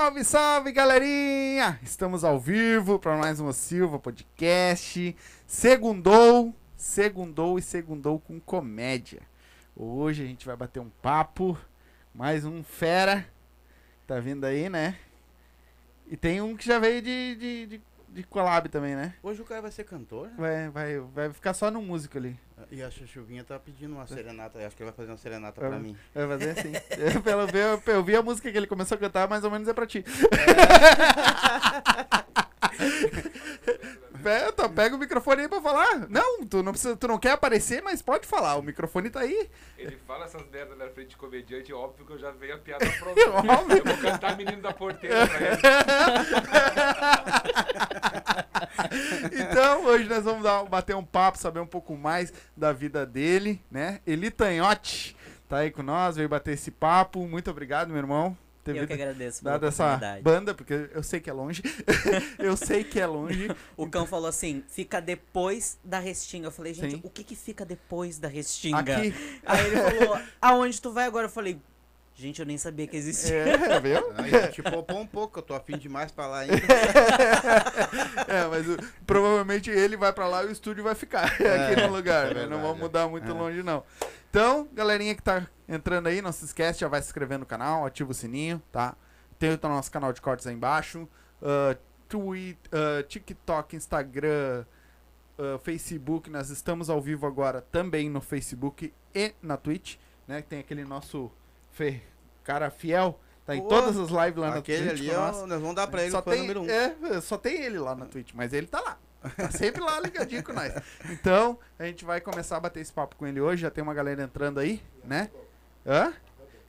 Salve, salve, galerinha! Estamos ao vivo para mais um Silva Podcast. Segundou, segundou e segundou com comédia. Hoje a gente vai bater um papo, mais um fera, tá vindo aí, né? E tem um que já veio de, de, de, de collab também, né? Hoje o cara vai ser cantor, né? Vai, vai, vai ficar só no músico ali. E a Chuchuvinha tá pedindo uma serenata. Acho que ele vai fazer uma serenata pra mim. Vai fazer assim. Eu, pelo ver, eu, eu vi a música que ele começou a cantar, mais ou menos é pra ti. É, tá, pega o microfone aí pra falar. Não, tu não, precisa, tu não quer aparecer, mas pode falar. O microfone tá aí. Ele fala essas merdas na frente de comediante, óbvio que eu já veio a piada pronta. Óbvio. eu vou cantar menino da porteira pra ele. Então, hoje nós vamos dar, bater um papo, saber um pouco mais da vida dele, né? Eli Tanhote tá aí com nós, veio bater esse papo. Muito obrigado, meu irmão. Ter Eu que agradeço pela Dado essa banda, porque eu sei que é longe. eu sei que é longe. O cão falou assim, fica depois da restinga. Eu falei, gente, Sim. o que que fica depois da restinga? Aqui. Aí ele falou, aonde tu vai agora? Eu falei, gente, eu nem sabia que existia. É, viu? Aí, te poupou um pouco, eu tô afim demais pra lá ainda. É, mas o- provavelmente ele vai pra lá e o estúdio vai ficar É, aqui no lugar, é né? Não verdade, vamos é. mudar muito É. longe, não. Então, galerinha que tá entrando aí, não se esquece, já vai se inscrever no canal, ativa o sininho, tá? Tem o nosso canal de cortes aí embaixo. ah, Twi- ah, TikTok, Instagram, ah, Facebook. Nós estamos ao vivo agora também no Facebook e na Twitch, né? Tem aquele nosso fe- cara fiel. Tá em Pô, todas as lives lá na Aquele Twitch ali, com ó, nós. nós vamos dar pra ele só o fã tem, número um. É, só tem ele lá na Twitch, mas ele tá lá. Tá sempre lá ligadinho com nós. Então, a gente vai começar a bater esse papo com ele hoje. Já tem uma galera entrando aí, né? Hã?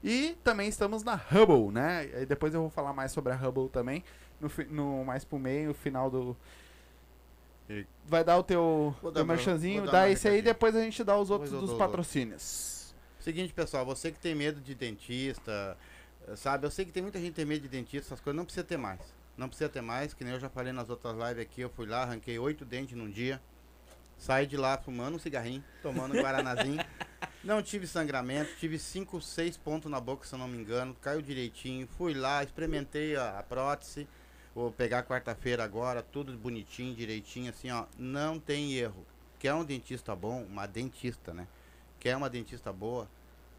E também estamos na Hubble, né? Aí depois eu vou falar mais sobre a Hubble também. No, no mais pro meio, final do. E- Vai dar o teu, Vou teu merchanzinho, dá esse aí, depois a gente dá os outros dos dou- patrocínios. Seguinte, pessoal, você que tem medo de dentista, eh, sabe? Eu sei que tem muita gente que tem medo de dentista, essas coisas não precisa ter mais. Não precisa ter mais, que nem eu já falei nas outras lives aqui, eu fui lá, arranquei oito dentes num dia. Saí de lá fumando um cigarrinho, tomando um guaranazinho. Não tive sangramento, tive cinco, seis pontos na boca, se eu não me engano. Caiu direitinho. Fui lá, experimentei a, a prótese. Vou pegar quarta-feira agora, tudo bonitinho, direitinho, assim, ó. Não tem erro. Quer um dentista bom? Uma dentista, né? Quer uma dentista boa?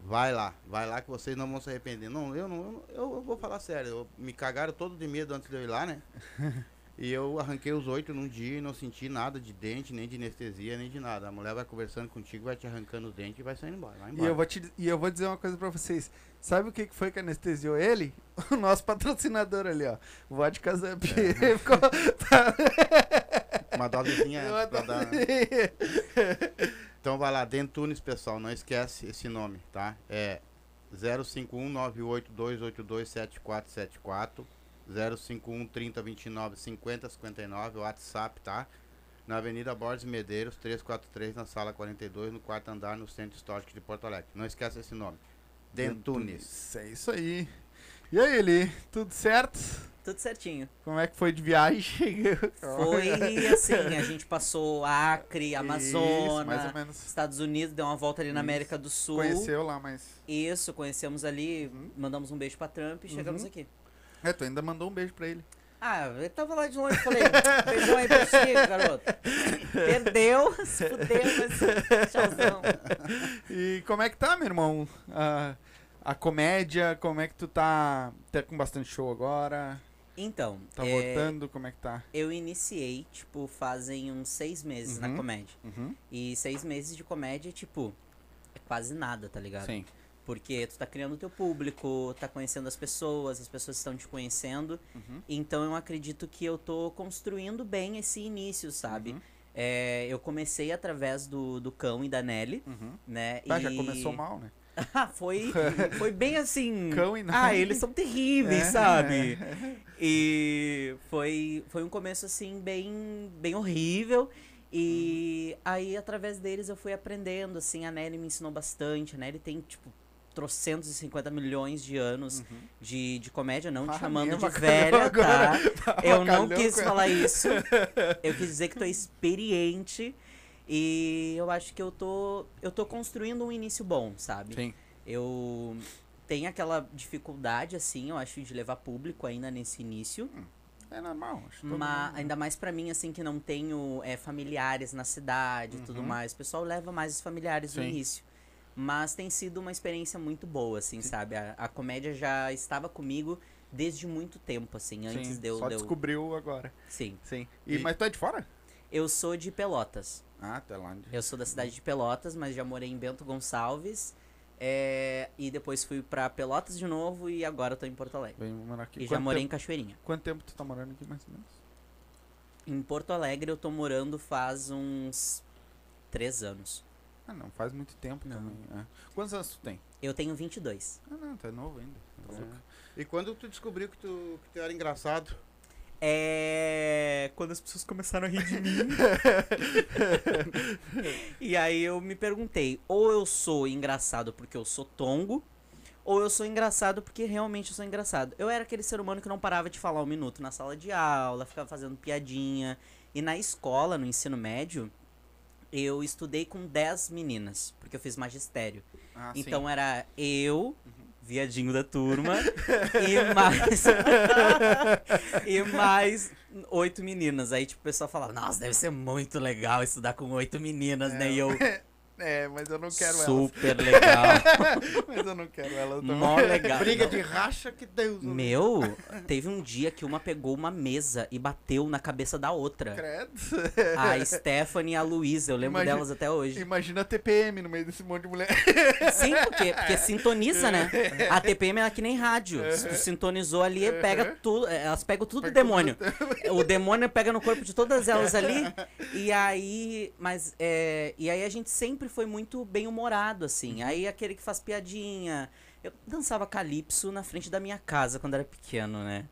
Vai lá, vai lá que vocês não vão se arrepender. Não, eu não, eu, eu vou falar sério. eu- me cagaram todo de medo antes de eu ir lá, né? E eu arranquei os oito num dia e não senti nada de dente, nem de anestesia, nem de nada. A mulher vai conversando contigo, vai te arrancando os dentes e vai saindo embora. Vai E embora. eu, vou te, e eu vou dizer uma coisa pra vocês. Sabe o que foi que anestesiou ele? O nosso patrocinador ali, ó. Vodka Zamp. É. Ficou- tá- Uma dosezinha antes pra adoro. dar. Então vai lá, Dentunes, pessoal, não esquece esse nome, tá? É 051-98282-7474, 051-3029-5059, WhatsApp, tá? Na Avenida Borges Medeiros, 343, na sala 42, no quarto andar, no Centro Histórico de Porto Alegre. Não esquece esse nome. Dentunes. É isso aí. E aí, Eli? Tudo certo? Tudo certinho. Como é que foi de viagem? Foi assim, a gente passou Acre, Isso, ou menos. Estados Unidos, deu uma volta ali na Isso. América do Sul. Conheceu lá, mas... Isso, conhecemos ali, Uhum. mandamos um beijo pra Trump e chegamos Uhum. aqui. É, tu ainda mandou um beijo pra ele. Ah, ele tava lá de longe, falei, beijão aí pra ti, garoto. Perdeu, se fudeu, mas tchauzão. E como é que tá, meu irmão? A, a comédia, como é que tu tá? Tá com bastante show agora? Então, Tá é, voltando? Como é que tá? eu iniciei, tipo, fazem uns seis meses Uhum. na comédia. Uhum. E seis meses de comédia, tipo, é quase nada, tá ligado? Sim. Porque tu tá criando o teu público, tá conhecendo as pessoas, as pessoas estão te conhecendo. Uhum. Então eu acredito que eu tô construindo bem esse início, sabe? Uhum. É, eu comecei através do, do Cão e da Nelly, Uhum. né? Ah, e... já começou mal, né? Foi, foi bem assim. Cão e Ah, eles são terríveis, É, sabe? E foi, foi um começo assim bem, bem horrível. E aí, através deles, eu fui aprendendo, assim, a Nelly me ensinou bastante. A Nelly tem, tipo, trocentos e cinquenta milhões de anos Uhum. de, de comédia, não Ah, te chamando de velha, agora. tá? Eu não quis falar isso. Eu quis dizer que tu é experiente. E eu acho que eu tô, eu tô construindo um início bom, sabe? Sim. Eu tem aquela dificuldade, assim, eu acho, de levar público ainda nesse início. É normal. Mas mundo- ainda mais pra mim, assim, que não tenho é, familiares na cidade e tudo Uhum. mais. O pessoal leva mais os familiares no Sim. início. Mas tem sido uma experiência muito boa, assim, sabe? A, a comédia já estava comigo desde muito tempo, assim, antes Sim, de eu. Só de eu- descobriu agora. Sim. Sim. E, E- Mas tu é de fora? Eu sou de Pelotas. Ah, Telândia. Eu sou da cidade de Pelotas, mas já morei em Bento Gonçalves. é, e depois fui pra Pelotas de novo e agora tô em Porto Alegre. Vem morar aqui. E já Quanto morei em tempo, Cachoeirinha. Quanto tempo tu tá morando aqui, mais ou menos? Em Porto Alegre eu tô morando faz uns três anos. Ah, não, faz muito tempo Não. também. é. Quantos anos tu tem? Eu tenho 22. Ah, não, tu é novo ainda. Tá É. E quando tu descobriu que tu, que tu era engraçado? É. Quando as pessoas começaram a rir de mim. e aí eu me perguntei: ou eu sou engraçado porque eu sou tongo, ou eu sou engraçado porque realmente eu sou engraçado. Eu era aquele ser humano que não parava de falar um minuto na sala de aula, ficava fazendo piadinha. E na escola, no ensino médio, eu estudei com 10 meninas, porque eu fiz magistério. Ah, Então era eu, viadinho da turma, e mais. e mais oito meninas. Aí, tipo, o pessoal falava, nossa, deve ser muito legal estudar com oito meninas, né? E eu, É, mas eu não quero super legal. elas. Mas eu não quero. Não. Mó legal. Briga Não. de racha que Deus. Meu, teve um dia que uma pegou uma mesa e bateu na cabeça da outra. Credo. A Stephanie e a Luísa, eu lembro Imagina- delas até hoje. Imagina a TPM no meio desse monte de mulher. Sim, porque, porque sintoniza, né? A TPM é que nem rádio. Se tu sintonizou ali, pega tudo. Elas pegam tudo do Pega demônio. O demônio pega no corpo de todas elas ali. E aí. Mas. É, e aí a gente sempre foi muito bem humorado, assim. Aí aquele que faz piadinha. Eu dançava calypso na frente da minha casa quando era pequeno, né?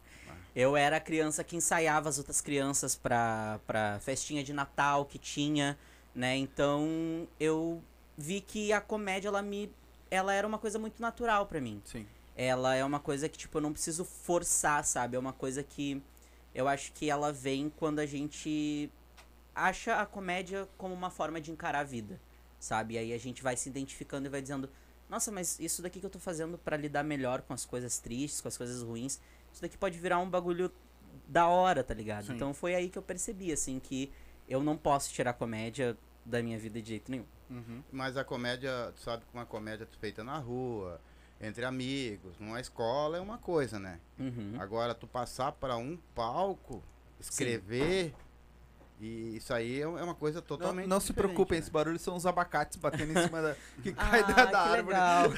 Eu era a criança que ensaiava as outras crianças pra, pra festinha de Natal que tinha, né? Então eu vi que a comédia, ela me. Ela era uma coisa muito natural pra mim. Sim. Ela é uma coisa que, tipo, eu não preciso forçar, sabe? É uma coisa que eu acho que ela vem quando a gente acha a comédia como uma forma de encarar a vida, sabe? E aí a gente vai se identificando e vai dizendo: Nossa, mas isso daqui que eu tô fazendo pra lidar melhor com as coisas tristes, com as coisas ruins, isso daqui pode virar um bagulho da hora, tá ligado? Sim. Então foi aí que eu percebi, assim, que eu não posso tirar comédia da minha vida de jeito nenhum. Uhum. Mas a comédia, tu sabe que uma comédia feita na rua, entre amigos, numa escola é uma coisa, né? Uhum. Agora, tu passar para um palco, escrever, e isso aí é é uma coisa Não, totalmente não se diferente, preocupem, né? esse barulho são os abacates batendo em cima da. que cai Ah, da, da que árvore. legal.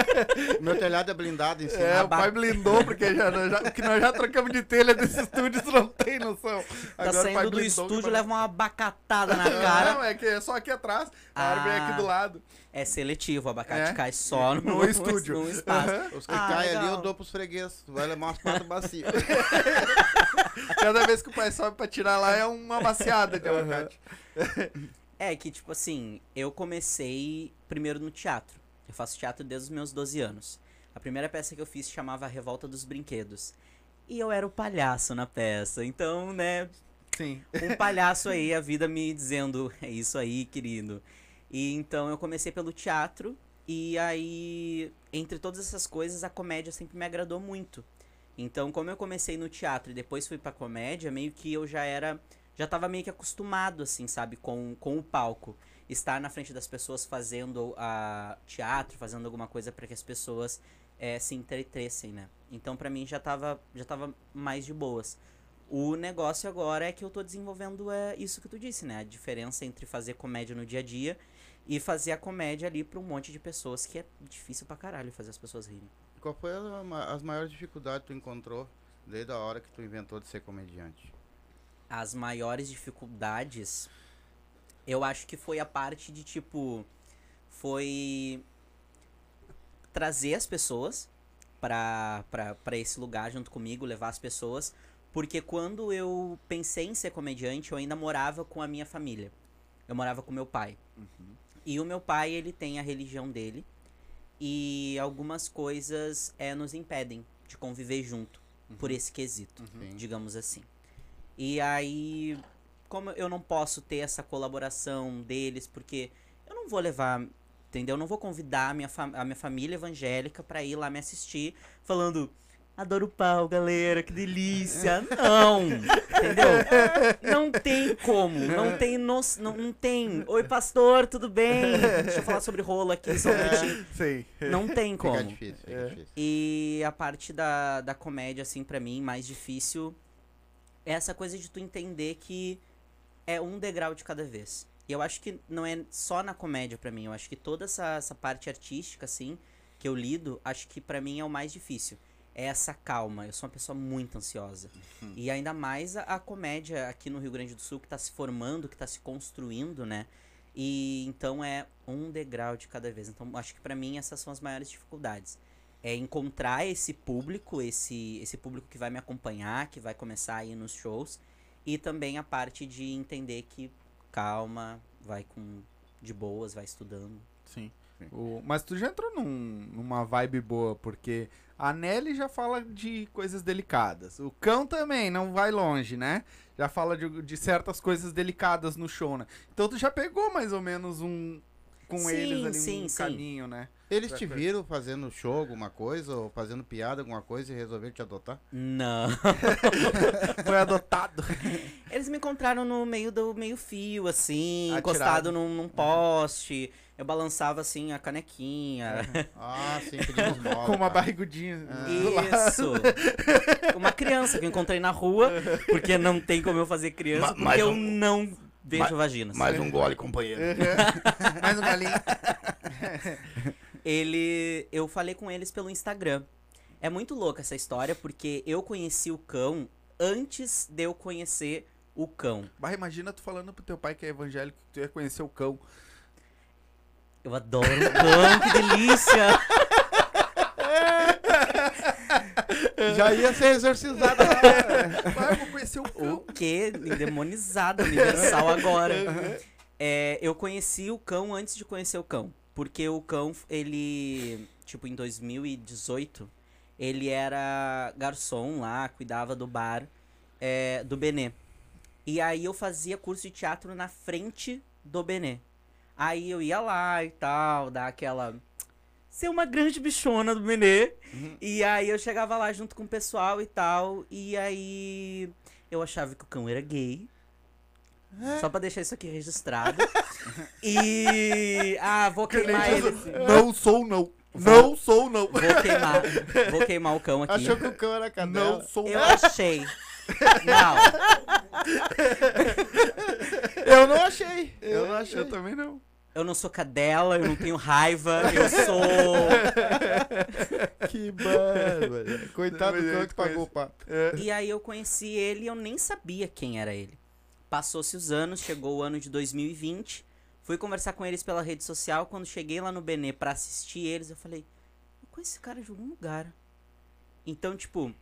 Meu telhado é blindado em cima. É, o pai blindou, porque já, já, que nós já trocamos de telha desse estúdio, não tem noção. Tá Agora o pai saindo do estúdio, leva uma abacatada na cara. Não, é que é só aqui atrás. A árvore é aqui Ah. do lado. É seletivo, o abacate É. cai só no, No estúdio. no espaço. Aham. Os que Ah, caem ali eu dou pros fregueses. Tu vai levar umas quatro bacias. Cada vez que o pai sobe pra tirar lá é uma maciada de abacate. É que, tipo assim, eu comecei primeiro no teatro. Eu faço teatro desde os meus 12 anos. A primeira peça que eu fiz chamava A Revolta dos Brinquedos. E eu era o palhaço na peça. Então, né, Sim. um palhaço aí, a vida me dizendo, é isso aí, querido. E então eu comecei pelo teatro, e aí, entre todas essas coisas, a comédia sempre me agradou muito. Então, como eu comecei no teatro e depois fui pra comédia, meio que eu já era. Já tava meio que acostumado, assim, sabe, com, com o palco. Estar na frente das pessoas fazendo a teatro, fazendo alguma coisa para que as pessoas eh, se entretessem, né? Então, pra mim, já tava, já tava mais de boas. O negócio agora é que eu tô desenvolvendo é isso que tu disse, né? A diferença entre fazer comédia no dia a dia e fazer a comédia ali pra um monte de pessoas que é difícil pra caralho fazer as pessoas rirem. Qual foi a as maiores dificuldades que tu encontrou desde a hora que tu inventou de ser comediante? As maiores dificuldades, eu acho que foi a parte de tipo. Foi trazer as pessoas pra, pra, pra esse lugar junto comigo, levar as pessoas. Porque quando eu pensei em ser comediante, eu ainda morava com a minha família. Eu morava com meu pai. E o meu pai, ele tem a religião dele. E algumas coisas é, nos impedem de conviver junto. Por esse quesito Sim. digamos assim. E aí, como eu não posso ter essa colaboração deles, porque eu não vou levar Entendeu? Eu não vou convidar a minha, a minha família evangélica pra ir lá me assistir falando. Adoro o pau, galera, que delícia. Não, entendeu? Não tem como, não tem, no, não, não tem. Oi, pastor, tudo bem? Deixa eu falar sobre rolo aqui, só um minutinho. Sei. Não tem como. Fica difícil, fica É. difícil. E a parte da, da comédia, assim, pra mim, mais difícil é essa coisa de tu entender que é um degrau de cada vez. E eu acho que não é só na comédia pra mim, eu acho que toda essa, essa parte artística, assim, que eu lido, acho que pra mim é o mais difícil. É essa calma. Eu sou uma pessoa muito ansiosa. E ainda mais a, a comédia aqui no Rio Grande do Sul, que tá se formando, que tá se construindo, né? E então é um degrau de cada vez. Então acho que pra mim essas são as maiores dificuldades é encontrar esse público, esse, esse público que vai me acompanhar, que vai começar a ir nos shows, e também a parte de entender que calma, vai com de boas, vai estudando. Sim. O- mas tu já entrou num- numa vibe boa, porque a Nelly já fala de coisas delicadas. O cão também não vai longe, né? Já fala de, de certas coisas delicadas no show, né? Então tu já pegou mais ou menos um. Com Sim, eles ali sim, um sim. caminho, né? Eles te viram fazendo show, alguma coisa, ou fazendo piada, alguma coisa, e resolveram te adotar? Não. Foi adotado. Eles me encontraram no meio do meio fio, assim, Atirado. encostado num, num poste. Eu balançava assim a canequinha. Ah, sim, pedindo esmola. com uma tá. barrigudinha. lado. Isso. Uma criança que eu encontrei na rua, porque não tem como eu fazer criança, Ma- porque eu um- não vejo vaginas. Mais um gole, companheiro. Mais um galinho. ele eu falei com eles pelo Instagram. É muito louca essa história porque eu conheci o cão antes de eu conhecer o cão. Bah, imagina tu falando pro teu pai que é evangélico que tu ia conhecer o cão. Eu adoro o cão, que delícia! Já ia ser exorcizado. Pai, eu vou conhecer o O cão. que? Endemonizada, universal agora. É, eu conheci o cão antes de conhecer o cão. Porque o cão, ele, tipo, em 2018, ele era garçom lá, cuidava do bar é, do Benê. E aí eu fazia curso de teatro na frente do Benê. Aí eu ia lá e tal, dar aquela. Ser uma grande bichona do Benê. E aí eu chegava lá junto com o pessoal e tal. E aí eu achava que o cão era gay. Só pra deixar isso aqui registrado. e. Ah, vou queimar ele. assim. Não sou não. Não sou não. Vou queimar. Vou queimar o cão aqui. Achou que o cão era cadela. Não sou Eu não. achei. Não, Eu não achei. Eu não achei. Eu também não. Eu não sou cadela, eu não tenho raiva, eu sou. Que bárbaro. Coitado do é, cão que pagou o pato. É. E aí eu conheci ele e eu nem sabia quem era ele. Passou-se os anos, chegou o ano de 2020. Fui conversar com eles pela rede social. Quando cheguei lá no Benê pra assistir eles, eu falei: Eu conheço esse cara de algum lugar. Então, tipo.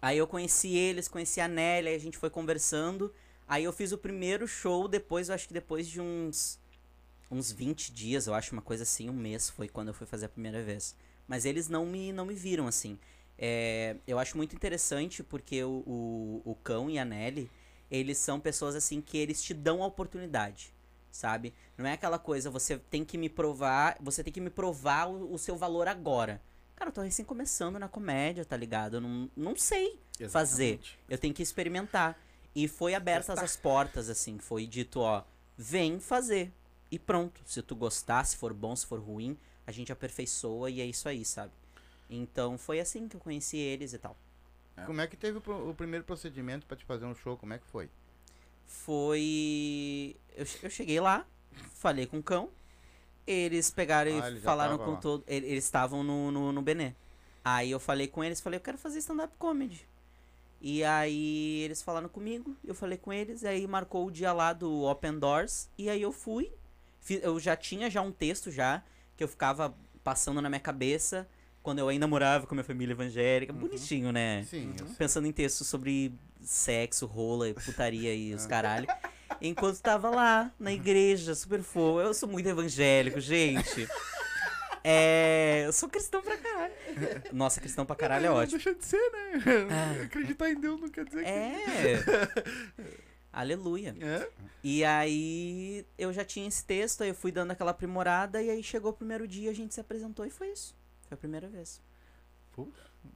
Aí eu conheci eles, conheci a Nelly, aí a gente foi conversando. Aí eu fiz o primeiro show, depois, eu acho que depois de uns. Uns 20 dias, eu acho, uma coisa assim, um mês foi quando eu fui fazer a primeira vez. Mas eles não me, não me viram assim. É, eu acho muito interessante porque o, o, o Cão e a Nelly, eles são pessoas assim que eles te dão a oportunidade, sabe? Não é aquela coisa, você tem que me provar, você tem que me provar o, o seu valor agora. Cara, eu tô recém começando na comédia, tá ligado? Eu não, não sei fazer. Eu tenho que experimentar. E foi abertas as portas, assim, foi dito, ó, vem fazer. E pronto. Se tu gostar, se for bom, se for ruim, a gente aperfeiçoa e é isso aí, sabe? Então foi assim que eu conheci eles e tal. Como é que teve o, o primeiro procedimento pra te fazer um show? Como é que foi? Foi. Eu, eu cheguei lá, falei com o cão. Eles pegaram Ah, e falaram com lá. todo. ele- Eles estavam no, no, no Benê. Aí eu falei com eles, falei, eu quero fazer stand-up comedy. E aí eles falaram comigo, eu falei com eles, aí marcou o dia lá do Open Doors, e aí eu fui. Eu já tinha já um texto já, que eu ficava passando na minha cabeça, quando eu ainda morava com a minha família evangélica. Bonitinho, né? Sim, pensando em textos sobre sexo, rola, e putaria e os caralho. Enquanto tava lá, na igreja, super fofo. Eu sou muito evangélico, gente. É. Eu sou cristão pra caralho. Nossa, cristão pra caralho é Não ótimo. deixa de ser, né? Acreditar em Deus não quer dizer que... É. Aleluia. É? E aí eu já tinha esse texto, aí eu fui dando aquela aprimorada, e aí chegou o primeiro dia, a gente se apresentou e foi isso. Foi a primeira vez.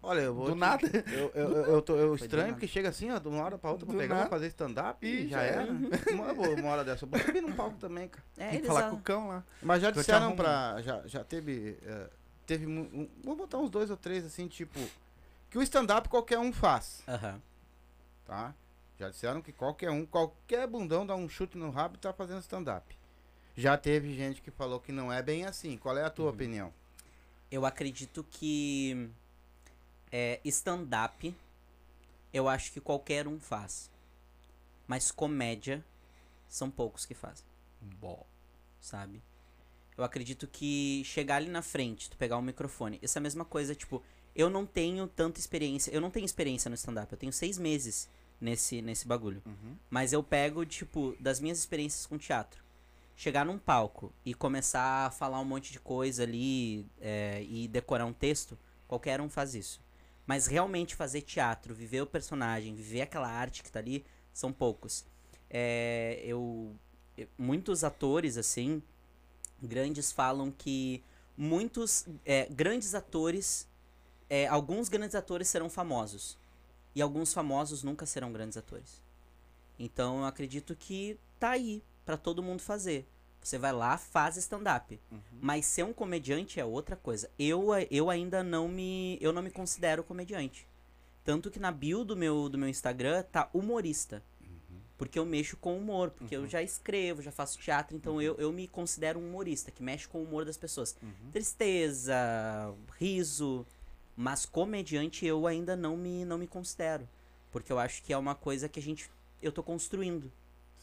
Olha, eu vou. Do te- nada. Eu, eu, eu, eu, tô- eu estranho nada. que chega assim, ó, de uma hora pra outra pra pegar pra fazer stand-up e já era. era. uma, uma hora dessa. Eu vou subir num palco também, cara. É, Tem que falar a- com o cão lá. Mas já disseram pra. Já, já teve. eh, teve. um- vou botar uns dois ou três assim, tipo. Que o stand-up qualquer um faz, Aham. tá? Já disseram que qualquer um, qualquer bundão dá um chute no rabo e tá fazendo stand-up. Já teve gente que falou que não é bem assim. Qual é a tua opinião? Eu acredito que é, stand-up, eu acho que qualquer um faz. Mas comédia, são poucos que fazem, Bom. sabe? Eu acredito que chegar ali na frente, tu pegar um microfone, essa mesma coisa, tipo, eu não tenho tanta experiência, eu não tenho experiência no stand-up, eu tenho seis meses nesse, nesse bagulho. Uhum. Mas eu pego, tipo, das minhas experiências com teatro. Chegar num palco e começar a falar um monte de coisa ali é, e decorar um texto, qualquer um faz isso. Mas realmente fazer teatro, viver o personagem, viver aquela arte que tá ali, são poucos. É, eu, muitos atores, assim, grandes falam que muitos é, grandes atores, é, alguns grandes atores serão famosos. E alguns famosos nunca serão grandes atores. Então eu acredito que tá aí pra todo mundo fazer. Você vai lá, faz stand-up. Mas ser um comediante é outra coisa. Eu, eu ainda não me. Eu não me considero comediante. Tanto que na bio do meu, do meu Instagram tá humorista. Porque eu mexo com humor. Porque eu já escrevo, já faço teatro. Então eu, eu me considero um humorista que mexe com o humor das pessoas. Tristeza, riso. Mas comediante eu ainda não me, não me considero. Porque eu acho que é uma coisa que a gente. Eu tô construindo.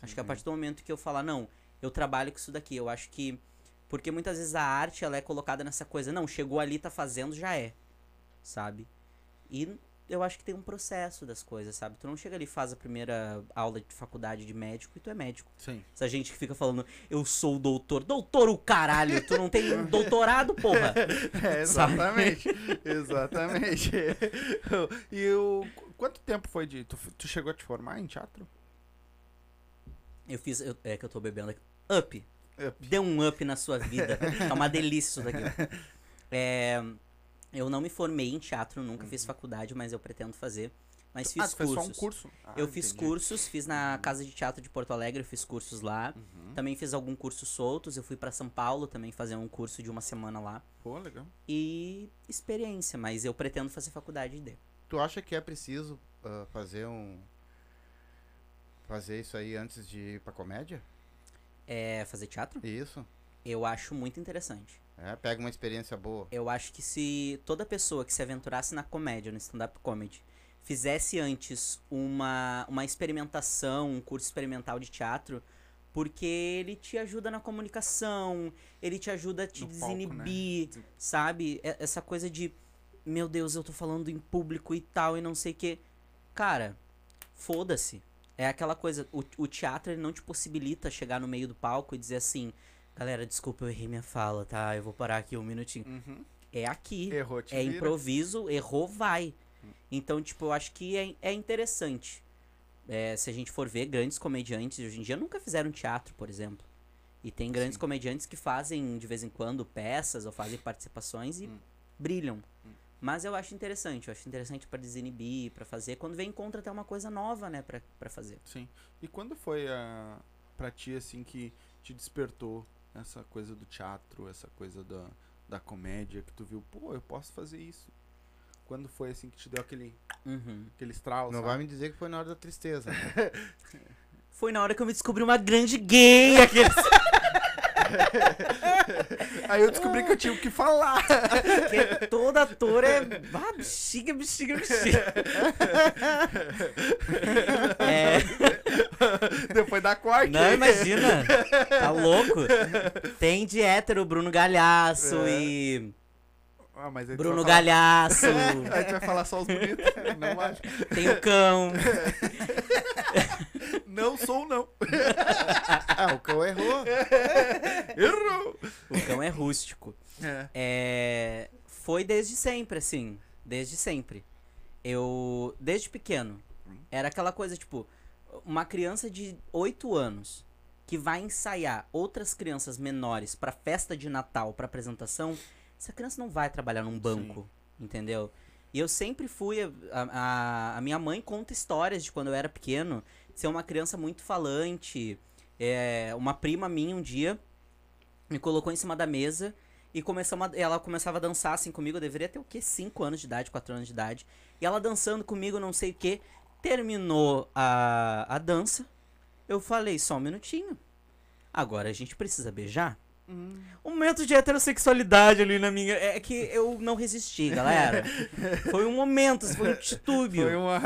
Acho que a partir do momento que eu falar, não, eu trabalho com isso daqui, eu acho que. Porque muitas vezes a arte ela é colocada nessa coisa, não, chegou ali, tá fazendo, já é. Sabe? E eu acho que tem um processo das coisas, sabe? Tu não chega ali e faz a primeira aula de faculdade de médico e tu é médico. Sim. Essa gente que fica falando, eu sou doutor. Doutor o caralho, tu não tem um doutorado, porra. É, exatamente. exatamente. e o. Quanto tempo foi de. Tu, tu chegou a te formar em teatro? Eu fiz. eu- é que eu tô bebendo aqui. Up. Up. Dê um up na sua vida. É uma delícia isso daqui. É, eu não me formei em teatro, nunca fiz faculdade, mas eu pretendo fazer. Mas fiz ah, tu fez cursos. só um curso? Ah, eu fiz entendi. cursos, fiz na Casa de Teatro de Porto Alegre, eu fiz cursos lá. Uhum. Também fiz algum curso soltos, eu fui pra São Paulo também fazer um curso de uma semana lá. Pô, legal. E experiência, mas eu pretendo fazer faculdade de. Tu acha que é preciso ah, fazer um. Fazer isso aí antes de ir pra comédia? É fazer teatro? Isso. Eu acho muito interessante. É, pega uma experiência boa. Eu acho que se toda pessoa que se aventurasse na comédia, no stand-up comedy, fizesse antes uma, uma experimentação, um curso experimental de teatro, porque ele te ajuda na comunicação, ele te ajuda a te No palco, né? desinibir, sabe? Essa coisa de, meu Deus, eu tô falando em público e tal, e não sei o que. Cara, foda-se. É aquela coisa, o, o teatro ele não te possibilita chegar no meio do palco e dizer assim, galera, desculpa, eu errei minha fala, tá? Eu vou parar aqui um minutinho. Uhum. É aqui. Errou, te É vira. improviso, errou, vai. Então, tipo, eu acho que é, é interessante. É, se a gente for ver, grandes comediantes hoje em dia nunca fizeram teatro, por exemplo. E tem grandes Sim. comediantes que fazem, de vez em quando, peças ou fazem participações e Hum. brilham. Mas eu acho interessante, eu acho interessante pra desinibir, pra fazer. Quando vem encontra até uma coisa nova, né, pra, pra fazer. Sim. E quando foi a pra ti assim que te despertou essa coisa do teatro, essa coisa da, da comédia que tu viu, pô, eu posso fazer isso? Quando foi assim que te deu aquele Uhum. aquele estralo, Não sabe? vai me dizer que foi na hora da tristeza. Foi na hora que eu me descobri uma grande gay. aqueles- Aí eu descobri que eu tinha o que falar. Porque todo ator é. Ah, bexiga, bexiga, bexiga. é. Depois da quarta. Não, imagina. Tá louco? Tem de hétero Bruno Galhaço É. e. Ah, Bruno falar- Galhaço. Aí tu vai falar só os bonitos. Não acho. Tem o cão. Não sou não. ah, o cão errou. Errou. O cão é rústico. É. É. Foi desde sempre, assim. Desde sempre. Eu. Desde pequeno. Era aquela coisa, tipo. Uma criança de 8 anos que vai ensaiar outras crianças menores pra festa de Natal, pra apresentação, essa criança não vai trabalhar num banco, entendeu? E eu sempre fui. A, a, a minha mãe conta histórias de quando eu era pequeno, ser uma criança muito falante. É, uma prima minha um dia me colocou em cima da mesa e começamos a- ela começava a dançar assim comigo. Eu deveria ter o quê? 5 anos de idade, 4 anos de idade. E ela dançando comigo, não sei o quê. Terminou a, a dança. Eu falei, só um minutinho. Agora a gente precisa beijar? Um momento de heterossexualidade ali na minha. É que eu não resisti, galera. Foi um momento, foi um titúbio. Foi uma.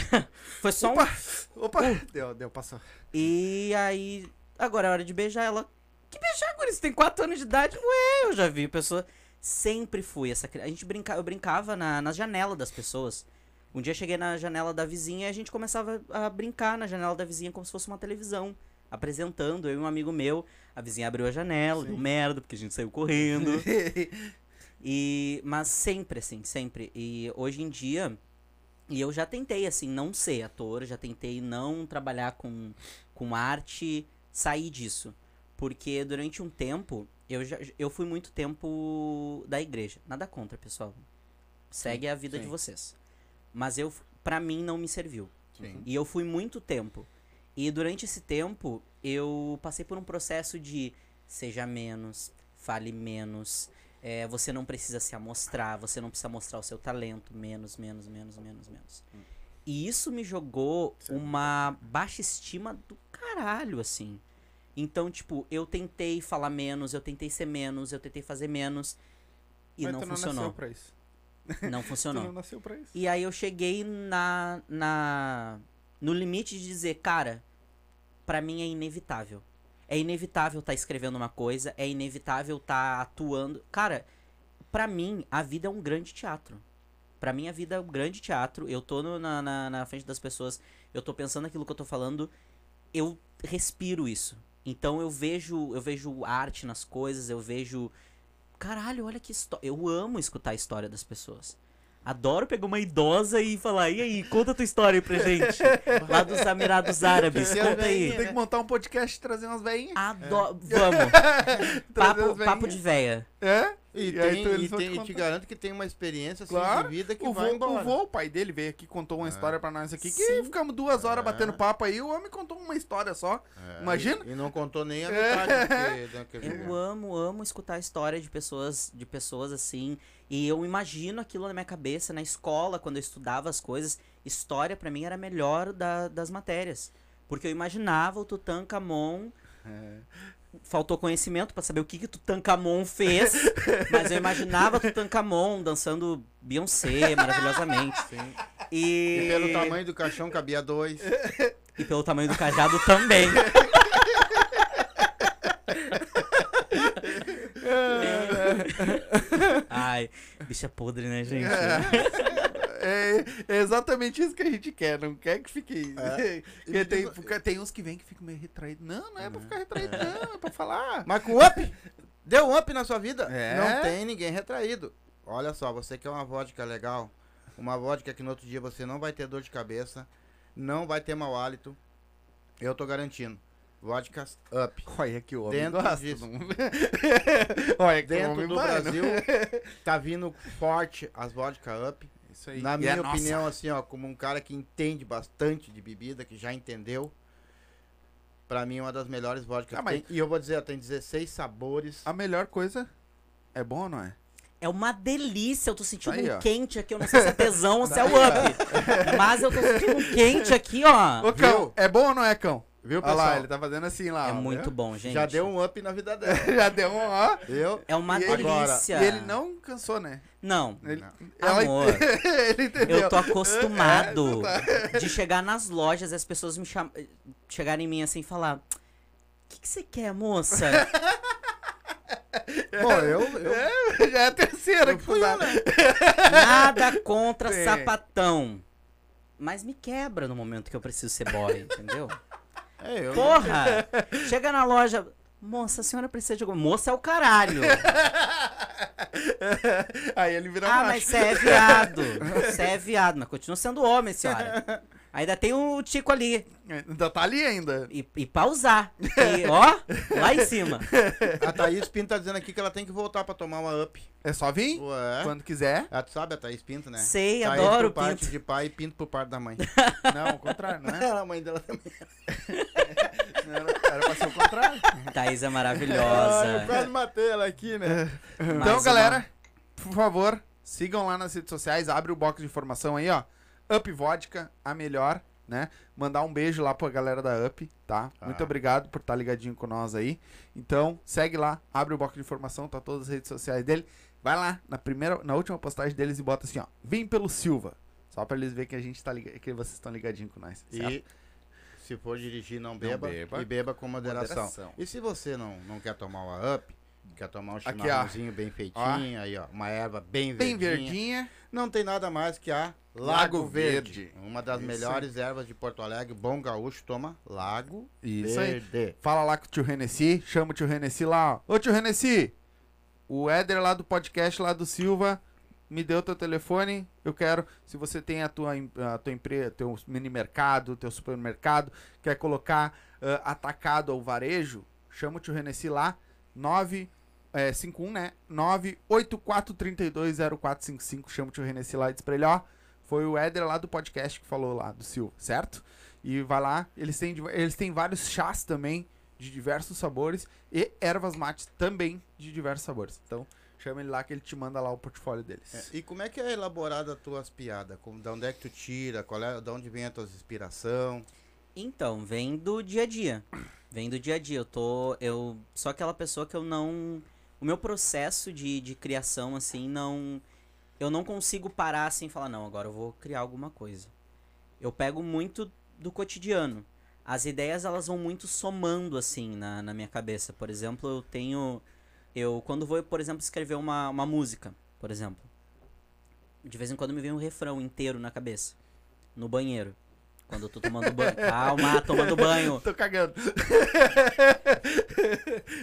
Foi só um. Opa! Opa! Deu, deu, passou. E aí. Agora é hora de beijar ela. Que beijar, Guri? Você tem 4 anos de idade? Ué, eu já vi pessoa. Sempre fui essa criança. A gente brinca... Eu brincava na, na janela das pessoas. Um dia eu cheguei na janela da vizinha e a gente começava a brincar na janela da vizinha como se fosse uma televisão. Apresentando, eu e um amigo meu. A vizinha abriu a janela, deu merda, porque a gente saiu correndo. E, mas sempre, assim, sempre. E hoje em dia, e eu já tentei, assim, não ser ator, já tentei não trabalhar com, com arte, sair disso. Porque durante um tempo, eu, já, eu fui muito tempo da igreja. Nada contra, pessoal. Segue a vida de sim. vocês. Mas eu, pra mim, não me serviu. Sim. E eu fui muito tempo. E durante esse tempo, eu passei por um processo de seja menos, fale menos, é, você não precisa se amostrar, você não precisa mostrar o seu talento, menos, menos, menos, menos, menos. E isso me jogou uma baixa estima do caralho, assim. Então, tipo, eu tentei falar menos, eu tentei ser menos, eu tentei fazer menos. E Mas não funcionou. pra isso. Não funcionou. não nasceu pra isso. E aí eu cheguei na, na no limite de dizer, cara, pra mim é inevitável. É inevitável tá escrevendo uma coisa, é inevitável tá atuando. Cara, pra mim a vida é um grande teatro. Pra mim a vida é um grande teatro. Eu tô no- na, na, na frente das pessoas, eu tô pensando aquilo que eu tô falando, eu respiro isso. Então eu vejo, eu vejo arte nas coisas, eu vejo Caralho, olha que história. Eu amo escutar a história das pessoas. Adoro pegar uma idosa e falar, e aí, conta a tua história aí pra gente. Lá dos Emirados Árabes, conta aí. Tem que montar um podcast e trazer umas veinhas. Adoro. Vamos. Trazer Papo, papo de véia. É? E, E aí tem, tu- eles e, tem- te e te garanto que tem uma experiência assim, Claro. de vida que O vai vô, embora. o vô, o pai dele, veio aqui contou uma É. história pra nós aqui que Sim. ficamos duas horas É. batendo papo aí. O homem contou uma história só. É, Imagina? E, e não contou nem a É. metade do que, que Eu amo, amo escutar a história de pessoas, de pessoas assim. E eu imagino aquilo na minha cabeça, na escola, quando eu estudava as coisas. História pra mim era a melhor da- das matérias. Porque eu imaginava o Tutankhamon. Faltou conhecimento pra saber o que que Tutankhamon fez. mas eu imaginava Tutankhamon dançando Beyoncé maravilhosamente. Sim. E, E pelo tamanho do caixão cabia dois. e pelo tamanho do cajado também. Ai, bicha podre, né, gente? É, é exatamente isso que a gente quer, não quer que fique. É. Porque tem, porque tem uns que vêm que ficam meio retraídos. Não, não é pra ficar retraído, não, é pra falar. Mas com up? Deu um up na sua vida? É. Não tem ninguém retraído. Olha só, você quer uma vodka legal? Uma vodka que no outro dia você não vai ter dor de cabeça, não vai ter mau hálito. Eu tô garantindo. Vodkas up. Olha que homem Dentro gosta. disso. Olha que Dentro homem do vai, não? Brasil, tá vindo forte as vodka up. Isso aí. Na minha é nossa. opinião, assim, ó, como um cara que entende bastante de bebida, que já entendeu, pra mim é uma das melhores vodkas Ah, que mas-. E eu vou dizer, ó, tem 16 sabores. A melhor coisa é bom ou não é? É uma delícia, eu tô sentindo Aí, um ó. quente aqui, eu não sei se é tesão ou se é o up. Mas eu tô sentindo um quente aqui, ó. Ô, Cão, viu? é bom ou não é, Cão? Viu, Olha pessoal? lá, ele tá fazendo assim lá. É ó, muito viu? bom, gente. Já deu um up na vida dela. Já deu um, ó. Eu, É uma E ele- delícia. E ele não cansou, né? Não, Ele, Não. Amor, ele entendeu. eu tô acostumado É, tá- de chegar nas lojas e as pessoas me chamam. chegarem em mim assim e falar: O que, que você quer, moça? bom, eu, eu, É, já é a terceira eu que fui né? Nada contra Sim. sapatão. Mas me quebra no momento que eu preciso ser boy, entendeu? É, eu. Porra! Chega na loja. Moça, a senhora precisa de alguma. Moça é o caralho. Aí ele vira Ah, macho. mas você é viado. Você é viado, mas continua sendo homem, senhora. Ainda tem o Tico ali. Ainda tá ali ainda. E, e pausar. E, ó, lá em cima. A Thaís Pinto tá dizendo aqui que ela tem que voltar pra tomar uma up. É só vir Ué. quando quiser. Ah, tu sabe a Thaís Pinto, né? Sei, Thaís adoro por parte pinto. de pai e Pinto por parte da mãe. Não, ao contrário, não é? a mãe dela também. Não Era, era pra ser o contrário. Thaís é Ah, eu maravilhosa. quase matei ela aqui, né? Então, uma- galera, por favor, sigam lá nas redes sociais, abre o box de informação aí, ó. Up Vodka, a melhor, né? Mandar um beijo lá pra galera da Up, tá? Tá. Muito obrigado por estar ligadinho com nós aí. Então, segue lá, abre o box de informação, tá todas as redes sociais dele. Vai lá na primeira, na última postagem deles e bota assim, ó. Vem pelo Silva. Só pra eles verem que a gente tá ligado, que vocês estão ligadinhos com nós. certo? E se for dirigir, não beba, beba. e beba com moderação. Moderação. E se você não, não quer tomar uma up, quer tomar um ó. chimarrãozinho bem feitinho, aí ó, uma erva bem Bem verdinha, verdinha. não tem nada mais que a Lago, Lago Verde. Verde. Uma das Isso melhores ervas de Porto Alegre, bom gaúcho, toma Lago Isso aí. Verde. Fala lá com o tio Renessi, chama o tio Renessi lá, ó. Ô tio Renessi, o Éder lá do podcast lá do Silva me deu teu telefone, eu quero, se você tem a tua, a tua empresa, teu mini mercado, teu supermercado, quer colocar ah, atacado ou varejo, chama o tio Renessi lá, 9, é, 51, né? 984320455, chama o tio e diz pra ele, ó, foi o Éder lá do podcast que falou lá, do Silva, certo? E vai lá, eles têm, eles têm vários chás também, de diversos sabores, e ervas mates também de diversos sabores. Então, chama ele lá que ele te manda lá o portfólio deles. É, e como é que é elaborada as tuas piadas? Como, da onde é que tu tira? Qual é, da onde vem a tua inspiração? Então, vem do dia a dia. Vem do dia a dia. Eu tô. Eu sou aquela pessoa que eu não. O meu processo de, de criação, assim, não. Eu não consigo parar assim e falar, não, agora eu vou criar alguma coisa. Eu pego muito do cotidiano. As ideias, elas vão muito somando, assim, na, na minha cabeça. Por exemplo, eu tenho. Eu, quando vou, por exemplo, escrever uma, uma música, por exemplo. De vez em quando me vem um refrão inteiro na cabeça. No banheiro. Quando eu tô tomando banho. Calma, tomando banho. Tô cagando.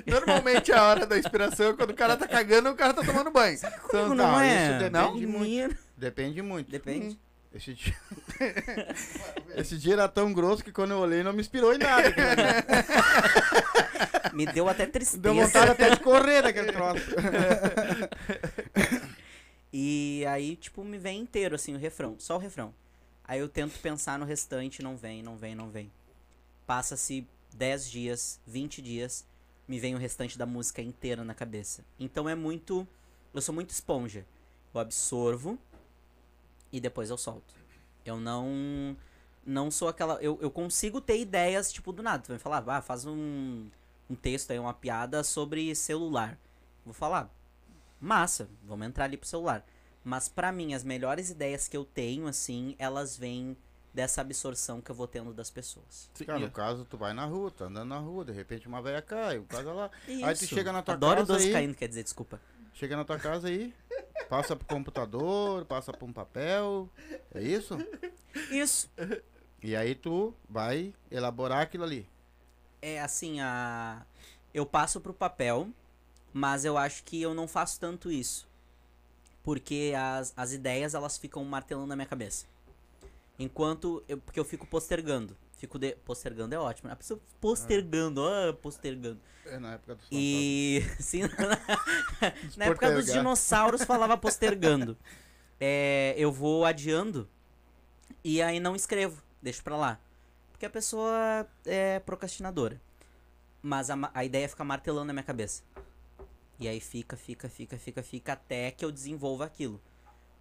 Normalmente a hora da inspiração é quando o cara tá cagando e o cara tá tomando banho. Então, Não, não, é? isso depende Não? muito. Depende muito. Depende. Esse dia... Esse dia era tão grosso que quando eu olhei não me inspirou em nada. Me deu até tristeza. Deu vontade até de correr daquele troço. E aí, tipo, me vem inteiro, assim, o refrão. Só o refrão. Aí eu tento pensar no restante, não vem, não vem, não vem. Passa-se 10 dias, 20 dias, me vem o restante da música inteira na cabeça. Então é muito. Eu sou muito esponja. Eu absorvo e depois eu solto. Eu não. Não sou aquela. Eu, eu consigo ter ideias, tipo, do nada. Tu vai falar, ah, faz um, um texto aí, uma piada sobre celular. Vou falar, massa, vamos entrar ali pro celular. Mas pra mim, as melhores ideias que eu tenho, assim, elas vêm dessa absorção que eu vou tendo das pessoas. Cara, no caso, tu vai na rua, tá andando na rua, de repente uma velha cai, o caso lá. Aí tu Isso. chega na tua Adoro casa doce aí- caindo, quer dizer, desculpa. Chega na tua casa aí, passa pro computador, passa pra um papel, é isso? Isso. E aí tu vai elaborar aquilo ali. É assim, a eu passo pro papel, mas eu acho que eu não faço tanto isso. Porque as, as ideias, elas ficam martelando na minha cabeça. Enquanto eu, porque eu fico postergando. Fico de, postergando é ótimo. A pessoa postergando, ah, postergando. É na época dos E sim, na época dos dinossauros falava postergando. É, eu vou adiando e aí não escrevo, deixo pra lá. Porque a pessoa é procrastinadora. Mas a, a ideia fica martelando na minha cabeça. E aí fica, fica, fica, fica, fica até que eu desenvolva aquilo.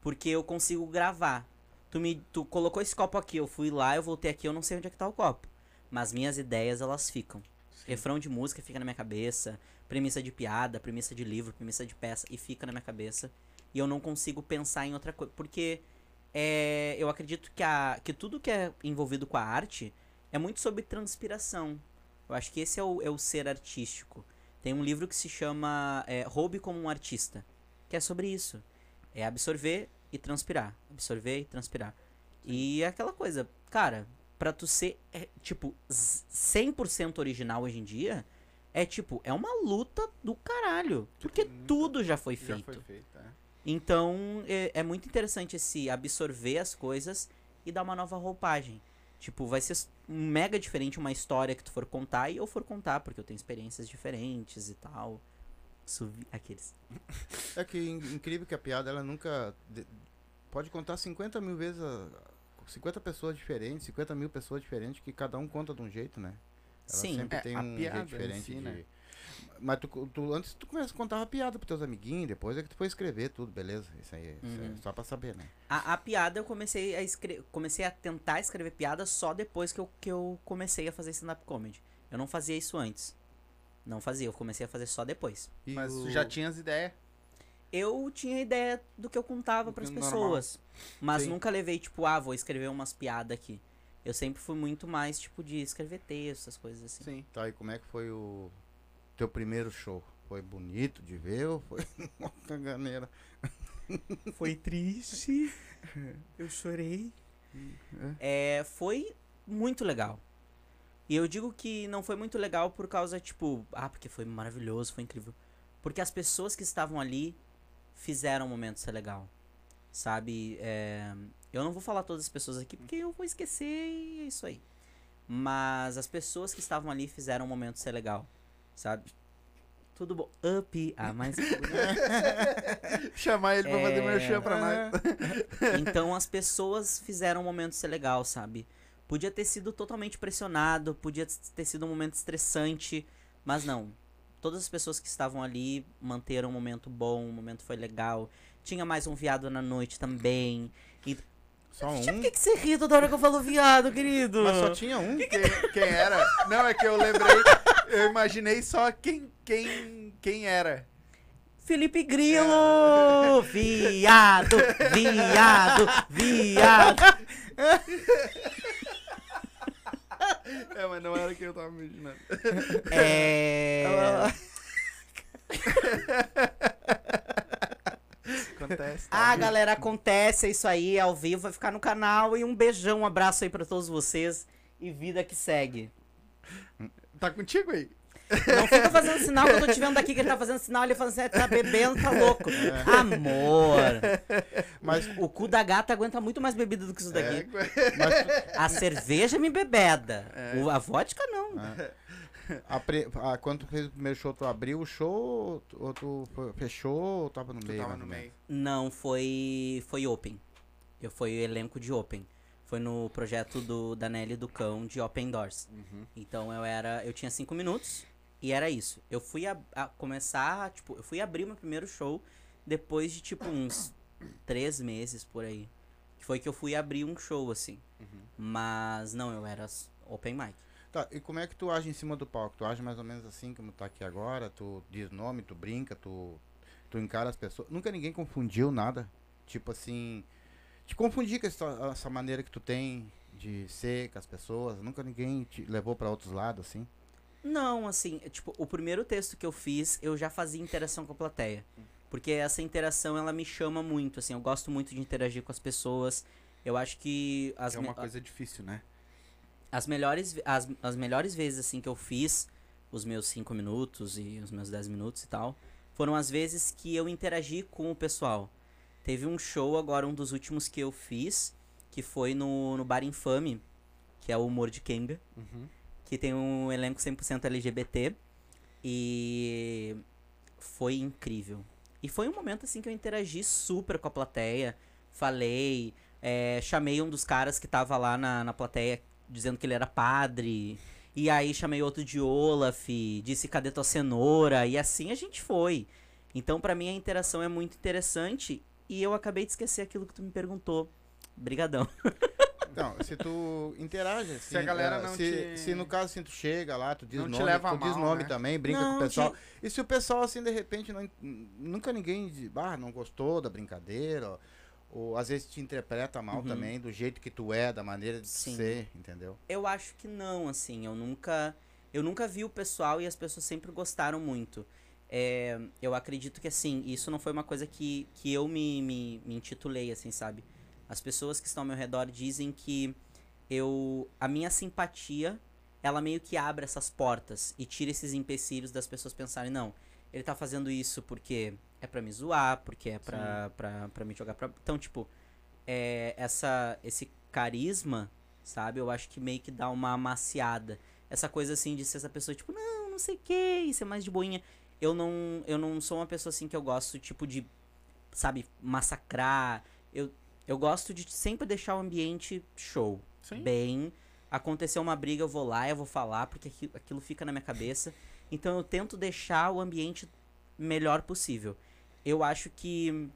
Porque eu consigo gravar. Tu me tu colocou esse copo aqui, eu fui lá, eu voltei aqui, eu não sei onde é que tá o copo. Mas minhas ideias, elas ficam. Refrão de música fica na minha cabeça, premissa de piada, premissa de livro, premissa de peça, e fica na minha cabeça. E eu não consigo pensar em outra coisa. Porque é, eu acredito que, a, que tudo que é envolvido com a arte é muito sobre transpiração. Eu acho que esse é o, é o ser artístico. Tem um livro que se chama é, Roube como um Artista, que é sobre isso. É absorver e transpirar. Absorver e transpirar. E é aquela coisa, cara, pra tu ser, é, tipo, z- 100% original hoje em dia, é tipo, é uma luta do caralho. Porque tudo já foi Já feito. foi feito, é. Então, é, é muito interessante esse absorver as coisas e dar uma nova roupagem. Tipo, vai ser mega diferente uma história que tu for contar e eu for contar, porque eu tenho experiências diferentes e tal. Suvi- Aqueles. É que in- incrível que a piada, ela nunca. de- pode contar 50 mil vezes. A, 50 pessoas diferentes, 50 mil pessoas diferentes, que cada um conta de um jeito, né? Ela Sim. sempre É, tem a um piada jeito diferente si, de. né? Mas tu, tu- antes tu começa a contar piada pros teus amiguinhos, depois é que tu foi escrever tudo, beleza? Isso aí, isso aí Uhum. é só pra saber, né? A, a piada eu comecei a escrever. Comecei a tentar escrever piada só depois que eu, que eu comecei a fazer stand-up comedy. Eu não fazia isso antes. Não fazia, eu comecei a fazer só depois. E Mas o- já tinha as ideias. Eu tinha ideia do que eu contava pras que pessoas. Mas Sim. nunca levei, tipo, ah, vou escrever umas piadas aqui. Eu sempre fui muito mais, tipo, de escrever texto, essas coisas assim. Sim. Tá, e como é que foi o teu primeiro show? Foi bonito de ver ou foi uma caganeira? Foi triste. Eu chorei. É, foi muito legal. E eu digo que não foi muito legal por causa, tipo, ah, porque foi maravilhoso, foi incrível. Porque as pessoas que estavam ali fizeram o momento ser legal. Sabe? É, eu não vou falar todas as pessoas aqui porque eu vou esquecer e é isso aí. Mas as pessoas que estavam ali fizeram o momento ser legal. Sabe? Tudo bom. Up, a mais. Chamar ele pra fazer É. merchan pra nós. Então as pessoas fizeram o momento ser legal, sabe? Podia ter sido totalmente pressionado, podia ter sido um momento estressante, mas não. Todas as pessoas que estavam ali manteram um momento bom, o momento foi legal. Tinha mais um viado na noite também. Só um? Por que, que você ri toda hora que eu falo viado, querido? Mas só tinha um? Quem, quem era? Não, é que eu lembrei. Eu imaginei só quem, quem, quem era. Felipe Grilo! Viado! Viado! Viado! É, mas não era quem eu tava imaginando. É. Acontece. tá? Ah, galera, acontece, é isso aí, é ao vivo, vai ficar no canal. E um beijão, um abraço aí pra todos vocês. E vida que segue. Tá contigo aí? Não fica fazendo sinal que eu tô te vendo daqui, que ele tá fazendo sinal, ele falando assim, "É, tá bebendo, tá louco. Amor. Mas, O cu da gata aguenta muito mais bebida do que isso É, daqui. mas tu- A cerveja me bebeda. É. O- a vodka não. a pre- a- quando tu fez o primeiro show, tu abriu o show ou tu- ou tu fe- fechou ou tava no Tu meio? tava no meio. Não, foi foi open. Eu fui o elenco de open. Foi no projeto do da Nelly do Cão de Open Doors. Então eu era, eu tinha cinco minutos e era isso. Eu fui a, a começar, tipo, eu fui abrir meu primeiro show depois de tipo uns três meses por aí. Que foi que eu fui abrir um show assim. Mas não, eu era open mic. Tá, e como é que tu age em cima do palco? Tu age mais ou menos assim como tá aqui agora? Tu diz nome, tu brinca, tu, tu encara as pessoas. Nunca ninguém confundiu nada? Tipo assim, te confundir com essa, essa maneira que tu tem de ser com as pessoas? Nunca ninguém te levou pra outros lados, assim? Não, assim, é, tipo, o primeiro texto que eu fiz, eu já fazia interação com a plateia. Porque essa interação, ela me chama muito, assim, eu gosto muito de interagir com as pessoas. Eu acho que as, é uma coisa difícil, né? as melhores as, as melhores vezes assim que eu fiz os meus 5 minutos e os meus 10 minutos e tal, foram as vezes que eu interagi com o pessoal. Teve um show agora, um dos últimos que eu fiz, que foi no, no Bar Infame, que é o Humor de Kenga, que tem um elenco 100% LGBT. E foi incrível. E foi um momento assim que eu interagi super com a plateia. Falei, é, chamei um dos caras que tava lá na, na plateia dizendo que ele era padre. E aí chamei outro de Olaf, disse cadê tua cenoura? E assim a gente foi. Então pra mim a interação é muito interessante. E eu acabei de esquecer aquilo que tu me perguntou. Brigadão. Então, se tu interage, assim, Se a galera eh, não se, te- se no caso assim, tu chega lá, tu diz Não te nome, leva tu diz mal, nome né? também, brinca Não, com o pessoal. te- E se o pessoal assim de repente não, nunca ninguém diz, ah, não gostou da brincadeira, ou, ou às vezes te interpreta mal Uhum. também do jeito que tu é, da maneira de Sim. ser, entendeu? Eu acho que não, assim, eu nunca. Eu nunca vi o pessoal e as pessoas sempre gostaram muito. É, eu acredito que, assim, isso não foi uma coisa que, que eu me, me, me intitulei, assim, sabe? As pessoas que estão ao meu redor dizem que eu. A minha simpatia, ela meio que abre essas portas e tira esses empecilhos das pessoas pensarem, não, ele tá fazendo isso porque é pra me zoar, porque é pra, pra, pra me jogar pra. Então, tipo, é, essa, esse carisma sabe? Eu acho que meio que dá uma amaciada. Essa coisa assim de ser essa pessoa, tipo, não, não sei o que, ser mais de boinha. Eu não, eu não sou uma pessoa assim que eu gosto, tipo, de, sabe, massacrar. Eu, eu gosto de sempre deixar o ambiente show. Sim. Bem. Aconteceu uma briga, eu vou lá, eu vou falar, porque aquilo, aquilo fica na minha cabeça. Então eu tento deixar o ambiente melhor possível. Eu acho que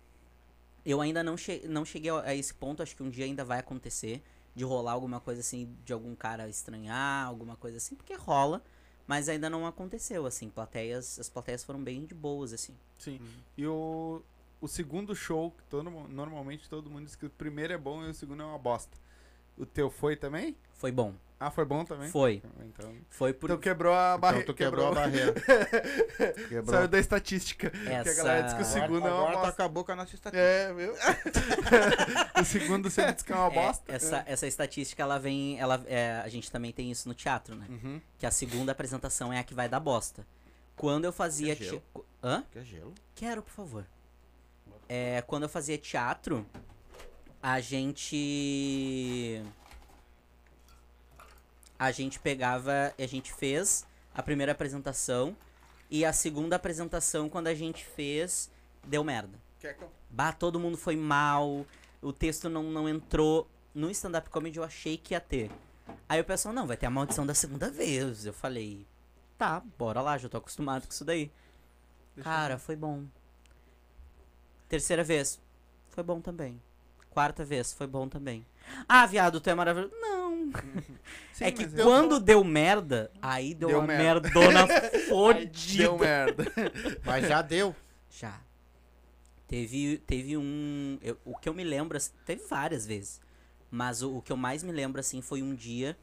eu ainda não, che não cheguei a a esse ponto, acho que um dia ainda vai acontecer de rolar alguma coisa assim, de algum cara estranhar, alguma coisa assim, porque rola, mas ainda não aconteceu, assim, plateias, as plateias foram bem de boas, assim. Sim. E o, o segundo show, que todo, normalmente todo mundo diz que o primeiro é bom e o segundo é uma bosta. O teu foi também? Foi bom. Ah, foi bom também? Foi. Então, Foi por então quebrou a barreira. Então tu quebrou, a barreira. Quebrou. Saiu da estatística. Que a essa galera diz que o Agora, segundo é uma agora tu bosta. acabou com a nossa estatística. É, viu? o segundo você diz que é uma É, bosta. essa, essa estatística, ela vem. Ela, é, a gente também tem isso no teatro, né? Uhum. Que a segunda apresentação é a que vai dar bosta. Quando eu fazia. Quer gelo? te- Hã? Quer gelo? Quero, por favor. É, quando eu fazia teatro, a gente. A gente pegava. A gente fez a primeira apresentação. E a segunda apresentação, quando a gente fez, deu merda. Bah, todo mundo foi mal, o texto não, não entrou. No stand-up comedy eu achei que ia ter. Aí o pessoal, não, vai ter a maldição da segunda vez. Eu falei, tá, bora lá, já tô acostumado com isso daí. Deixa Cara, foi bom. Terceira vez, foi bom também. Quarta vez, foi bom também. Ah, viado, tu é maravilhoso. Não. Sim, é que quando deu merda, aí deu, Deu uma merda. merdona fodida. Deu merda. Mas já deu. Já. Teve, teve um. eu- o que eu me lembro, assim, teve várias vezes. Mas o, o que eu mais me lembro, assim, foi um dia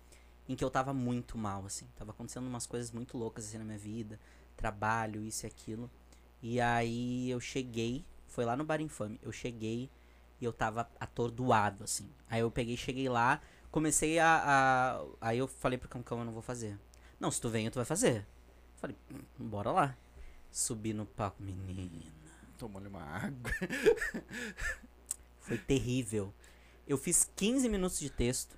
em que eu tava muito mal, assim. Tava acontecendo umas coisas muito loucas, assim, na minha vida. Trabalho, isso e aquilo. E aí eu cheguei, foi lá no Bar Infame. Eu cheguei e eu tava atordoado, assim. Aí eu peguei, cheguei lá, comecei a. a- aí eu falei pro Cancão, eu não vou fazer. Não, se tu vem, tu vai fazer. Falei, "Hum, bora lá. Subi no palco, menina. Tomou-lhe uma água. Foi terrível. Eu fiz 15 minutos de texto,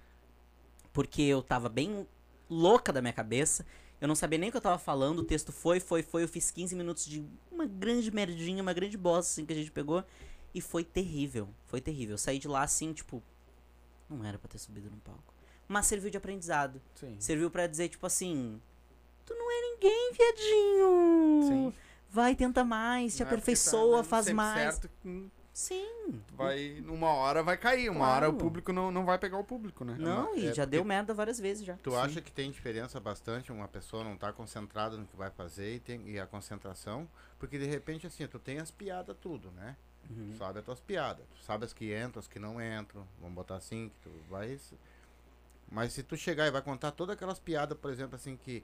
porque eu tava bem louca da minha cabeça. Eu não sabia nem o que eu tava falando. O texto foi, foi, foi. Eu fiz 15 minutos de uma grande merdinha, uma grande bosta assim que a gente pegou. E foi terrível. Foi terrível. Eu saí de lá assim, tipo. Não era pra ter subido no palco. Mas serviu de aprendizado. Sim. Serviu pra dizer, tipo assim. Tu não é ninguém, viadinho. Sim. Vai, tenta mais, te Não é porque aperfeiçoa, tá faz mais. Certo, Sim. vai, uma hora vai cair, uma hora o Claro. público não, não vai pegar o público, né? Não, e é já deu merda várias vezes já. Tu acha que tem diferença bastante uma pessoa não estar concentrada no que vai fazer e, tem, e a concentração? Porque de repente, assim, tu tem as piadas tudo, né? Uhum. Tu sabe as tuas piadas. Tu sabe as que entram, as que não entram. Vamos botar assim, que tu vai. Mas se tu chegar e vai contar todas aquelas piadas, por exemplo, assim, que.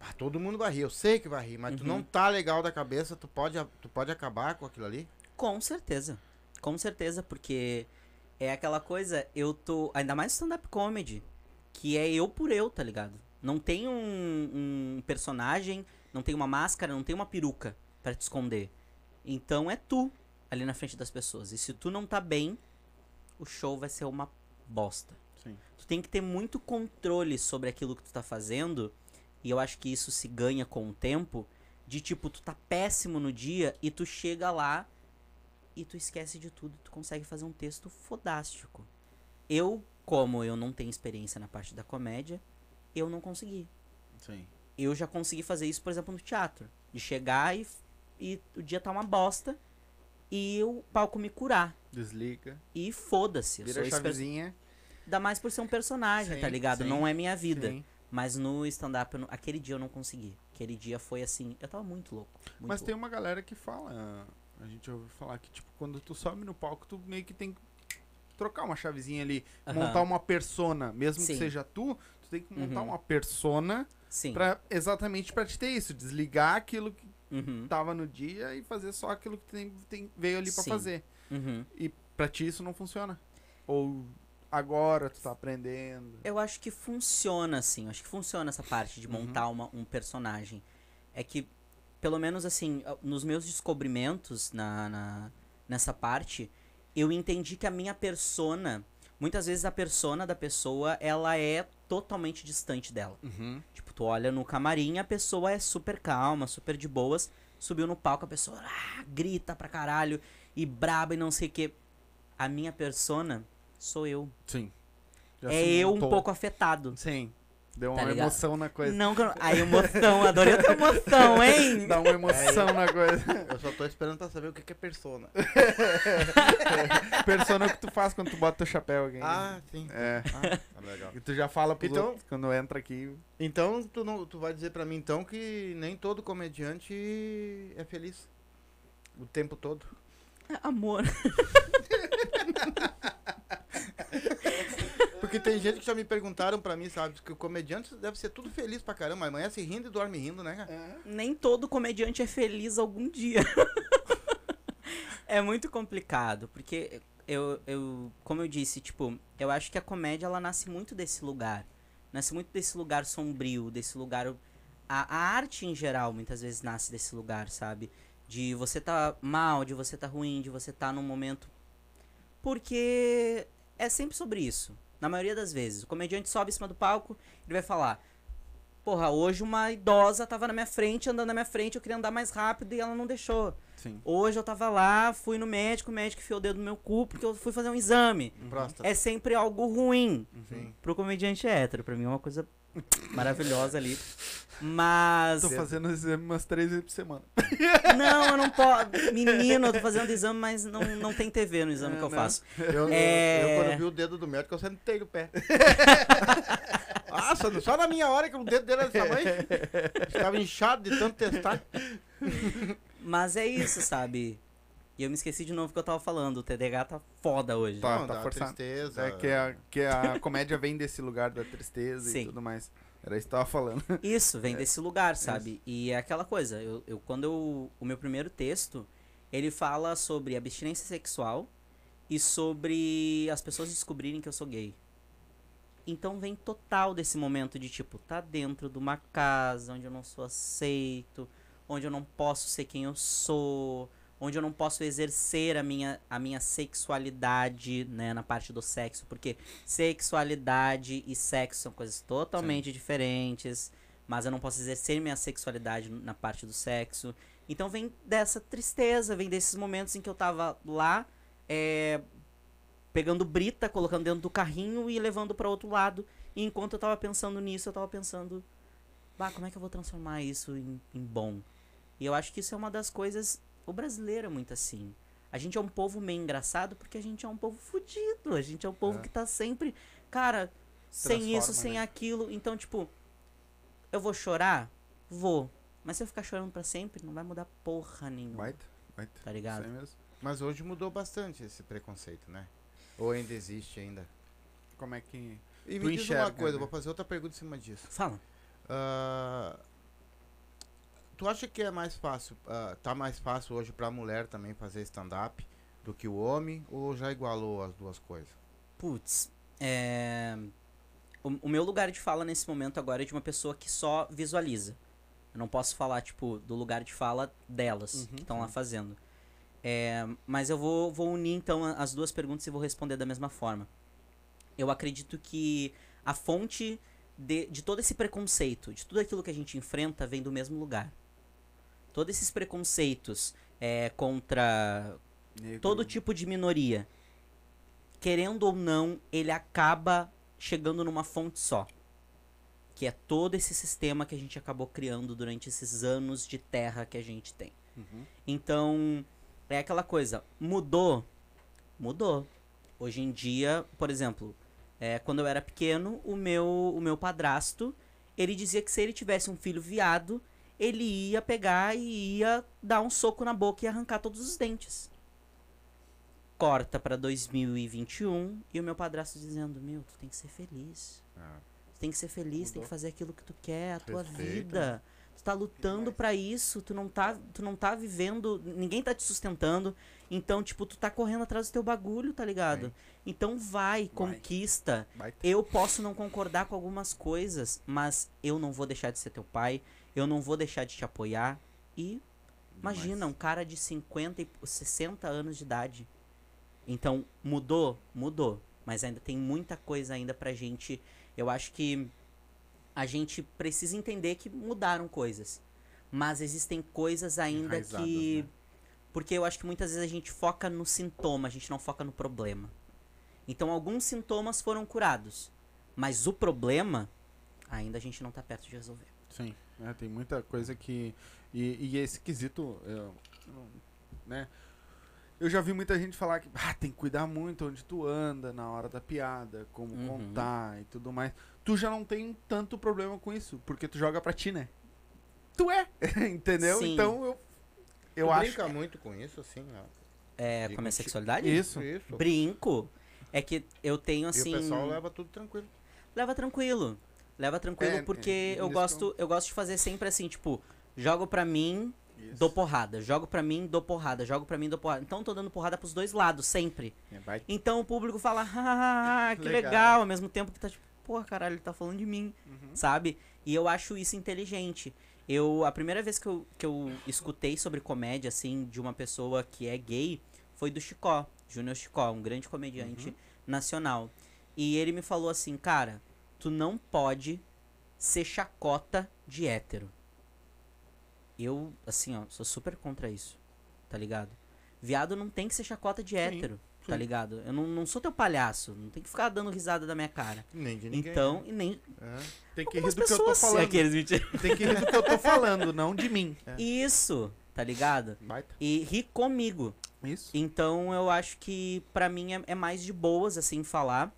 ah, todo mundo vai rir, eu sei que vai rir, mas tu Uhum. não tá legal da cabeça, tu pode, tu pode acabar com aquilo ali? Com certeza. Com certeza, porque é aquela coisa, eu tô. Ainda mais stand-up comedy, que é eu por eu, tá ligado? Não tem um, um personagem, não tem uma máscara, não tem uma peruca pra te esconder. Então é tu ali na frente das pessoas. E se tu não tá bem, o show vai ser uma bosta. Sim. Tu tem que ter muito controle sobre aquilo que tu tá fazendo. E eu acho que isso se ganha com o tempo. De tipo, tu tá péssimo no dia e tu chega lá e tu esquece de tudo. Tu consegue fazer um texto fodástico. Eu, como eu não tenho experiência na parte da comédia, eu não consegui. Sim. Eu já consegui fazer isso, por exemplo, no teatro. De chegar e, e o dia tá uma bosta e o palco me curar. Desliga. E foda-se. Vira sou a chavezinha. Ainda mais por ser um personagem, Sim, tá ligado? sim, não é minha vida. Sim. Mas no stand-up, não- aquele dia eu não consegui. Aquele dia foi assim, eu tava muito louco. muito Mas tem louco. uma galera que fala, a gente ouviu falar que, tipo, quando tu sobe no palco, tu meio que tem que trocar uma chavezinha ali, montar uma persona, mesmo que seja tu, tu tem que montar Uhum. uma persona Sim. pra, exatamente pra te ter isso, desligar aquilo que Uhum. tava no dia e fazer só aquilo que tem, tem- veio ali pra Sim. fazer. Uhum. E pra ti isso não funciona. Ou agora tu tá aprendendo. Eu acho que funciona, assim. Eu acho que funciona essa parte de Uhum. montar uma, um personagem. É que, pelo menos assim, nos meus descobrimentos na, na- nessa parte, eu entendi que a minha persona. Muitas vezes a persona da pessoa, ela é totalmente distante dela. Uhum. Tipo, tu olha no camarim, a pessoa é super calma, super de boas. Subiu no palco, a pessoa ah, grita pra caralho e braba e não sei o que. A minha persona sou eu. Sim. Já é eu um pouco afetado. Sim. Deu Tá uma ligado? emoção na coisa. Não, a emoção, adorei a tua emoção, hein? Dá uma emoção na coisa. Eu só tô esperando pra saber o que que é persona. Persona é o que tu faz quando tu bota teu chapéu aqui. Ah, sim. É. Ah, tá legal. E tu já fala pros Então- outros quando entra aqui. Então, tu, não, tu vai dizer pra mim, então, que nem todo comediante é feliz. O tempo todo. Amor. Porque tem gente que já me perguntaram pra mim, sabe, que o comediante deve ser tudo feliz pra caramba. Amanhã se rindo e dorme rindo, né, cara? Nem todo comediante é feliz algum dia. é muito complicado, porque eu, eu, como eu disse, tipo, eu acho que a comédia ela nasce muito desse lugar. Nasce muito desse lugar sombrio, desse lugar. A, a arte em geral muitas vezes nasce desse lugar, sabe? De você tá mal, de você tá ruim, de você tá num momento. Porque é sempre sobre isso. Na maioria das vezes. O comediante sobe em cima do palco, ele vai falar. Porra, hoje uma idosa tava na minha frente, andando na minha frente, eu queria andar mais rápido e ela não deixou. Sim. Hoje eu tava lá, fui no médico, o médico enfiou o dedo no meu cu porque eu fui fazer um exame. Próstata. É sempre algo ruim Sim. pro comediante hétero. Pra mim é uma coisa maravilhosa ali. Mas. Tô fazendo exame umas três vezes por semana. Não, eu não posso. Menino, eu tô fazendo exame, mas não, não tem TV no exame É, que eu né? faço. Eu, É. eu, quando vi o dedo do médico, eu sentei no pé. ah, só, só na minha hora que o dedo dele era desse tamanho. Estava inchado de tanto testar. Mas é isso, sabe? E eu me esqueci de novo que eu tava falando. O TDH tá foda hoje. Tá, Não, tá forçado. tristeza. É que a, que a comédia vem desse lugar da tristeza Sim. e tudo mais. Era isso que eu tava falando. Isso, vem desse lugar, sabe? E é aquela coisa, eu, eu quando eu, o meu primeiro texto, ele fala sobre abstinência sexual e sobre as pessoas descobrirem que eu sou gay. Então vem total desse momento de tipo, tá dentro de uma casa onde eu não sou aceito, onde eu não posso ser quem eu sou, onde eu não posso exercer a minha, a minha sexualidade, né, na parte do sexo, porque sexualidade e sexo são coisas totalmente diferentes, mas eu não posso exercer minha sexualidade na parte do sexo. Então vem dessa tristeza, vem desses momentos em que eu tava lá, é, pegando brita, colocando dentro do carrinho e levando para outro lado. E enquanto eu tava pensando nisso, eu tava pensando, bah, como é que eu vou transformar isso em, em bom? E eu acho que isso é uma das coisas. O brasileiro é muito assim. A gente é um povo meio engraçado porque a gente é um povo fudido. A gente é um povo É. que tá sempre, cara, sem isso, Transforma, sem né? aquilo. Então, tipo, eu vou chorar? Vou. Mas se eu ficar chorando pra sempre, não vai mudar porra nenhuma. Baita, baita. Tá ligado? Aí mesmo. Mas hoje mudou bastante esse preconceito, né? Ou ainda existe ainda. Como é que. E Tu me diz enxerga, uma coisa, né? vou fazer outra pergunta em cima disso. Fala. Ah, tu acha que é mais fácil, ah, tá mais fácil hoje pra mulher também fazer stand-up do que o homem? Ou já igualou as duas coisas? Putz, é... O, o meu lugar de fala nesse momento agora é de uma pessoa que só visualiza. Eu não posso falar, tipo, do lugar de fala delas, Uhum, que estão lá sim. fazendo. É, mas eu vou, vou unir, então, as duas perguntas e vou responder da mesma forma. Eu acredito que a fonte de, de todo esse preconceito, de tudo aquilo que a gente enfrenta, vem do mesmo lugar. Todos esses preconceitos é, contra Negro. todo tipo de minoria, querendo ou não, ele acaba chegando numa fonte só. Que é todo esse sistema que a gente acabou criando durante esses anos de terra que a gente tem. Uhum. Então, é aquela coisa, mudou? Mudou. Hoje em dia, por exemplo, é, quando eu era pequeno, o meu, o meu padrasto, ele dizia que se ele tivesse um filho viado, ele ia pegar e ia dar um soco na boca e arrancar todos os dentes. Corta pra 2021 e o meu padrasto dizendo: Meu, tu tem que ser feliz. Tu tem que ser feliz, tem Mudou. que fazer aquilo que tu quer, a tua Perfeito. vida. Tu tá lutando pra isso, tu não tá, tu não tá vivendo, ninguém tá te sustentando. Então, tipo, tu tá correndo atrás do teu bagulho, tá ligado? Sim. Então vai, conquista. Baita. Eu posso não concordar com algumas coisas, mas eu não vou deixar de ser teu pai, eu não vou deixar de te apoiar. E imagina, um cara de 50 e 60 anos de idade. Então, mudou? Mudou. Mas ainda tem muita coisa ainda pra gente. Eu acho que a gente precisa entender que mudaram coisas. Mas existem coisas ainda Enraizadas, que. né? Porque eu acho que muitas vezes a gente foca no sintoma, a gente não foca no problema. Então alguns sintomas foram curados. Mas o problema, ainda a gente não tá perto de resolver. Sim, né, tem muita coisa que. E, e esse quesito, eu, né? Eu já vi muita gente falar que ah, tem que cuidar muito onde tu anda, na hora da piada, como Uhum. contar e tudo mais. Tu já não tem tanto problema com isso, porque tu joga pra ti, né? Tu é, entendeu? Sim. Então eu, eu Tu acho. brinca muito com isso, assim, ó. É, com a minha sexualidade? Isso. Isso. Brinco. É que eu tenho assim. E o pessoal leva tudo tranquilo. Leva tranquilo. Leva tranquilo É, porque é, eu gosto, eu gosto de fazer sempre assim, tipo, jogo pra mim, dou porrada, jogo pra mim, dou porrada, jogo pra mim, dou porrada. Então eu tô dando porrada pros dois lados, sempre. É, Então o público fala, ah, que legal. Legal. ao mesmo tempo que tá tipo, porra, caralho, ele tá falando de mim, Uhum. sabe? E eu acho isso inteligente. Eu, a primeira vez que eu, que eu escutei sobre comédia, assim, de uma pessoa que é gay, foi do Chicó, Júnior Chicó, um grande comediante nacional. E ele me falou assim, cara, tu não pode ser chacota de hétero. Eu, assim, ó, sou super contra isso, tá ligado? Viado não tem que ser chacota de hétero, tá sim. ligado? Eu não, não sou teu palhaço, não tem que ficar dando risada da minha cara. Nem de ninguém. Então, e nem né? Tem que rir algumas do que eu tô falando. aqueles. Tem que rir do que eu tô falando, não de mim. Isso, tá ligado? Baita. E ri comigo. Isso. Então eu acho que pra mim é, é mais de boas, assim, falar.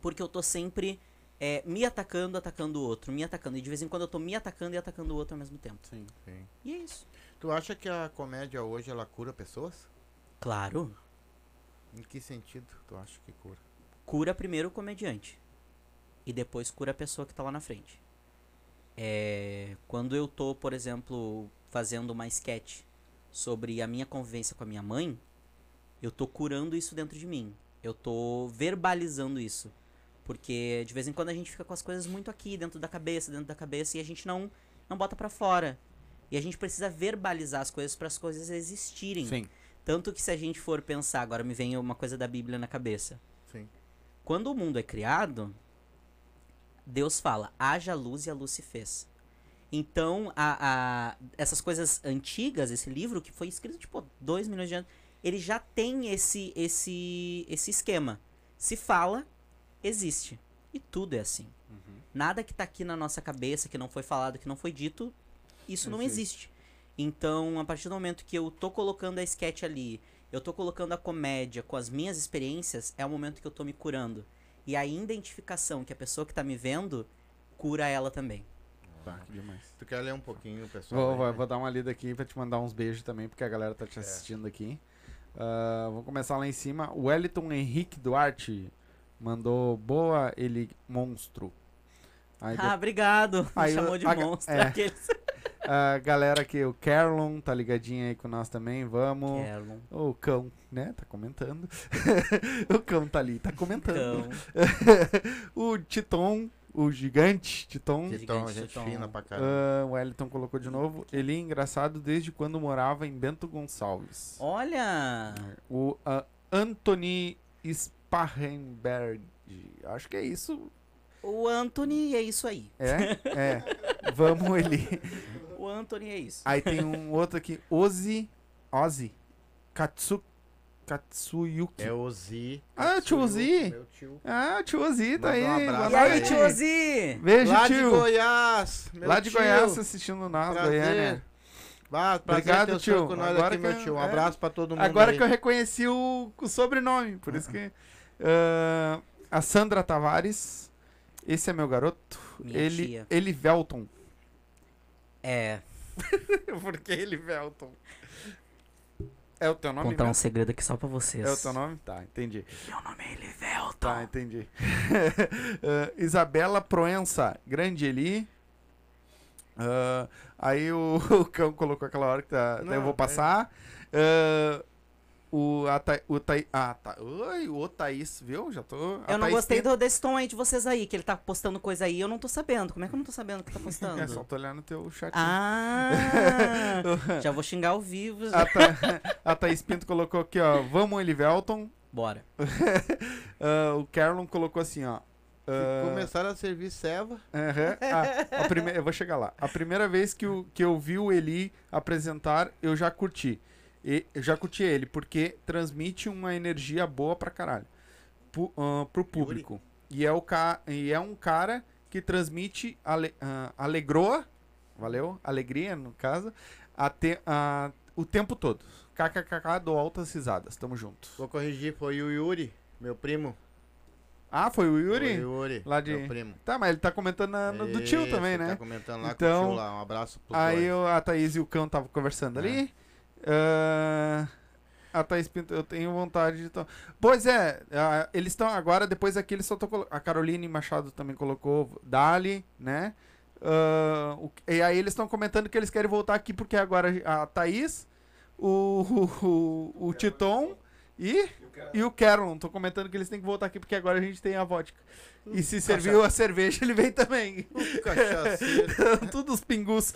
Porque eu tô sempre é, me atacando, atacando o outro, me atacando. E de vez em quando eu tô me atacando e atacando o outro ao mesmo tempo. Sim. Sim. E é isso. Tu acha que a comédia hoje ela cura pessoas? Claro. Em que sentido tu acha que cura? Cura primeiro o comediante. E depois cura a pessoa que tá lá na frente. É, quando eu tô, por exemplo, fazendo uma sketch sobre a minha convivência com a minha mãe, eu tô curando isso dentro de mim. Eu tô verbalizando isso. Porque de vez em quando a gente fica com as coisas muito aqui, dentro da cabeça, dentro da cabeça, e a gente não, não bota pra fora. E a gente precisa verbalizar as coisas para as coisas existirem. Sim. Tanto que se a gente for pensar, agora me vem uma coisa da Bíblia na cabeça. Sim. Quando o mundo é criado, Deus fala, haja luz e a luz se fez. Então, a, a- essas coisas antigas, esse livro que foi escrito, tipo, dois milhões de anos, ele já tem esse, esse, esse esquema. Se fala, existe. E tudo é assim. Nada que tá aqui na nossa cabeça, que não foi falado, que não foi dito, isso não Existe. existe. Então, a partir do momento que eu tô colocando a sketch ali, eu tô colocando a comédia com as minhas experiências, é o momento que eu tô me curando. E a identificação que a pessoa que tá me vendo cura ela também. Tá, que demais. Tu quer ler um pouquinho, pessoal? Vou, vou, vou dar uma lida aqui pra te mandar uns beijos também, porque a galera tá te assistindo aqui. Ah, vamos começar lá em cima. O Wellington Henrique Duarte mandou boa, ele monstro. Aí ah, obrigado. Me Aí chamou eu- de a- monstro. é. Aqueles... a galera aqui, o Carlon, tá ligadinho aí com nós também, vamos. Erlon, O cão, né? Tá comentando. o cão tá ali, tá comentando. O Titon, o gigante Titon. Gigante gente Titon. fina pra caramba. ah, o Wellington colocou de novo. Ele é engraçado desde quando morava em Bento Gonçalves. Olha! O ah, Anthony Sparrenberg. Acho que é isso. O Anthony é isso aí. É? É. Vamos ele. O Anthony é isso. Aí tem um outro aqui. Ozzy. Ozzy. Katsu, Katsuyuki. É o Zi. Ah, tio. Meu tio. Ah, tio Ozzy tá aí. um abraço Boa E aí, noite. tiozinho? Beijo, Lá de tio. Goiás. meu Lá de tio. Goiás assistindo nós, Prazer. Goiânia. Ah, Obrigado, tio. Agora aqui, que eu- tio. Um é. abraço pra todo mundo Agora aí. que eu reconheci o, o sobrenome, por isso que. Ah, a Sandra Tavares. Esse é meu garoto. Minha ele, tia. ele Velton. É, por que ele Velton? É o teu nome? contar um mesmo? segredo aqui só pra vocês. É o teu nome? Tá, entendi. Meu nome é Elivelton. Tá, entendi. Ah, Isabela Proença, grande Eli. Ah, aí o, o cão colocou aquela hora que tá, daí eu Não, vou passar. Ah, o, a, Tha- o Thaí- ah, tá. Oi, o Thaís, viu? Já tô. a Eu não Thaís gostei tem- do, desse tom aí de vocês aí, que ele tá postando coisa aí, eu não tô sabendo. Como é que eu não tô sabendo que tá postando? É só tô olhando teu chat. Ah! já vou xingar ao vivo. A, Tha- a Thaís Pinto colocou aqui, ó. Vamos, Elivelton. Bora. Ah, o Carlon colocou assim, ó. ah, Começaram a servir ceva. Aham. Ah, a prime- Eu vou chegar lá. A primeira vez que, o, que eu vi o Eli apresentar, eu já curti. E, eu já curti ele, porque transmite uma energia boa pra caralho. Ah, pro público. E é, o ca, e é um cara que transmite ale, ah, alegroa, valeu? Alegria, no caso, até, o tempo todo. KKKK, dou altas risadas. Tamo junto. Vou corrigir, foi o Yuri, meu primo. Ah, foi o Foi Yuri? o Yuri, Lá de- meu primo. Tá, mas ele tá comentando na- no do tio Isso, também, né? Tá comentando lá Então, com o tio lá. Um abraço pros Aí dois. a Thaís e o Cão estavam conversando É. ali. Ah, a Thaís Pinto, eu tenho vontade de. to- Pois é, ah, eles estão agora, depois aqui eles só estão. colo- A Caroline Machado também colocou Dali, né? Ah, o- e aí eles estão comentando que eles querem voltar aqui porque agora a Thaís, o, o, o, o Titon e, e o Carol estão comentando que eles têm que voltar aqui porque agora a gente tem a vodka. E se serviu a cerveja, ele vem também. Cachaceiro. Tudo os pingus.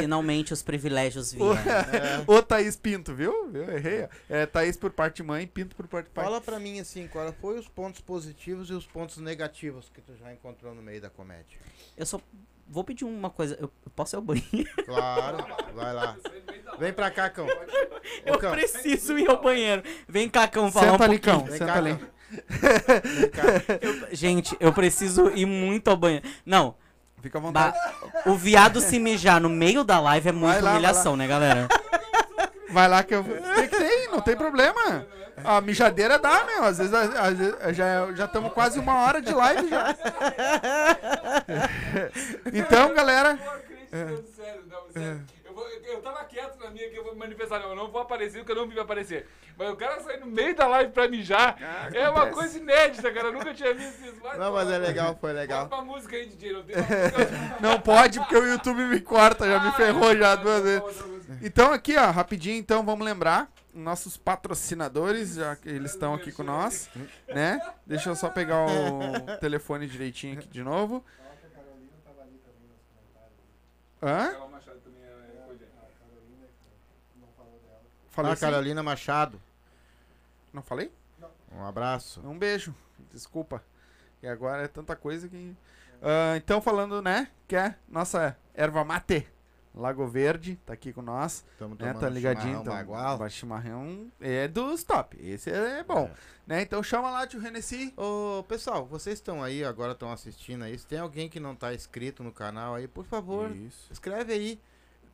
Finalmente os privilégios vieram. É. Ô Thaís Pinto, viu? Eu errei. É Thaís por parte de mãe, Pinto por parte de pai. Fala pra mim assim, qual foi os pontos positivos e os pontos negativos que tu já encontrou no meio da comédia? Eu só vou pedir uma coisa. Eu, posso ir ao banheiro? Claro, vai lá. Vem pra cá, cão. Ô, Eu cão, preciso ir ao banheiro. Vem cá, cão, falar um Senta ali, pouquinho. cão. Vem Senta cá, ali. cão. Vem cá. Eu- gente, eu preciso ir muito ao banheiro. Não, Fica à ba- vontade. o viado se mijar no meio da live é muita humilhação, né, galera? Vai lá que eu. Tem que ter, não tem problema. A mijadeira dá, meu. Às vezes, às vezes já já estamos quase uma hora de live já. Então, galera. Sério. Eu, vou, tava quieto na minha que eu vou manifestar, não, eu não vou aparecer porque eu não vi aparecer. Mas o cara sair no meio da live pra mijar é uma coisa inédita, cara. Eu nunca tinha visto isso. Vai Não, mas é legal, foi legal. Bota uma música aí, DJ. Não tem. Não pode porque o YouTube me corta, já me ferrou já duas vezes. Então, aqui, ó, rapidinho, então, vamos lembrar. Nossos patrocinadores, já que eles estão aqui com nós, né? Deixa eu só pegar o telefone direitinho aqui de novo. Hã? Falei Ah, sim? Carolina Machado. Não falei? Um abraço. Um beijo. Desculpa. E agora é tanta coisa que. Ah, então, falando, né? Que é nossa erva mate. Lago Verde, tá aqui com nós. Tamo Né? Tá ligadinho. Então, bagual. ba- chimarrão é dos top. Esse é bom. Né? Então chama lá, tio Renessi. Ô, pessoal, vocês estão aí, agora estão assistindo aí. Se tem alguém que não tá inscrito no canal aí, por favor, Isso. escreve aí.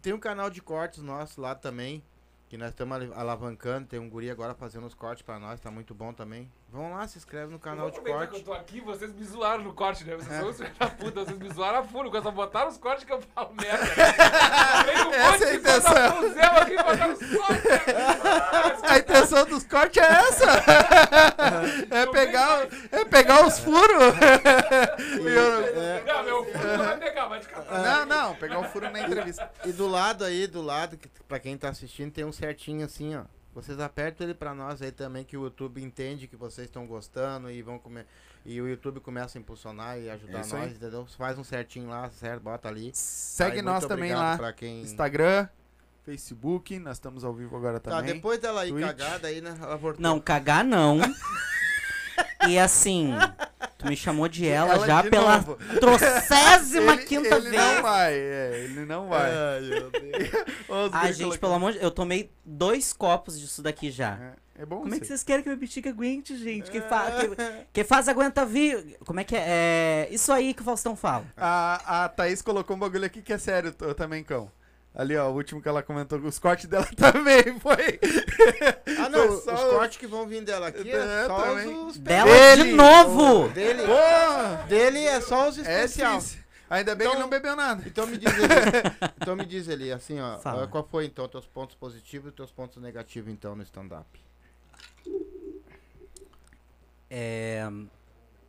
Tem um canal de cortes nosso lá também, que nós estamos alavancando. Tem um guri agora fazendo os cortes pra nós, tá muito bom também. Vão lá, se inscreve no canal de que corte. eu tô aqui, vocês me zoaram no corte, né? Vocês são os filhos da puta, vocês me zoaram a fundo, só botaram os cortes que eu falo merda. Vem com um Essa é a intenção. aqui, botaram os cortes. A intenção dos cortes é essa. é, pegar, é pegar os furos. Eu- Não, meu não vai pegar, vai te catar. Não, não, pegar o furo na entrevista. E do lado aí, do lado, que, pra quem tá assistindo, tem um certinho assim, ó. Vocês apertam ele pra nós aí também, que o YouTube entende que vocês estão gostando e vão comer. E o YouTube começa a impulsionar e ajudar Isso aí. nós, entendeu? Faz um certinho lá, certo? Bota ali. Segue Aí, nós também lá. Pra quem... Instagram, Facebook, nós estamos ao vivo agora Tá, também. depois dela aí Twitch. cagada aí, né? Ela voltou. Não, cagar não. E assim, tu me chamou de ela, Ela já de pela novo. trocésima ele, quinta ele vez. não vai, é, ele não vai. Ai, meu Deus. Ai, gente, pelo amor de Deus, eu tomei dois copos disso daqui já. É, é bom Como é que vocês querem que meu bexiga aguente, gente? Quem, fa que, quem faz aguenta vir. Como é que é? É Isso aí que o Faustão fala. A, a Thaís colocou um bagulho aqui que é sério t- também, cão. Ali, ó, o último que ela comentou, os cortes dela também foi. Ah, não, Foi os só os- cortes que vão vir dela aqui é, É, só também. os... os Dela Dele. de novo! Dele, Pô, dele é só os é especial. difícil. Ainda bem que Então- não bebeu nada. Então me diz ali, então me diz ali, assim, ó, Fala. qual foi então teus pontos positivos e teus pontos negativos então no stand-up? É,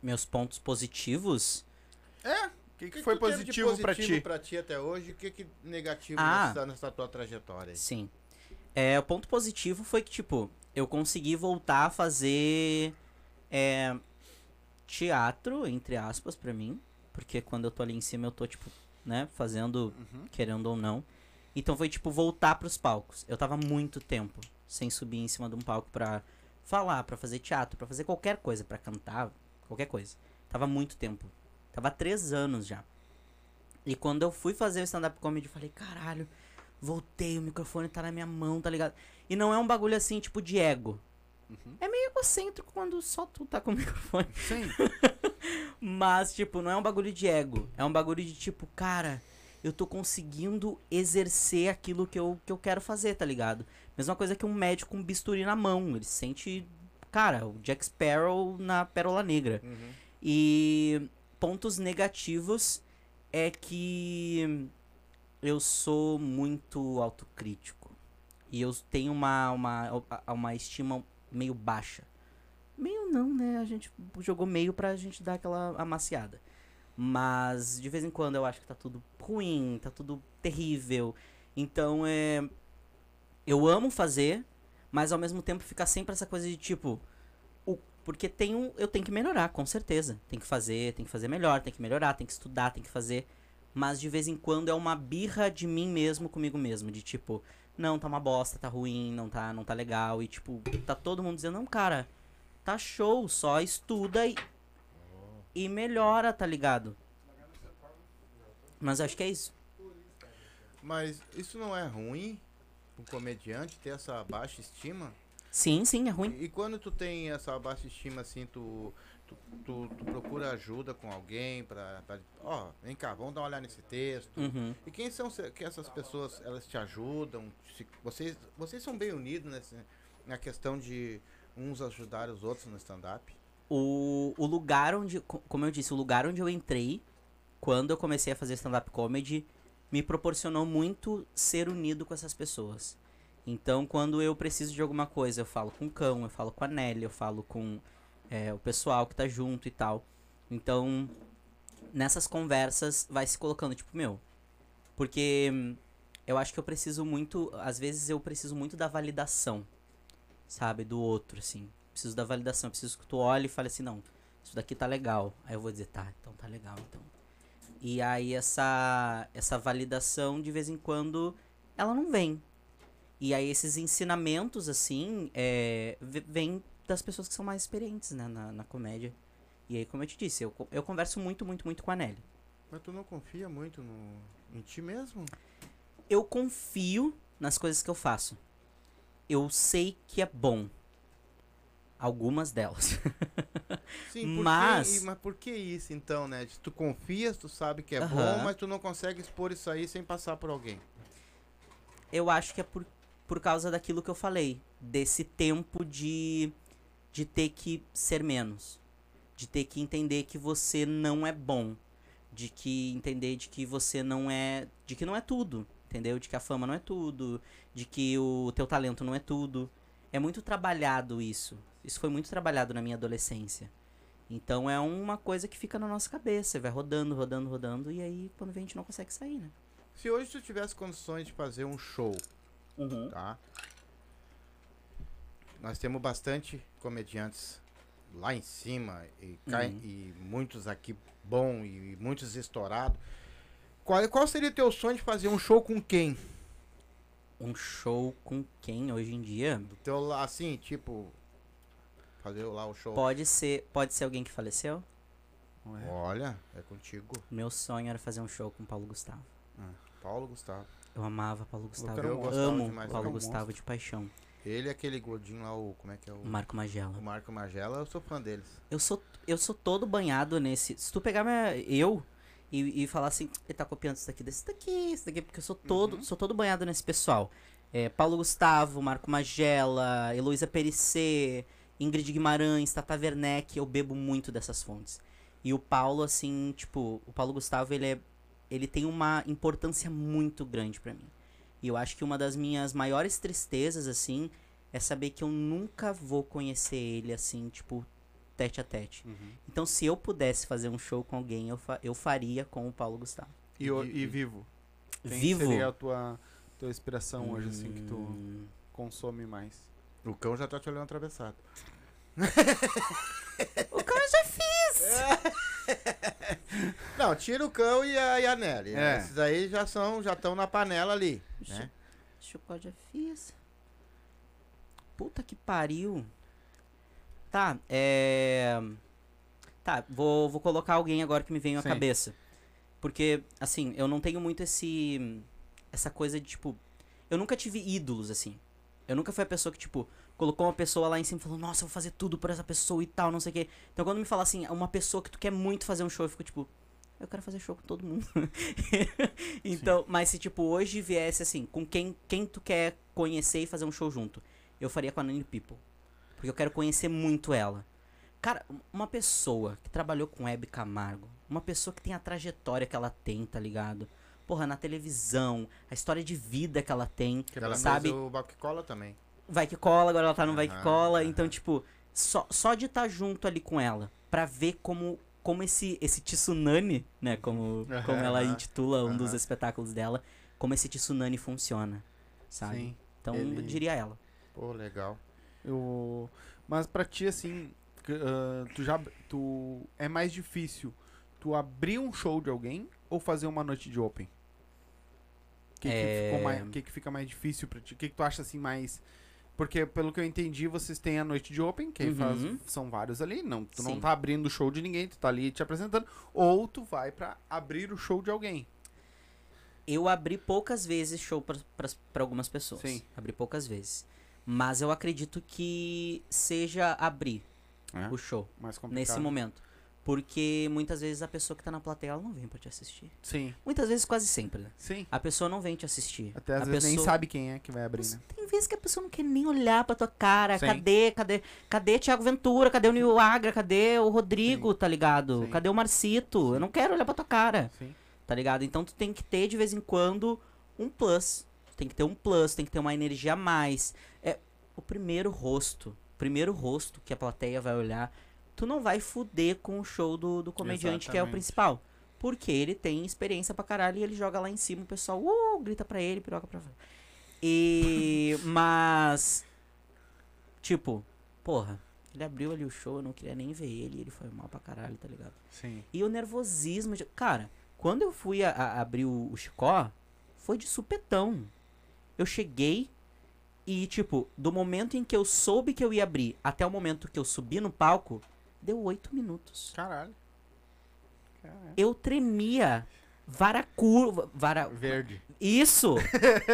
meus pontos positivos. O que, que foi de positivo, pra ti? pra ti até hoje? O que, que negativo Ah. nessa, nessa tua trajetória aí? Sim. É, o ponto positivo foi que, tipo, eu consegui voltar a fazer é, teatro, entre aspas, pra mim. Porque quando eu tô ali em cima, eu tô, tipo, né, fazendo, Uhum. querendo ou não. Então foi, tipo, voltar pros palcos. Eu tava muito tempo sem subir em cima de um palco pra falar, pra fazer teatro, pra fazer qualquer coisa, pra cantar, qualquer coisa. Tava muito tempo. Tava há três anos já. E quando eu fui fazer o stand-up comedy, eu falei, caralho, voltei, o microfone tá na minha mão, tá ligado? E não é um bagulho assim, tipo, de ego. É meio egocêntrico quando só tu tá com o microfone. Sim. Mas, tipo, não é um bagulho de ego. É um bagulho de tipo, cara, eu tô conseguindo exercer aquilo que eu, que eu quero fazer, tá ligado? Mesma coisa que um médico com um bisturi na mão. Ele se sente, cara, o Jack Sparrow na Pérola Negra. Uhum. E pontos negativos é que eu sou muito autocrítico. E eu tenho uma, uma, uma estima meio baixa. Meio não, né? A gente jogou meio pra gente dar aquela amaciada. Mas de vez em quando eu acho que tá tudo ruim, tá tudo terrível. Então é. Eu amo fazer, mas ao mesmo tempo fica sempre essa coisa de tipo. Porque tem um, eu tenho que melhorar, com certeza. Tem que fazer, tem que fazer melhor, tem que melhorar, tem que estudar, tem que fazer. Mas de vez em quando é uma birra de mim mesmo comigo mesmo. De tipo, não, tá uma bosta, tá ruim, não tá, não tá legal. E tipo, tá todo mundo dizendo, não, cara, tá show, só estuda e, e melhora, tá ligado? Mas acho que é isso. Mas isso não é ruim um comediante ter essa baixa estima? Sim, sim, é ruim. E quando tu tem essa baixa estima assim, tu, tu, tu, tu procura ajuda com alguém pra- ó, vem cá, vamos dar uma olhada nesse texto. Uhum. E quem são que essas pessoas, elas te ajudam? Se- vocês, vocês são bem unidos nesse, na questão de uns ajudar os outros no stand-up? O, o lugar onde, co- como eu disse, o lugar onde eu entrei, quando eu comecei a fazer stand-up comedy, me proporcionou muito ser unido com essas pessoas. Então, quando eu preciso de alguma coisa, eu falo com o Cão, eu falo com a Nelly, eu falo com é, o pessoal que tá junto e tal. Então, nessas conversas, vai se colocando, tipo, meu. Porque hum, eu acho que eu preciso muito. Às vezes eu preciso muito da validação, sabe? Do outro, assim. Preciso da validação. Preciso que tu olhe e fale assim: não, isso daqui tá legal. Aí eu vou dizer: tá, então tá legal, então. E aí essa, essa validação, de vez em quando, ela não vem. E aí esses ensinamentos, assim, é, vêm das pessoas que são mais experientes, né, na, na comédia. E aí, como eu te disse, eu, eu converso muito, muito, muito com a Nelly. Mas tu não confia muito no, em ti mesmo? Eu confio nas coisas que eu faço. Eu sei que é bom. Algumas delas. Sim, Mas- mas por que isso então, né? Tu confias, tu sabe que é bom, mas tu não consegue expor isso aí sem passar por alguém. eu acho que é por, por causa daquilo que eu falei. Desse tempo de, de ter que ser menos. De ter que entender que você não é bom. De que entender de que você não é. De que não é tudo. Entendeu? De que a fama não é tudo. De que o teu talento não é tudo. É muito trabalhado isso. Isso foi muito trabalhado na minha adolescência. Então é uma coisa que fica na nossa cabeça. Vai rodando, rodando, rodando. E aí, quando vem, a gente não consegue sair, né? Se hoje tu tivesse condições de fazer um show, tá? Nós temos bastante comediantes lá em cima e, cai- Uhum. e muitos aqui bom e muitos estourados. Qual, qual seria o teu sonho de fazer um show com quem? Um show com quem hoje em dia? Do teu assim, tipo fazer lá o show. Pode ser, pode ser alguém que faleceu? Não é? Olha, é contigo, Meu sonho era fazer um show com o Paulo Gustavo. Paulo Gustavo. Eu amava Paulo Gustavo. Eu monstro. amo demais, Paulo Gustavo de paixão. Ele e aquele gordinho lá, o como é que é o, O Marco Magela. o Marco Magela, eu sou fã deles. Eu sou, eu sou todo banhado nesse. Se tu pegar minha, eu e, e falar assim, ele tá copiando isso daqui, desse daqui, isso daqui, porque eu sou todo, Uhum. sou todo banhado nesse pessoal. É, Paulo Gustavo, Marco Magela, Heloísa Perissé, Ingrid Guimarães, Tata Werneck, eu bebo muito dessas fontes. E o Paulo, assim, tipo, o Paulo Gustavo, ele é. Ele tem uma importância muito grande pra mim. E eu acho que uma das minhas maiores tristezas, assim, é saber que eu nunca vou conhecer ele, assim, tipo, tete a tete. Uhum. Então, se eu pudesse fazer um show com alguém, eu, fa- eu faria com o Paulo Gustavo. E, o- E- e vivo? Quem Vivo. seria a tua, tua inspiração hoje, assim, que tu Hum, consome mais? O cão já tá te olhando atravessado. O cara já fiz! Não, tira o cão e a, e a Nelly. né? É. Esses aí já são, já estão na panela ali, né? Chico já fiz. Puta que pariu. Tá, é. Tá, vou, vou colocar alguém agora que me veio à cabeça. Porque, assim, eu não tenho muito esse. Essa coisa de, tipo. Eu nunca tive ídolos, assim. Eu nunca fui a pessoa que, tipo, colocou uma pessoa lá em cima e falou, nossa, eu vou fazer tudo por essa pessoa e tal, não sei o quê. Então quando me fala assim, uma pessoa que tu quer muito fazer um show, eu fico tipo, eu quero fazer show com todo mundo. então, mas se tipo, hoje viesse assim, com quem, quem tu quer conhecer e fazer um show junto, eu faria com a Nani People. Porque eu quero conhecer muito ela. Cara, uma pessoa que trabalhou com Hebe Camargo, uma pessoa que tem a trajetória que ela tem, tá ligado? Porra, na televisão, a história de vida que ela tem, Que ela sabe? fez o Balque Cola também. Vai que cola, agora ela tá no vai que cola. Então, tipo, só, só de estar junto ali com ela, pra ver como, como esse, esse tsunami, né? Como, como ela intitula um dos espetáculos dela, como esse tsunami funciona, sabe? Sim. Então, ele- eu diria ela. Pô, legal. Eu... Mas pra ti, assim, ah, tu já. Tu... É mais difícil tu abrir um show de alguém ou fazer uma noite de open? O que, que, É. que, que fica mais difícil pra ti? O que, que tu acha assim mais. Porque, pelo que eu entendi, vocês têm a noite de open, que aí faz- Uhum. são vários ali. Não, tu não Sim. tá abrindo o show de ninguém, tu tá ali te apresentando. Ou tu vai pra abrir o show de alguém. Eu abri poucas vezes show pra algumas pessoas. Sim. Abri poucas vezes. Mas eu acredito que seja abrir É, o show mais complicado. nesse momento. Porque muitas vezes a pessoa que tá na plateia, ela não vem pra te assistir. Sim, Muitas vezes, quase sempre, né? sim. A pessoa não vem te assistir. Até às a vezes nem pessoa- sabe quem é que vai abrir, né? Tem vezes que a pessoa não quer nem olhar pra tua cara. Sim. Cadê, cadê, cadê Thiago Ventura? Cadê o Nil Agra? Cadê o Rodrigo, tá ligado? Sim. Cadê o Marcito? Eu não quero olhar pra tua cara, Sim. tá ligado? Então tu tem que ter de vez em quando um plus. Tem que ter um plus, tem que ter uma energia a mais. É o primeiro rosto, primeiro rosto que a plateia vai olhar. Tu não vai fuder com o show do, do comediante que é o Exatamente. principal. Porque ele tem experiência pra caralho e ele joga lá em cima, o pessoal uh, grita pra ele, piroca pra fora. E. Mas. Tipo, porra, ele abriu ali o show, eu não queria nem ver ele, ele foi mal pra caralho, tá ligado? Sim. E o nervosismo. De... Cara, quando eu fui a, a- abrir o, o Chicó, foi de supetão. Eu cheguei e, tipo, do momento em que eu soube que eu ia abrir até o momento que eu subi no palco, deu oito minutos. Caralho. Caralho. Eu tremia. Vara curva. Vara. Verde. Isso!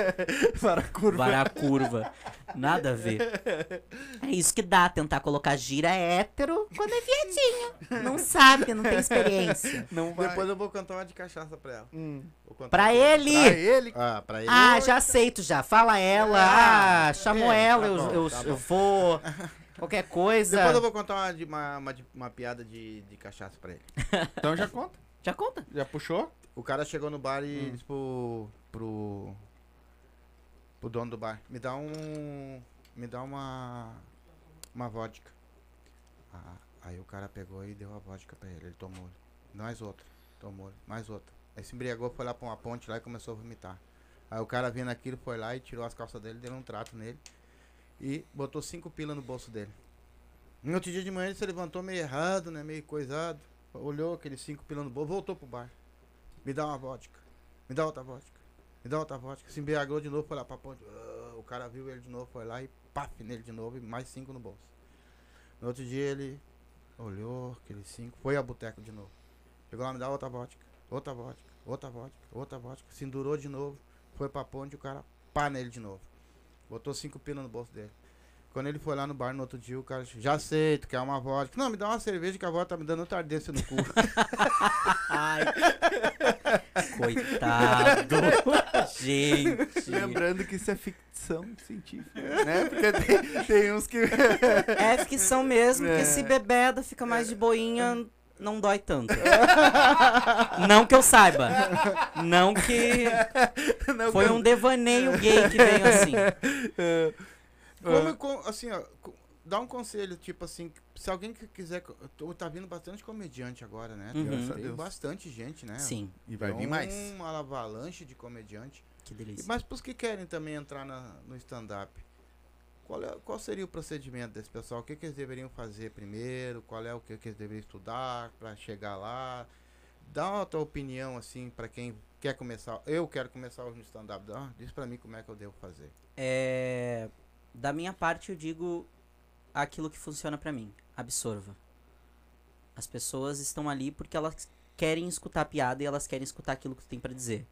Para a curva. Vara curva. Nada a ver. É isso que dá, tentar colocar gira hétero quando é viadinho. Não sabe, não tem experiência. Não vai. Depois eu vou cantar uma de cachaça pra ela. Hum. Pra ele! Pra ele. Ah, pra ele. Ah, já aceito já. Fala ela. Ah, Ah, chamou é, ela, tá eu, bom, eu, tá eu vou. Qualquer coisa. Depois eu vou contar uma, de- uma, uma, de- uma piada de, de cachaça pra ele. Então já conta. Já conta. Já puxou? O cara chegou no bar Hum. e disse pro, pro. pro dono do bar: Me dá um. Me dá uma. Uma vodka. Ah, aí o cara pegou e deu a vodka pra ele. Ele tomou. Mais outra. Tomou. Mais outra. Aí se embriagou, foi lá pra uma ponte lá e começou a vomitar. Aí o cara vendo aquilo foi lá e tirou as calças dele, deu um trato nele. E botou cinco pilas no bolso dele. No outro dia de manhã ele se levantou meio errado, né? Meio coisado. Olhou aqueles cinco pilas no bolso, voltou pro bar. Me dá uma vodka. Me dá outra vodka. Me dá outra vodka. Se embriagou de novo, foi lá pra ponte. Ah, o cara viu ele de novo, foi lá e paf nele de novo e mais cinco no bolso. No outro dia ele olhou aqueles cinco, foi a boteco de novo. Chegou lá, me dá outra vodka. Outra vodka. Outra vodka. Outra vodka. Se endurou de novo. Foi pra ponte o cara pá nele de novo. Botou cinco pilas no bolso dele. Quando ele foi lá no bar no outro dia, o cara já aceito, quer uma vodka. Não, me dá uma cerveja que a vodka tá me dando tardência no cu. Ai. Coitado. Gente. Lembrando que isso é ficção científica, né? Porque tem, tem uns que. É ficção mesmo, porque É. se bebeda fica mais de boinha, não dói tanto. Não que eu saiba. Não que Não, foi um devaneio gay que veio assim. Como, com- assim, ó, dá um conselho, tipo assim, se alguém que quiser. Tá vindo bastante comediante agora, né? Uhum. Tem, bastante gente, né? Sim, E vai vir mais. Uma avalanche de comediante. que delícia. Mas pros que querem também entrar na- no stand-up, qual, é, qual seria o procedimento desse pessoal? O que, que eles deveriam fazer primeiro? Qual é o que, que eles deveriam estudar para chegar lá? Dá a tua opinião, assim, para quem quer começar. Eu quero começar hoje no stand-up. Diz para mim como é que eu devo fazer. É, da minha parte, eu digo aquilo que funciona pra mim. Absorva. As pessoas estão ali porque elas querem escutar a piada e elas querem escutar aquilo que tu tem pra dizer.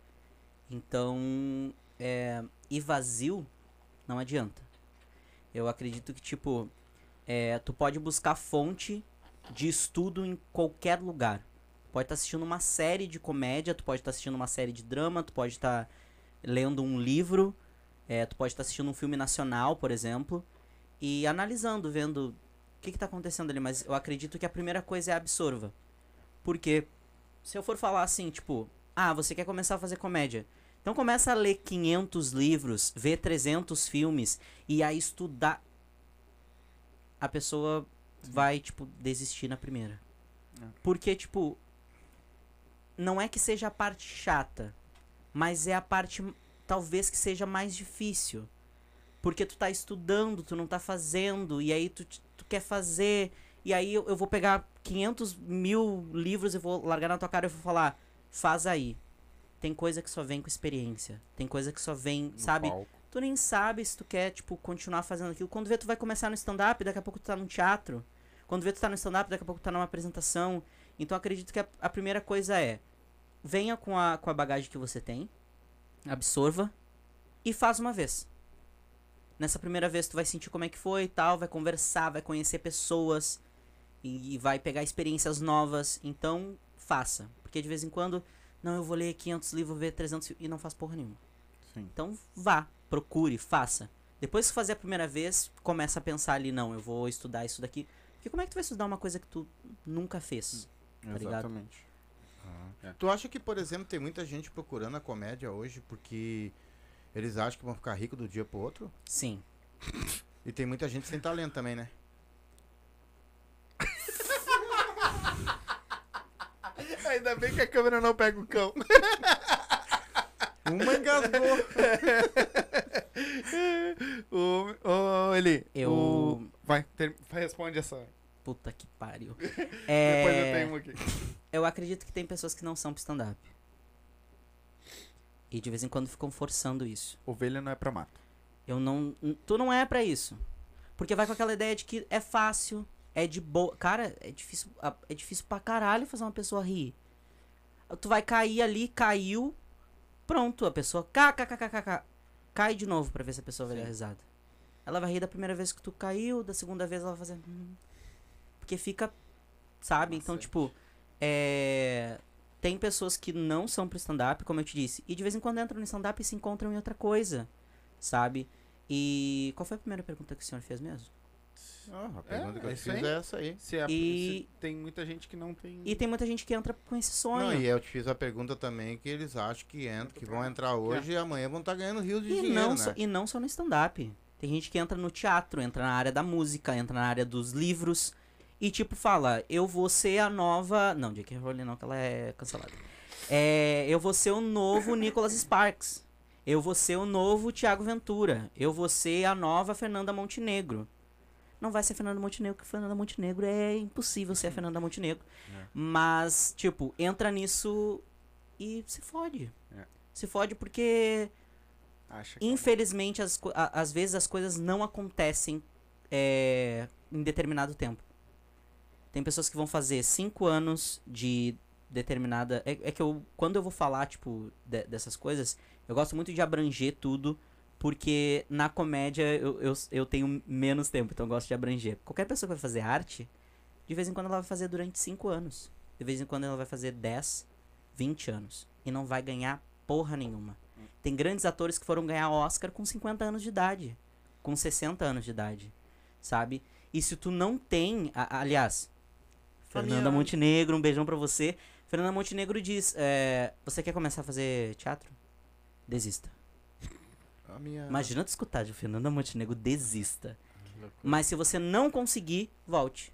Então, é, ir vazio não adianta. Eu acredito que, tipo, é, tu pode buscar fonte de estudo em qualquer lugar. Pode estar assistindo uma série de comédia, tu pode estar assistindo uma série de drama, tu pode estar lendo um livro, é, tu pode estar assistindo um filme nacional, por exemplo, e analisando, vendo o que está acontecendo ali. Mas eu acredito que a primeira coisa é absorva. Porque se eu for falar assim, tipo, ah, você quer começar a fazer comédia. Então começa a ler 500 livros, ver 300 filmes e a estudar. A pessoa vai, tipo, desistir na primeira. É. Porque, tipo, não é que seja a parte chata, mas é a parte talvez que seja mais difícil. Porque tu tá estudando, tu não tá fazendo, e aí tu, tu quer fazer, e aí eu, eu vou pegar 500 mil livros e vou largar na tua cara e vou falar, faz aí. Tem coisa que só vem com experiência. Tem coisa que só vem, No sabe? palco. Tu nem sabe se tu quer, tipo, continuar fazendo aquilo. Quando vê, tu vai começar no stand-up, daqui a pouco tu tá num teatro. Quando vê, tu tá no stand-up, daqui a pouco tu tá numa apresentação. Então acredito que a, a primeira coisa é, venha com a, com a bagagem que você tem, absorva e faz uma vez. Nessa primeira vez tu vai sentir como é que foi e tal, vai conversar, vai conhecer pessoas e, e vai pegar experiências novas. Então, faça. Porque de vez em quando, não, eu vou ler 500 livros, ver 300 fi- e não faz porra nenhuma. Sim. Então vá, procure, faça. Depois que fazer a primeira vez, começa a pensar ali, não, eu vou estudar isso daqui. Porque como é que tu vai estudar uma coisa que tu nunca fez? Tá ligado? Exatamente. É. Tu acha que, por exemplo, tem muita gente procurando a comédia hoje porque eles acham que vão ficar ricos do dia pro outro? Sim. E tem muita gente sem talento também, né? Ainda bem que a câmera não pega o cão. Uma engasgou. Ô, ô, Eli, Eu- o- Vai, ter- vai, responde essa. Puta que pariu. Depois eu É, tenho uma aqui. eu acredito que tem pessoas que não são pro stand-up. E de vez em quando ficam forçando isso. Ovelha não é pra mato. Eu não. Tu não é pra isso. Porque vai com aquela ideia de que é fácil, é de boa. Cara, é difícil, a- é difícil pra caralho fazer uma pessoa rir. Tu vai cair ali, caiu, pronto, a pessoa kkkk. Cai de novo pra ver se a pessoa vai dar risada. Ela vai rir da primeira vez que tu caiu, da segunda vez ela vai fazer. "Hum". Porque fica. Sabe? Então, Maçante. tipo. É. Tem pessoas que não são pro stand-up, como eu te disse. E de vez em quando entram no stand-up e se encontram em outra coisa. Sabe? E. Qual foi a primeira pergunta que o senhor fez mesmo? Ah, a pergunta que é eu isso fiz aí. é essa aí. Se é- E- se tem muita gente que não tem. E tem muita gente que entra com esse sonho. Não, e eu te fiz a pergunta também que eles acham que entram, que vão entrar hoje e amanhã vão estar ganhando rios de E dinheiro, não, né? só, e não só no stand-up. Tem gente que entra no teatro, entra na área da música, entra na área dos livros. E tipo, fala, eu vou ser a nova. Não, J.K. Rowling não, que ela é cancelada. É, eu vou ser o novo Nicholas Sparks. Eu vou ser o novo Tiago Ventura. Eu vou ser a nova Fernanda Montenegro. Não vai ser Fernanda Montenegro, porque Fernanda Montenegro é impossível ser a Fernanda Montenegro. É. Mas, tipo, entra nisso e se fode. É. Se fode porque que Infelizmente, às vezes as coisas não acontecem é, em determinado tempo. Tem pessoas que vão fazer cinco anos de determinada. É, é que eu, quando eu vou falar, tipo, de- dessas coisas, eu gosto muito de abranger tudo, porque na comédia eu, eu, eu tenho menos tempo, então eu gosto de abranger. Qualquer pessoa que vai fazer arte, de vez em quando ela vai fazer durante cinco anos. De vez em quando ela vai fazer 10, 20 anos. E não vai ganhar porra nenhuma. Tem grandes atores que foram ganhar Oscar com 50 anos de idade. Com 60 anos de idade. Sabe? E se tu não tem. a- aliás, Fernanda. Montenegro, um beijão pra você. Fernanda Montenegro diz: é, Você quer começar a fazer teatro? Desista. A minha... Imagina tu escutar de Fernanda Montenegro, desista. Mas se você não conseguir, volte.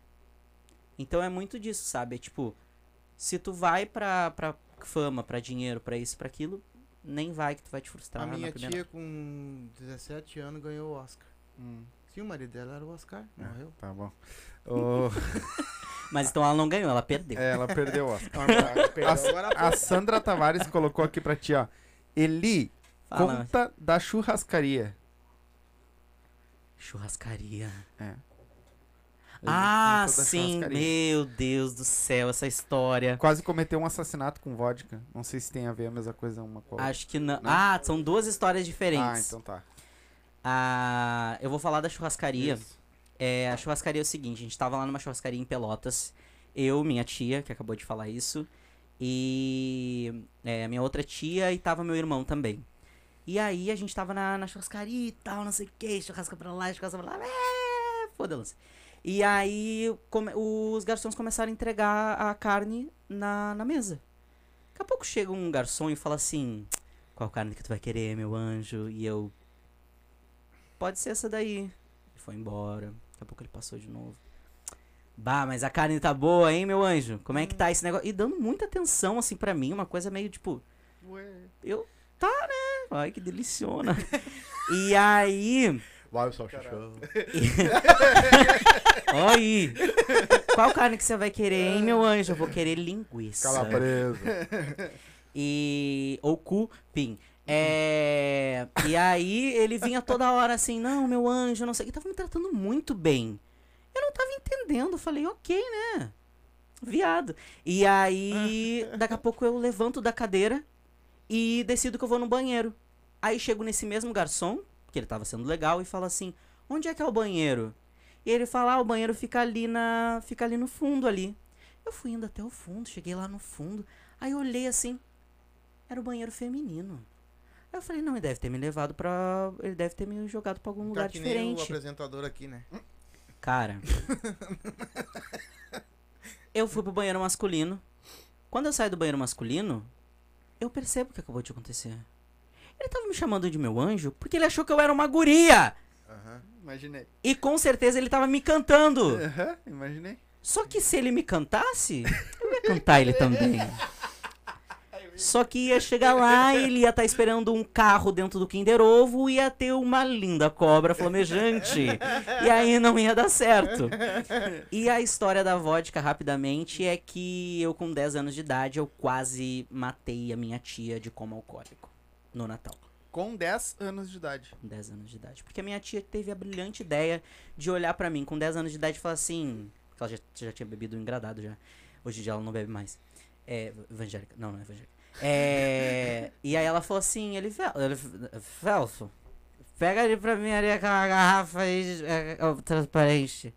Então é muito disso, sabe? É tipo, se tu vai pra, pra fama, pra dinheiro, pra isso, pra aquilo, nem vai que tu vai te frustrar A minha primeira. tia com 17 anos ganhou o Oscar. Hum, Sim, o marido dela era o Oscar, É. morreu. tá bom. Ô, Mas então ela não ganhou, ela perdeu. é, ela perdeu o Oscar. Agora A Sandra Tavares colocou aqui pra ti, ó. Eli, Fala, conta da churrascaria. churrascaria. É. Ah, sim, meu Deus do céu, essa história. Quase cometeu um assassinato com vodka. Não sei se tem a ver a mesma coisa uma com a outra. Acho que não. Não? Ah, são duas histórias diferentes. Ah, então tá. Ah, eu vou falar da churrascaria. Isso. É, a churrascaria é o seguinte, a gente tava lá numa churrascaria em Pelotas. Eu, minha tia, que acabou de falar isso, e é, a minha outra tia e tava meu irmão também. E aí a gente tava na, na churrascaria e tal, não sei o que, churrasca pra lá, churrasca pra lá, é, foda-se. E aí come- os garçons começaram a entregar a carne na, na mesa. Daqui a pouco chega um garçom e fala assim, qual carne que tu vai querer, meu anjo? E eu, pode ser essa daí. Ele foi embora. Daqui a pouco ele passou de novo. Bah, mas a carne tá boa, hein, meu anjo? Como é que tá esse negócio? E dando muita atenção, assim, pra mim, uma coisa meio tipo. Eu. Tá, né? Ai, que deliciona. e aí. Vai o salchichão. Aí. Qual carne que você vai querer, hein, meu anjo? Eu vou querer linguiça. Calabresa. E. Ou cupim. É. E aí ele vinha toda hora assim, não, meu anjo, não sei. E tava me tratando muito bem. Eu não tava entendendo. Eu falei, ok, né? Viado. E aí, daqui a pouco eu levanto da cadeira e decido que eu vou no banheiro. Aí chego nesse mesmo garçom, que ele tava sendo legal, e fala assim: onde é que é o banheiro? E ele fala, ah, o banheiro fica ali na. fica ali no fundo ali. Eu fui indo até o fundo, cheguei lá no fundo. Aí eu olhei assim, era o banheiro feminino. Aí eu falei, não, ele deve ter me levado pra. Ele deve ter me jogado pra algum lugar Tá que nem o diferente. apresentador aqui, né? Cara. eu fui pro banheiro masculino. Quando eu saio do banheiro masculino, eu percebo o que acabou de acontecer. Ele tava me chamando de meu anjo porque ele achou que eu era uma guria. Aham. Imaginei. E com certeza ele tava me cantando. Aham, imaginei. Só que se ele me cantasse, eu ia cantar ele também. Só que ia chegar lá, ele ia estar esperando um carro dentro do Kinder Ovo, ia ter uma linda cobra flamejante. E aí não ia dar certo. E a história da vodka, rapidamente, é que eu com 10 anos de idade, eu quase matei a minha tia de coma alcoólico. No Natal. Com 10 anos de idade. Com 10 anos de idade. Porque a minha tia teve a brilhante ideia de olhar pra mim com 10 anos de idade e falar assim. que Ela já, já tinha bebido um engradado já. Hoje em dia ela não bebe mais. É. Evangélica. Não, não é evangélica. É. e aí ela falou assim: ele. Fel- ele Felso, pega ali pra mim ali aquela garrafa aí é, é, transparente.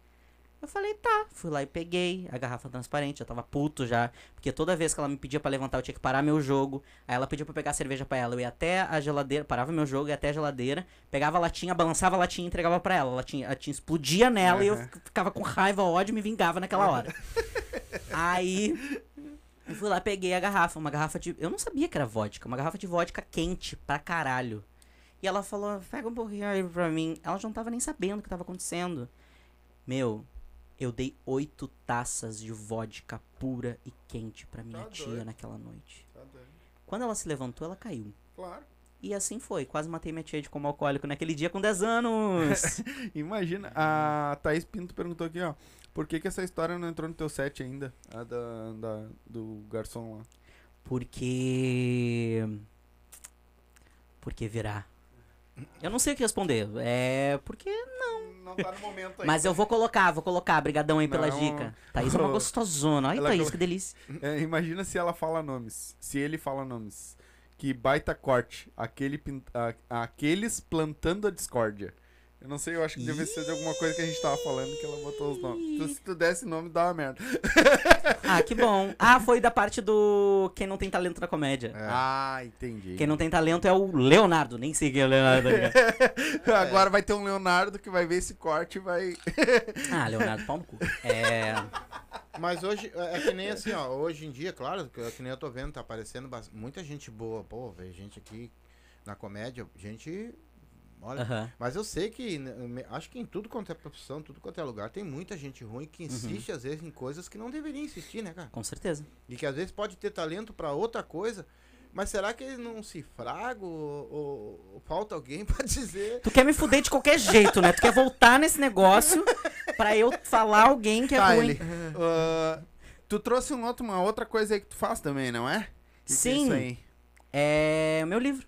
Eu falei, tá. Fui lá e peguei a garrafa transparente. Eu tava puto já. Porque toda vez que ela me pedia pra levantar, eu tinha que parar meu jogo. Aí ela pedia pra pegar a cerveja pra ela. Eu ia até a geladeira, parava meu jogo, ia até a geladeira, pegava a latinha, balançava a latinha e entregava pra ela. A latinha, a latinha explodia nela e eu ficava com raiva, ódio e me vingava naquela hora. Aí. Eu fui lá, peguei a garrafa, uma garrafa de. Eu não sabia que era vodka, uma garrafa de vodka quente pra caralho. E ela falou, pega um pouquinho aí pra mim. Ela já não tava nem sabendo o que tava acontecendo. Meu, eu dei oito taças de vodka pura e quente pra minha Tá tia doido. naquela noite. Tá doido. Quando ela se levantou, ela caiu. Claro. E assim foi, quase matei minha tia de como alcoólico naquele dia com 10 anos. Imagina, a Thaís Pinto perguntou aqui, ó. Por que, que essa história não entrou no teu set ainda? A da, da- do garçom lá. Porque. Porque virá. Eu não sei o que responder. É. Porque. Não tá no momento Mas eu vou colocar, vou colocar. Brigadão aí pela Não. dica. Thaís é uma gostosona. Ai, Ela Thaís, que delícia. É, imagina se ela fala nomes. Se ele fala nomes. Que baita corte. Aquele, a- aqueles plantando a discórdia. Eu não sei, eu acho que deve ser de alguma coisa que a gente tava falando que ela botou os nomes. Então, se tu desse nome, dá uma merda. Ah, que bom. Ah, foi da parte do Quem não tem talento na comédia. É. Ah, entendi. Quem não tem talento é o Leonardo. Nem sei quem é o Leonardo. Agora vai ter um Leonardo que vai ver esse corte e vai. ah, Leonardo, pau no cu. É. Mas hoje, é é que nem assim, ó. Hoje em dia, claro, é que nem eu tô vendo, tá aparecendo muita gente boa. Pô, veio gente aqui na comédia, gente. Olha. Aham. Mas eu sei que, né, me- acho que em tudo quanto é profissão, tudo quanto é lugar, tem muita gente ruim que insiste às vezes em coisas que não deveria insistir, né, cara? Com certeza. E que às vezes pode ter talento pra outra coisa, mas será que ele não se fraga ou, ou- ou falta alguém pra dizer? Tu quer me fuder de qualquer jeito, né? Tu quer voltar nesse negócio pra eu falar alguém que é Tá, ruim. ele. Ah, tu trouxe um outro, uma outra coisa aí que tu faz também, não é? Que que é Sim. isso aí? É o meu livro.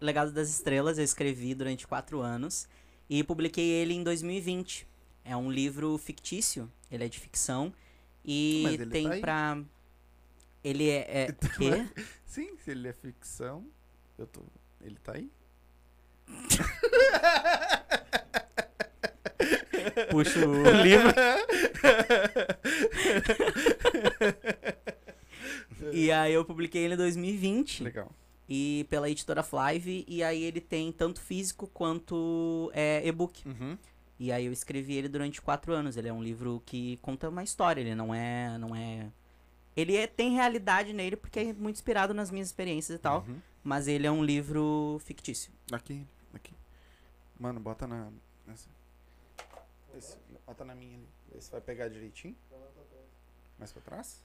Legado das Estrelas, eu escrevi durante quatro anos e publiquei ele em 2020. É um livro fictício, ele é de ficção. E tem tá pra. Ele é. é... Quê? Sim, se ele é ficção, eu tô. Ele tá aí? Puxa o livro. e aí eu publiquei ele em 2020. Legal. E pela editora Flive. E aí ele tem tanto físico quanto é, e-book. Uhum. E aí eu escrevi ele durante quatro anos. Ele é um livro que conta uma história. Ele não é. não é. Ele é- tem realidade nele porque é muito inspirado nas minhas experiências e tal. Uhum. Mas ele é um livro fictício. Aqui, aqui. Mano, bota na. Nessa. Esse, bota na minha ali. Vê se vai pegar direitinho. Mais pra trás?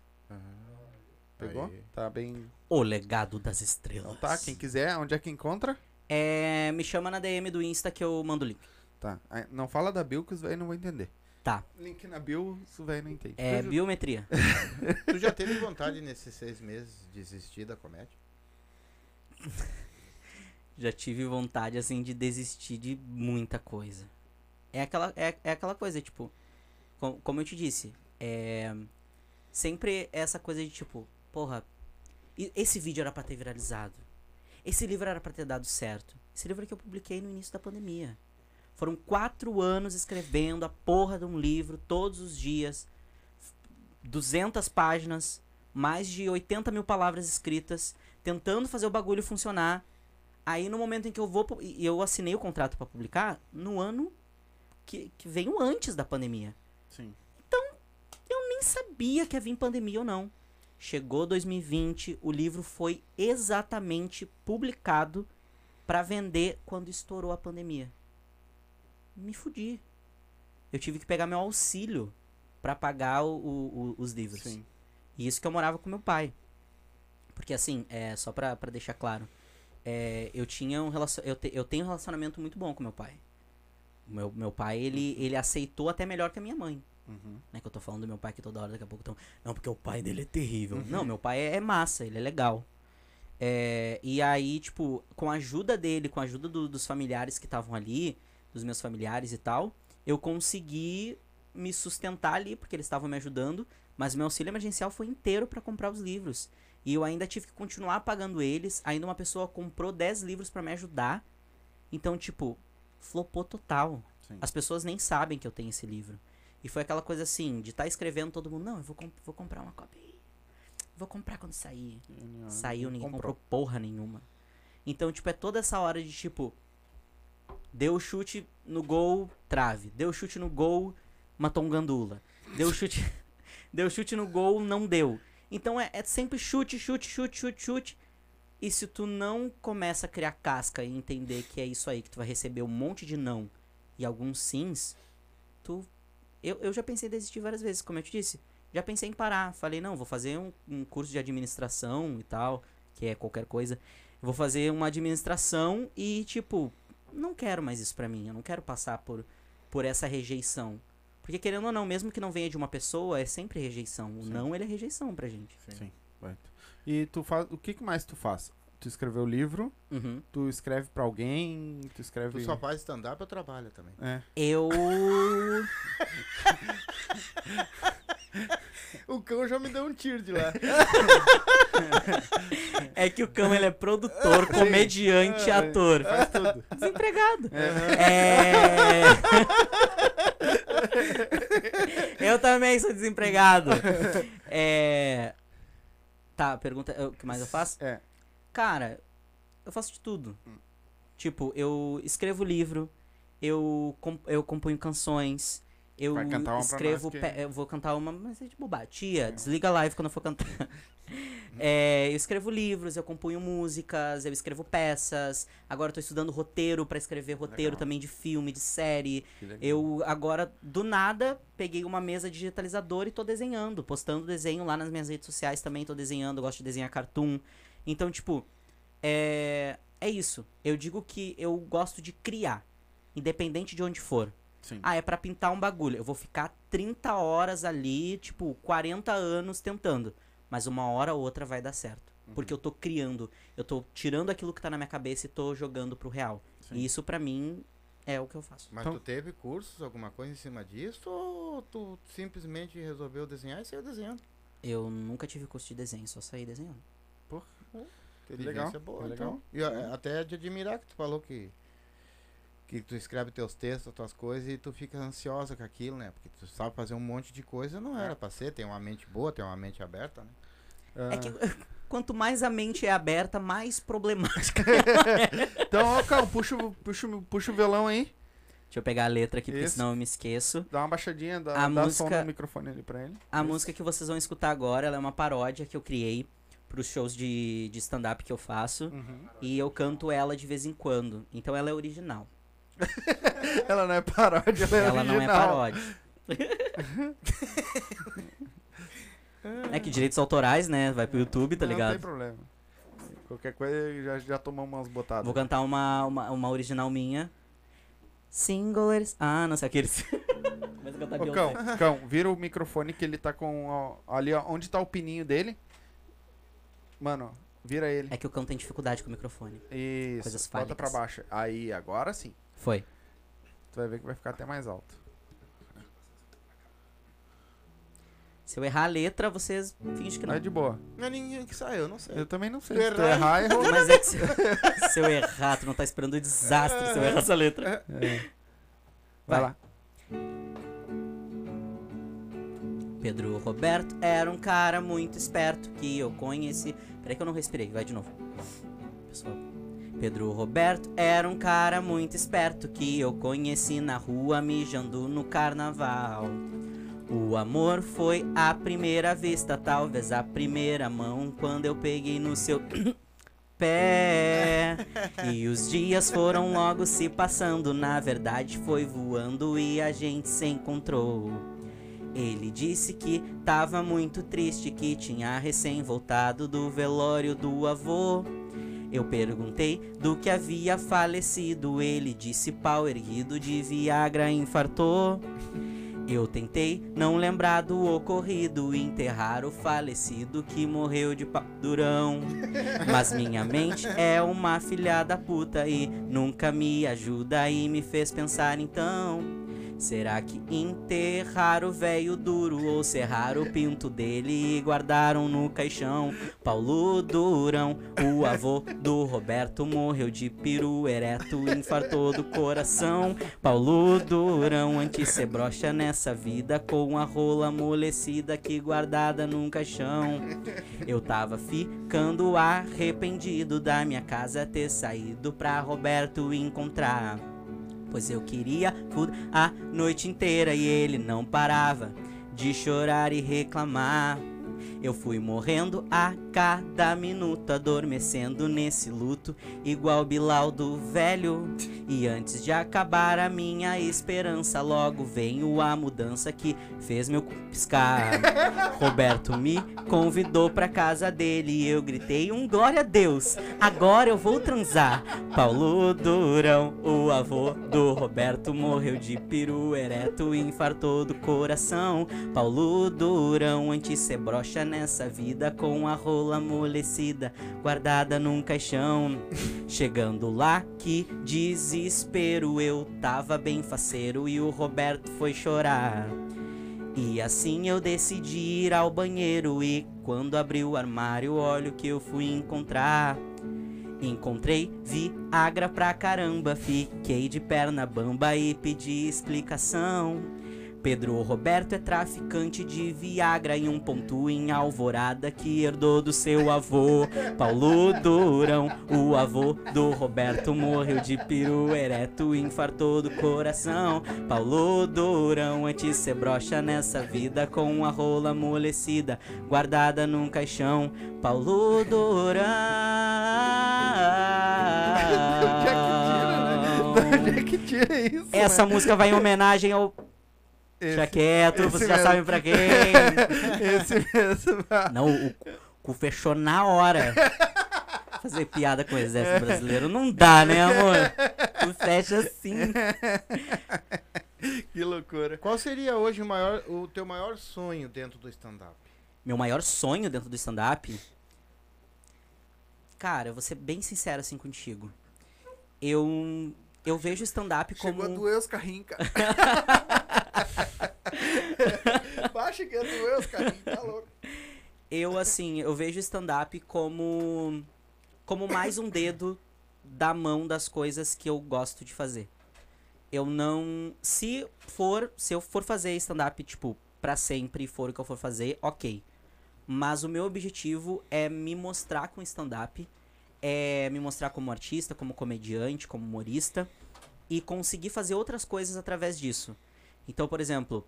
Pegou? Aí. Tá bem. O Legado das Estrelas. Então tá, quem quiser, onde é que encontra? É, me chama na DM do Insta que eu mando o link. Tá. Não fala da Bill que os velhos não vão entender. Tá. Link na Bill, os velhos não entendem. É biometria. Tu já teve vontade nesses seis meses de desistir da comédia? Já tive vontade, assim, de desistir de muita coisa. É aquela, é, é aquela coisa, tipo, com- como eu te disse, é. Sempre essa coisa de tipo, porra, esse vídeo era pra ter viralizado. Esse livro era pra ter dado certo. Esse livro que eu publiquei no início da pandemia. Foram quatro anos escrevendo a porra de um livro todos os dias. 200 páginas, mais de 80 mil palavras escritas, tentando fazer o bagulho funcionar. Aí no momento em que eu vou. E eu assinei o contrato pra publicar no ano que, que veio antes da pandemia. Sim. Eu nem sabia que ia vir pandemia ou não. Chegou 2020, o livro foi exatamente publicado pra vender quando estourou a pandemia. Me fudi. Eu tive que pegar meu auxílio pra pagar o- o- os livros. Sim. E isso que eu morava com meu pai. Porque assim, é, só pra, pra deixar claro, é, eu tinha um relacion... eu, te- eu tenho um relacionamento muito bom com meu pai. Meu, meu pai, ele, ele aceitou até melhor que a minha mãe. Uhum. Né, que eu tô falando do meu pai que toda hora daqui a pouco tão. Não, porque o pai dele é terrível. Não, meu pai é, é massa, ele é legal. É, e aí, tipo, com a ajuda dele, com a ajuda do- dos familiares que estavam ali, dos meus familiares e tal, eu consegui me sustentar ali, porque eles estavam me ajudando, mas meu auxílio emergencial foi inteiro pra comprar os livros. E eu ainda tive que continuar pagando eles. Ainda uma pessoa comprou 10 livros pra me ajudar. Então, tipo, flopou total. Sim. As pessoas nem sabem que eu tenho esse livro. E foi aquela coisa assim, de estar escrevendo todo mundo, não, eu vou, comp- vou comprar uma cópia aí. Vou comprar quando sair. Saiu, ninguém comprou porra nenhuma. Então, tipo, é toda essa hora de tipo. Deu chute no gol, trave. Deu chute no gol, matou um gandula. Deu chute. deu chute no gol, não deu. Então é, é sempre chute, chute, chute, chute, chute. E se tu não começa a criar casca e entender que é isso aí, que tu vai receber um monte de não e alguns sims, tu. Eu, eu já pensei em desistir várias vezes, como eu te disse. Já pensei em parar. Falei, não, vou fazer um, um curso de administração e tal, que é qualquer coisa. Vou fazer uma administração e, tipo, não quero mais isso pra mim. Eu não quero passar por, por essa rejeição. Porque, querendo ou não, mesmo que não venha de uma pessoa, é sempre rejeição. O Sim. não, ele é rejeição pra gente. Sim. Vai. E tu faz. O que mais tu faz? Tu escreveu o livro, Uhum. tu escreve pra alguém, tu escreve. Tu só faz stand-up ou trabalha também? É. Eu. O cão já me deu um tiro de lá. É que o cão, ele é produtor, comediante, É. ator. Faz tudo. Desempregado. É. Eu também sou desempregado. É. Tá, pergunta. O que mais eu faço? É. Cara, eu faço de tudo. Tipo, eu escrevo livro, eu, com- eu componho canções, eu escrevo. nós que- Eu vou cantar uma, mas é de bobagem. Tia, desliga a live quando eu for cantar. É, eu escrevo livros, eu componho músicas, eu escrevo peças. Agora eu tô estudando roteiro pra escrever roteiro Legal. também de filme, de série. Eu agora, do nada, peguei uma mesa digitalizadora e tô desenhando, postando desenho lá nas minhas redes sociais também, tô desenhando, eu gosto de desenhar cartoon. Então, tipo, é, é isso. Eu digo que eu gosto de criar, independente de onde for. Sim. Ah, é pra pintar um bagulho. Eu vou ficar 30 horas ali, tipo, 40 anos tentando. Mas uma hora ou outra vai dar certo. Uhum. Porque eu tô criando, eu tô tirando aquilo que tá na minha cabeça e tô jogando pro real. Sim. E isso pra mim É o que eu faço. Mas Então- tu teve cursos, alguma coisa em cima disso? Ou tu simplesmente resolveu desenhar e saiu desenhando? Eu nunca tive curso de desenho, só saí desenhando. Inteligência Legal, boa, é então. legal. E ó, até é de admirar que tu falou que que tu escreve teus textos, tuas coisas e tu fica ansiosa com aquilo, né? Porque tu sabe fazer um monte de coisa, não era pra ser, tem uma mente boa, tem uma mente aberta, né? É que quanto mais a mente é aberta, mais problemática. Então, ó, Cão, puxa, o- puxa, puxa o violão aí. Deixa eu pegar a letra aqui, porque Isso. senão eu me esqueço. Dá uma baixadinha, dá, A dá música- som no microfone ali pra ele. A Isso. música que vocês vão escutar agora, ela é uma paródia que eu criei pros shows de, de stand-up que eu faço. Uhum. E eu canto ela de vez em quando. Então ela é original. Ela não é paródia, ela é ela não é original. paródia. é que direitos autorais, né? Vai pro YouTube, tá Não ligado? tem problema. Qualquer coisa, já, já tomamos umas botadas. Vou cantar uma, uma, uma original minha. Singles. Ah, não sei aqueles. Mas cantar Ô, Beyoncé. Cão, Cão, vira o microfone que ele tá com. ó, ali, ó, onde tá o pininho dele. Mano, vira ele. É que o cão tem dificuldade com o microfone. Isso. coisas Bota pra fálicas. baixo. Aí, agora sim. Foi. Tu vai ver que vai ficar até mais alto. Se eu errar a letra, vocês fingem que não. É de boa. Não é ninguém que saiu, não sei. Eu também não sei. Se tu errar- errou. Mas é que se, se eu errar, tu não tá esperando o desastre se eu errar essa letra. É. Vai. Vai lá. Pedro Roberto era um cara muito esperto que eu conheci. Peraí que eu não respirei, vai de novo. Pessoal. Pedro Roberto era um cara muito esperto que eu conheci na rua mijando no carnaval. O amor foi à primeira vista, talvez a primeira mão quando eu peguei no seu pé. E os dias foram logo se passando, na verdade foi voando e a gente se encontrou. Ele disse que tava muito triste, que tinha recém voltado do velório do avô. Eu perguntei do que havia falecido, ele disse pau erguido de Viagra infartou. Eu tentei não lembrar do ocorrido, enterrar o falecido que morreu de durão. Mas minha mente é uma filha da puta e nunca me ajuda e me fez pensar então. Será que enterrar o velho duro ou serrar o pinto dele e guardaram no caixão? Paulo Durão, o avô do Roberto, morreu de peru ereto, infartou do coração. Paulo Durão, antes ser broxa nessa vida, com a rola amolecida que guardada num caixão. Eu tava ficando arrependido da minha casa ter saído pra Roberto encontrar. Pois eu queria food a noite inteira e ele não parava de chorar e reclamar. Eu fui morrendo a cada minuto, adormecendo nesse luto, igual Bilal do velho. E antes de acabar a minha esperança, logo veio a mudança que fez meu cu piscar. Roberto me convidou pra casa dele e eu gritei um glória a Deus, agora eu vou transar. Paulo Durão, o avô do Roberto, morreu de peru ereto e infartou do coração. Paulo Durão, antes ser broxa nessa vida, com a rola amolecida, guardada num caixão. Chegando lá, que desespero, eu tava bem faceiro e o Roberto foi chorar. E assim eu decidi ir ao banheiro e quando abri o armário, olha o que eu fui encontrar. Encontrei Viagra pra caramba, fiquei de perna bamba e pedi explicação. Pedro Roberto é traficante de Viagra e um ponto em alvorada que herdou do seu avô. Paulo Durão, o avô do Roberto, morreu de peru ereto infartou do coração. Paulo Durão, antes ser broxa nessa vida com a rola amolecida, guardada num caixão. Paulo Durão. Onde é que tira isso? Essa música vai em homenagem ao Esse- Deixa quieto, vocês já sabem pra quem. Esse mesmo. Não, o cu fechou na hora. Fazer piada com o exército brasileiro não dá, né, amor? Tu fecha assim. que loucura. Qual seria hoje o, maior, o teu maior sonho dentro do stand-up? Meu maior sonho dentro do stand-up. Cara, eu vou ser bem sincero assim contigo. Eu. Eu vejo stand-up Chegou a como. doer os carrinhos, cara. Baixa que ia doer os carrinhos, tá louco. Eu, assim, eu vejo stand-up como. como mais um dedo da mão das coisas que eu gosto de fazer. Eu não. Se for. Se eu for fazer stand-up, tipo, pra sempre e for o que eu for fazer, ok. Mas o meu objetivo é me mostrar com stand-up, é me mostrar como artista, como comediante, como humorista e conseguir fazer outras coisas através disso. Então, por exemplo,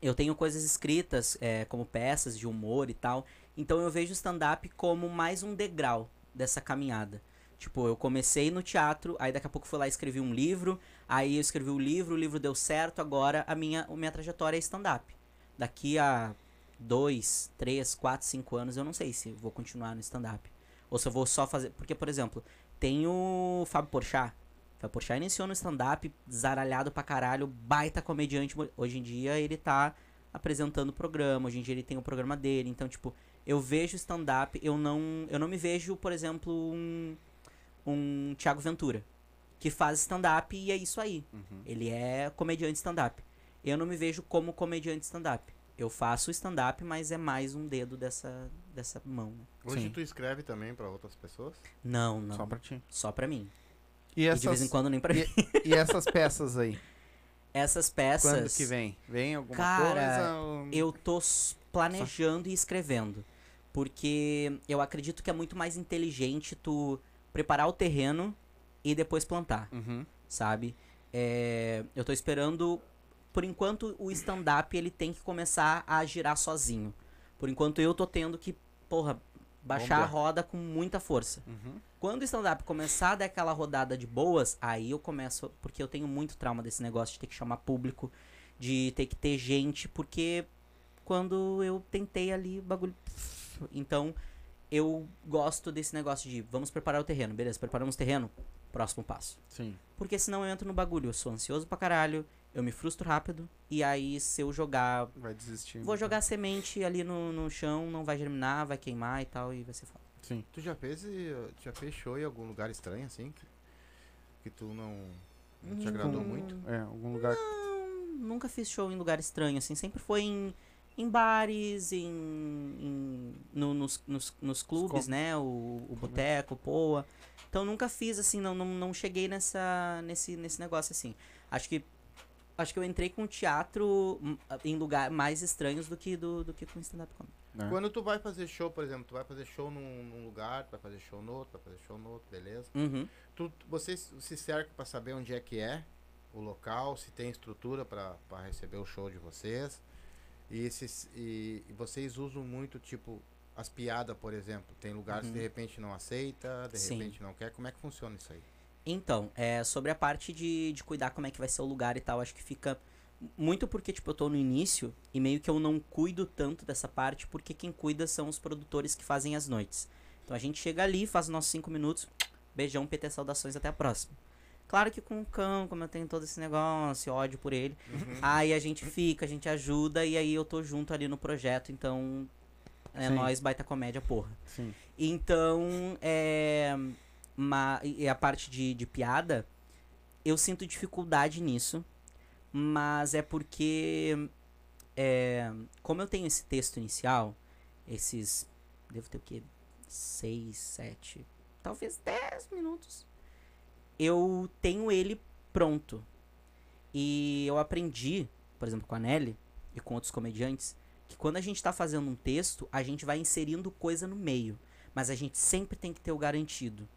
eu tenho coisas escritas, é, como peças de humor e tal. Então eu vejo o stand-up como mais um degrau dessa caminhada. Tipo, eu comecei no teatro, aí daqui a pouco fui lá e escrevi um livro, aí eu escrevi o livro, o livro deu certo, agora a minha, a minha trajetória é stand-up. Daqui a dois, três, quatro, cinco anos, eu não sei se vou continuar no stand-up. Ou se eu vou só fazer. Porque, por exemplo, tem o Fábio Porchat. O Fábio Porchat iniciou no stand-up, zaralhado pra caralho, baita comediante. Hoje em dia ele tá apresentando o programa, hoje em dia ele tem o programa dele. Então, tipo, eu vejo stand-up, eu não, eu não me vejo, por exemplo, um, um Thiago Ventura, que faz stand-up e é isso aí. Ele é comediante stand-up. Eu não me vejo como comediante stand-up. Eu faço stand-up, mas é mais um dedo dessa, dessa mão. né? Hoje Sim. tu escreve também pra outras pessoas? Não, não. Só Só pra, pra ti. mim. E E essas, de vez em quando nem pra e- mim. e essas peças aí? Essas peças. Quando que vem? Vem alguma Cara, coisa? ou- Eu tô planejando e escrevendo. Porque eu acredito que é muito mais inteligente tu preparar o terreno e depois plantar, Uhum. sabe? É, eu tô esperando. Por enquanto, o stand-up ele tem que começar a girar sozinho. Por enquanto, eu tô tendo que, porra, baixar a roda com muita força. Uhum. Quando o stand-up começar a dar aquela rodada de boas, aí eu começo. Porque eu tenho muito trauma desse negócio de ter que chamar público, de ter que ter gente, porque quando eu tentei ali, o bagulho. Então, eu gosto desse negócio de vamos preparar o terreno, beleza, preparamos o terreno, próximo passo. Sim. Porque senão eu entro no bagulho, eu sou ansioso pra caralho, eu me frustro rápido, e aí se eu jogar. Vai desistir. Vou jogar semente ali no, no chão, não vai germinar, vai queimar e tal, e vai ser foda. Sim. Tu já fez, e- já fez show em algum lugar estranho assim? Que, que tu não, não te agradou Hum, muito? É, algum lugar. Não, nunca fiz show em lugar estranho, assim. Sempre foi em, em bares, em, em- no- nos, nos, nos clubes, né? O, o boteco, o poa. Então nunca fiz, assim, não, não, não cheguei nessa, nesse, nesse negócio, assim. Acho que acho que eu entrei com teatro hum, em lugares mais estranhos do que, do, do que com stand-up comedy. né? Quando tu vai fazer show, por exemplo, tu vai fazer show num, num lugar, tu vai fazer show no outro, vai fazer show no outro, beleza? Uhum. Tu, vocês se cercam pra saber onde é que é o local, se tem estrutura pra pra receber o show de vocês. E, se, e, e vocês usam muito, tipo, as piadas, por exemplo. Tem lugares que Uhum. de repente não aceita, de Sim. repente não quer. Como é que funciona isso aí? Então, é, sobre a parte de, de cuidar como é que vai ser o lugar e tal, acho que fica muito porque, tipo, eu tô no início e meio que eu não cuido tanto dessa parte, porque quem cuida são os produtores que fazem as noites. Então a gente chega ali, faz os nossos cinco minutos, beijão, PT, saudações, até a próxima. Claro que com o cão, como eu tenho todo esse negócio, ódio por ele, aí a gente fica, a gente ajuda e aí eu tô junto ali no projeto, então é Sim. nós baita comédia, porra. Sim. Então, é. Ma- e a parte de, de piada, eu sinto dificuldade nisso. Mas é porque. É, como eu tenho esse texto inicial, esses. Devo ter o quê? Seis, sete, talvez dez minutos. Eu tenho ele pronto. E eu aprendi, por exemplo, com a Nelly e com outros comediantes, que quando a gente tá fazendo um texto, a gente vai inserindo coisa no meio. Mas a gente sempre tem que ter o garantido.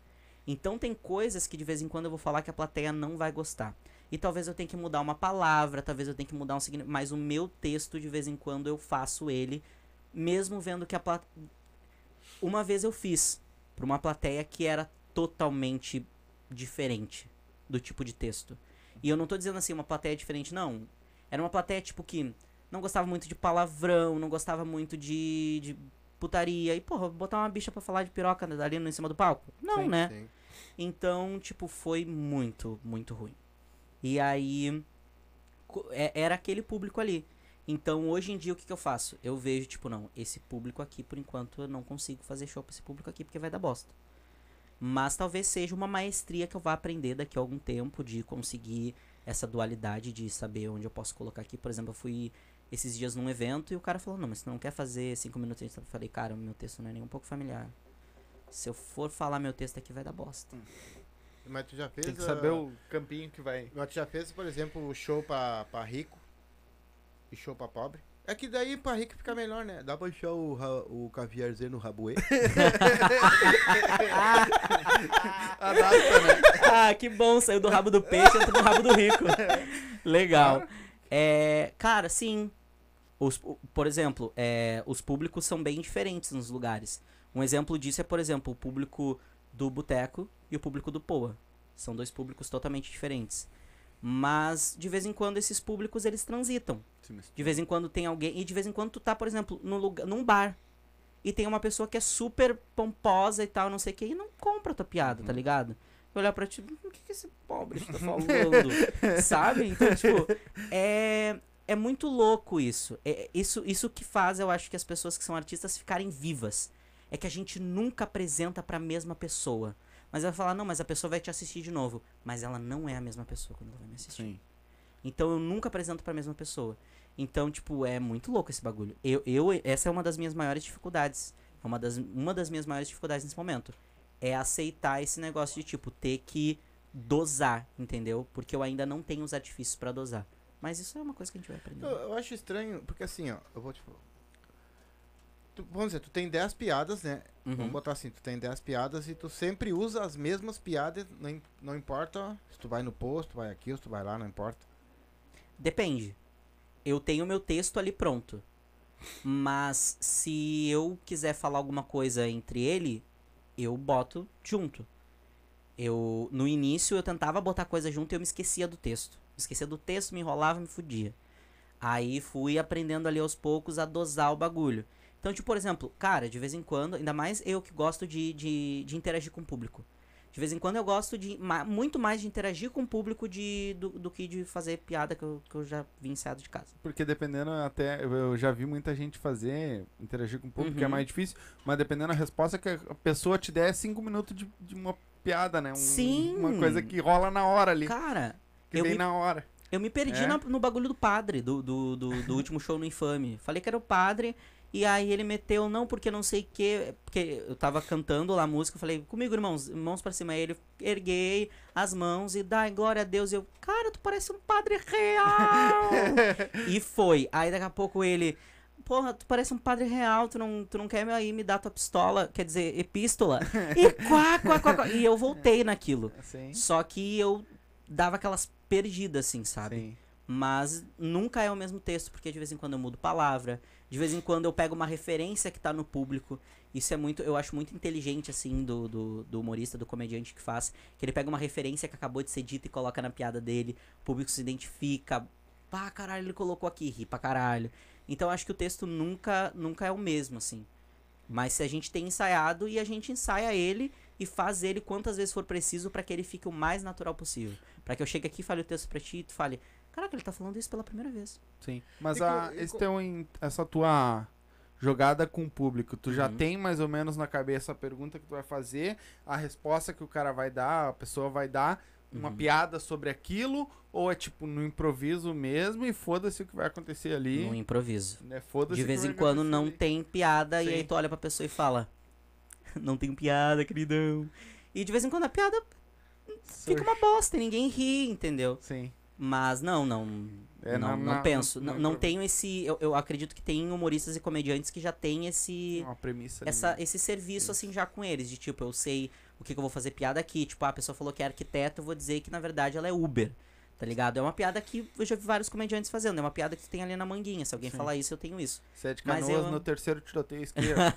Então tem coisas que de vez em quando eu vou falar que a plateia não vai gostar. E talvez eu tenha que mudar uma palavra, talvez eu tenha que mudar um significado. Mas o meu texto, de vez em quando, eu faço ele, mesmo vendo que a plateia. Uma vez eu fiz pra uma plateia que era totalmente diferente do tipo de texto. E eu não tô dizendo assim, uma plateia diferente, não. Era uma plateia, tipo, que não gostava muito de palavrão, não gostava muito de, de putaria. E, porra, botar uma bicha pra falar de piroca ali no em cima do palco? Não, Sim, né? Sim. Então, tipo, foi muito, muito ruim. E aí, é- era aquele público ali. Então, hoje em dia, o que, que eu faço? Eu vejo, tipo, não, esse público aqui, por enquanto, eu não consigo fazer show pra esse público aqui, porque vai dar bosta. Mas talvez seja uma maestria que eu vá aprender daqui a algum tempo de conseguir essa dualidade de saber onde eu posso colocar aqui. Por exemplo, eu fui esses dias num evento e o cara falou: Não, mas você não quer fazer cinco minutos? Eu falei: Cara, meu texto não é nem um pouco familiar. Se eu for falar meu texto aqui, vai dar bosta. Mas tu já fez. Tem que ah, saber o campinho que vai. Mas tu já fez, por exemplo, o show pra, pra rico e show pra pobre? É que daí pra rico fica melhor, né? Dá pra encher o, o caviarzinho no rabuê. Adapta, né? ah, que bom, saiu do rabo do peixe, entra no rabo do rico. Legal. É, cara, sim. Os, por exemplo, é, os públicos são bem diferentes nos lugares. Um exemplo disso é, por exemplo, o público do boteco e o público do Poa. São dois públicos totalmente diferentes. Mas, de vez em quando, esses públicos, eles transitam. De vez em quando tem alguém. E de vez em quando tu tá, por exemplo, num, lugar, num bar. E tem uma pessoa que é super pomposa e tal, não sei o que, e não compra a tua piada, tá ligado? Vai olhar pra ti, "Hum, o que, que esse pobre tá falando? Sabe? Então, tipo, é, é muito louco isso. É, isso. Isso que faz, eu acho, que as pessoas que são artistas ficarem vivas. É que a gente nunca apresenta pra mesma pessoa. Mas ela vai falar, não, mas a pessoa vai te assistir de novo. Mas ela não é a mesma pessoa quando ela vai me assistir. Sim. Então eu nunca apresento pra mesma pessoa. Então, tipo, é muito louco esse bagulho. Eu, eu, essa é uma das minhas maiores dificuldades. É uma das, uma das minhas maiores dificuldades nesse momento. É aceitar esse negócio de, tipo, ter que dosar, entendeu? Porque eu ainda não tenho os artifícios pra dosar. Mas isso é uma coisa que a gente vai aprender. Eu, eu acho estranho, porque assim, ó, eu vou te falar. Tu- vamos dizer, tu tem 10 piadas, né? Vamos Uhum. botar assim, tu tem 10 piadas e tu sempre usa as mesmas piadas, não, não importa se tu vai no posto, vai aqui, se tu vai lá, não importa. Depende. Eu tenho meu texto ali pronto. Mas se eu quiser falar alguma coisa entre ele, eu boto junto. Eu no início eu tentava botar coisa junto e eu me esquecia do texto. Esquecia do texto, me enrolava, me fudia. Aí fui aprendendo ali aos poucos a dosar o bagulho. Então, tipo, por exemplo, cara, de vez em quando, ainda mais eu que gosto de, de, de interagir com o público. De vez em quando eu gosto de ma- muito mais de interagir com o público de, do, do que de fazer piada que eu, que eu já vi ensaiado de casa. Porque dependendo até, eu- já vi muita gente fazer, interagir com o público, que é Uhum. mais difícil, mas dependendo da resposta que a pessoa te der é cinco minutos de, de uma piada, né? Um- Sim. Uma coisa que rola na hora ali. Cara, que eu vem me- na hora. eu me perdi É? na- no bagulho do padre, do, do, do, do último show no Infame. Falei que era o padre, e aí ele meteu, não, porque não sei o que. Porque eu tava cantando lá a música, eu falei, comigo, irmãos, mãos pra cima. Aí ele erguei as mãos e dai glória a Deus. E eu, cara, tu parece um padre real. e foi. Aí daqui a pouco ele. Porra, tu parece um padre real, tu não, tu não quer aí me dar tua pistola, quer dizer, epístola. E quá, quá, quá, quá. E eu voltei naquilo. Sim. Só que eu dava aquelas perdidas, assim, sabe? Sim. Mas nunca é o mesmo texto, porque de vez em quando eu mudo palavra, de vez em quando eu pego uma referência que tá no público. Isso é muito, eu acho muito inteligente, assim, do, do, do humorista, do comediante que faz. Que ele pega uma referência que acabou de ser dita e coloca na piada dele, o público se identifica. Pá, caralho, ele colocou aqui, ri pra caralho. Então eu acho que o texto nunca, nunca é o mesmo, assim. Mas se a gente tem ensaiado e a gente ensaia ele e faz ele quantas vezes for preciso pra que ele fique o mais natural possível. Pra que eu chegue aqui, fale o texto pra ti e tu fale, caraca, ele tá falando isso pela primeira vez. Sim. Mas E a, co- e esse co- teu, in- essa tua jogada com o público, tu já Uhum. tem mais ou menos na cabeça a pergunta que tu vai fazer, a resposta que o cara vai dar, a pessoa vai dar, uma Uhum. piada sobre aquilo, ou é tipo no improviso mesmo e foda-se o que vai acontecer ali. No improviso. Né? De vez em quando não ali. tem piada e Sim. aí tu olha pra pessoa e fala, não tem piada, queridão. E de vez em quando a piada fica uma bosta e ninguém ri, entendeu? Sim. Mas não, não. É, não, não na- penso. não, não improviso. tenho esse. Eu, eu acredito que tem humoristas e comediantes que já tem esse. Uma premissa essa, né? esse serviço assim já com eles, de tipo, eu sei o que, que eu vou fazer piada aqui, tipo, ah, a pessoa falou que é arquiteto, eu vou dizer que na verdade ela é Uber, tá ligado? É uma piada que eu já vi vários comediantes fazendo, é uma piada que tem ali na manguinha, se alguém Sim. falar isso, eu tenho isso. Você é de canoas eu- no terceiro tiroteio esquerdo.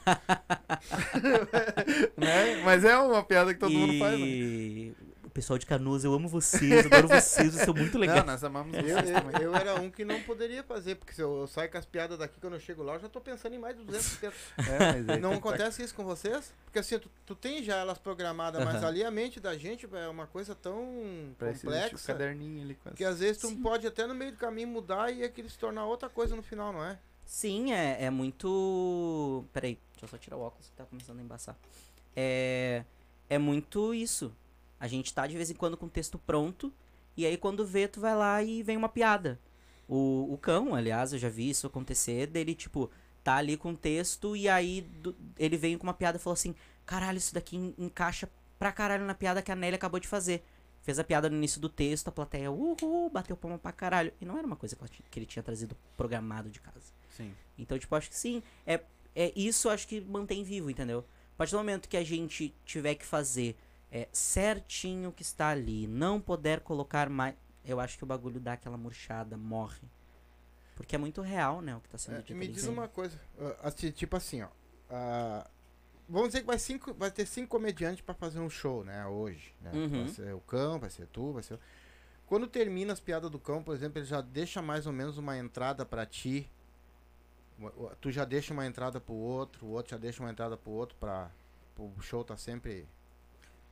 né? Mas é uma piada que todo mundo faz, né? O pessoal de Canoas, eu amo vocês, adoro vocês, vocês são muito legais. Não, nós amamos Eu, vocês também. eu, eu era um que não poderia fazer, porque se eu, eu saio com as piadas daqui quando eu chego lá, eu já tô pensando em mais de 200 textos. É, mas aí Não tá- acontece isso com vocês? Porque assim, tu, tu tem já elas programadas, mas ali a mente da gente é uma coisa tão Parece existir o complexa caderninho ali com as... que às vezes tu Sim. pode até no meio do caminho mudar e aquilo se tornar outra coisa no final, não é? Sim, é, é muito. Peraí, deixa eu só tirar o óculos que tá começando a embaçar. É. é muito isso. A gente tá de vez em quando com o texto pronto, e aí quando vê, tu vai lá e vem uma piada. O, o cão, aliás, eu já vi isso acontecer, dele, tipo, tá ali com o texto, e aí do- ele veio com uma piada e falou assim: caralho, isso daqui en- encaixa pra caralho na piada que a Nelly acabou de fazer. Fez a piada no início do texto, a plateia, uhul, bateu palma pra caralho. E não era uma coisa que ele tinha trazido programado de casa. Sim. Então, tipo, acho que sim. É, é isso acho que mantém vivo, entendeu? A partir do momento que a gente tiver que fazer é, certinho o que está ali, não puder colocar mais. Eu acho que o bagulho dá aquela murchada, morre. Porque é muito real, né? O que tá sendo É, dito me ali. diz uma coisa, ah, assim, tipo assim, ó. ah, vamos dizer que vai, cinco, vai ter cinco comediantes pra fazer um show, né? Hoje. Né? Uhum. Vai ser o cão, vai ser tu, vai ser. Quando termina as piadas do cão, por exemplo, ele já deixa mais ou menos uma entrada pra ti. Tu já deixa uma entrada pro outro, o outro já deixa uma entrada pro outro pra. O show tá sempre.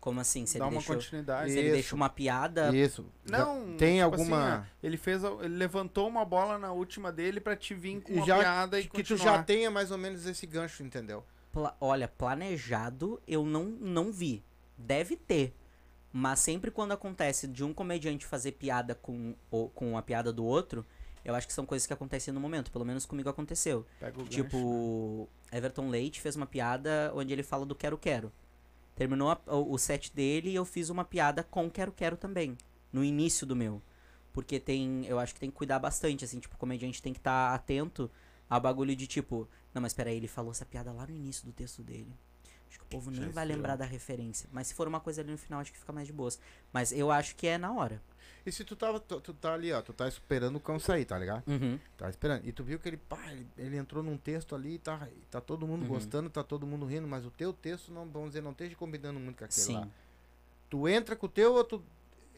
Como assim? Se Dá ele, uma deixou, continuidade. se ele Isso. deixa uma piada. Isso. já Não, tem tipo alguma. assim, ó, ele fez, ele levantou uma bola na última dele pra te vir com uma já piada e que tu continuar. já tenha mais ou menos esse gancho, entendeu? Pla- olha, planejado eu não, não vi. Deve ter. Mas sempre quando acontece de um comediante fazer piada com, o, com a piada do outro, eu acho que são coisas que acontecem no momento. Pelo menos comigo aconteceu. Pega o gancho, Tipo, Everton Leite fez uma piada onde ele fala do Quero Quero. Terminou a- o, o set dele e eu fiz uma piada com Quero Quero também. No início do meu. Porque tem. Eu acho que tem que cuidar bastante, assim, tipo, o comediante tem que estar atento ao bagulho de tipo. Não, mas peraí, ele falou essa piada lá no início do texto dele. Acho que o povo Já nem vai estreou. lembrar da referência. Mas se for uma coisa ali no final, acho que fica mais de boas. Mas eu acho que é na hora. E se tu tava. Tu, tu tá ali, ó, tu tá esperando o cão sair, tá ligado? Uhum. Tá esperando. E tu viu que ele, pá, ele, ele entrou num texto ali, tá, e tá todo mundo Uhum. gostando, tá todo mundo rindo, mas o teu texto não, vamos dizer, não esteja combinando muito com aquele Sim. lá. Tu entra com o teu ou tu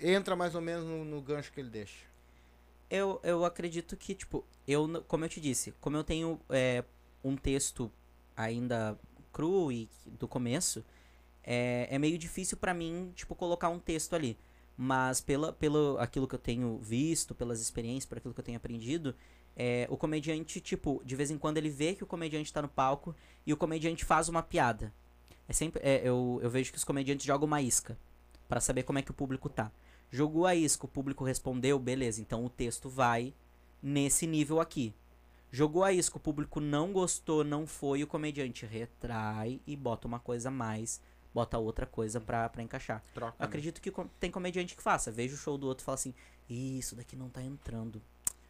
entra mais ou menos no, no gancho que ele deixa? Eu, eu acredito que, tipo, eu, como eu te disse, como eu tenho é, um texto ainda cru e do começo, é, é meio difícil pra mim, tipo, colocar um texto ali. Mas pela, pelo aquilo que eu tenho visto, pelas experiências, por aquilo que eu tenho aprendido, é, o comediante, tipo, de vez em quando ele vê que o comediante tá no palco e o comediante faz uma piada. É sempre, é, eu, eu vejo que os comediantes jogam uma isca pra saber como é que o público tá. Jogou a isca, o público respondeu, beleza, então o texto vai nesse nível aqui. Jogou a isca, o público não gostou, não foi, o comediante retrai e bota uma coisa a mais, bota outra coisa pra, pra encaixar. Troca, Eu acredito que com- tem comediante que faça. Veja o show do outro e fala assim: "Ih, isso daqui não tá entrando.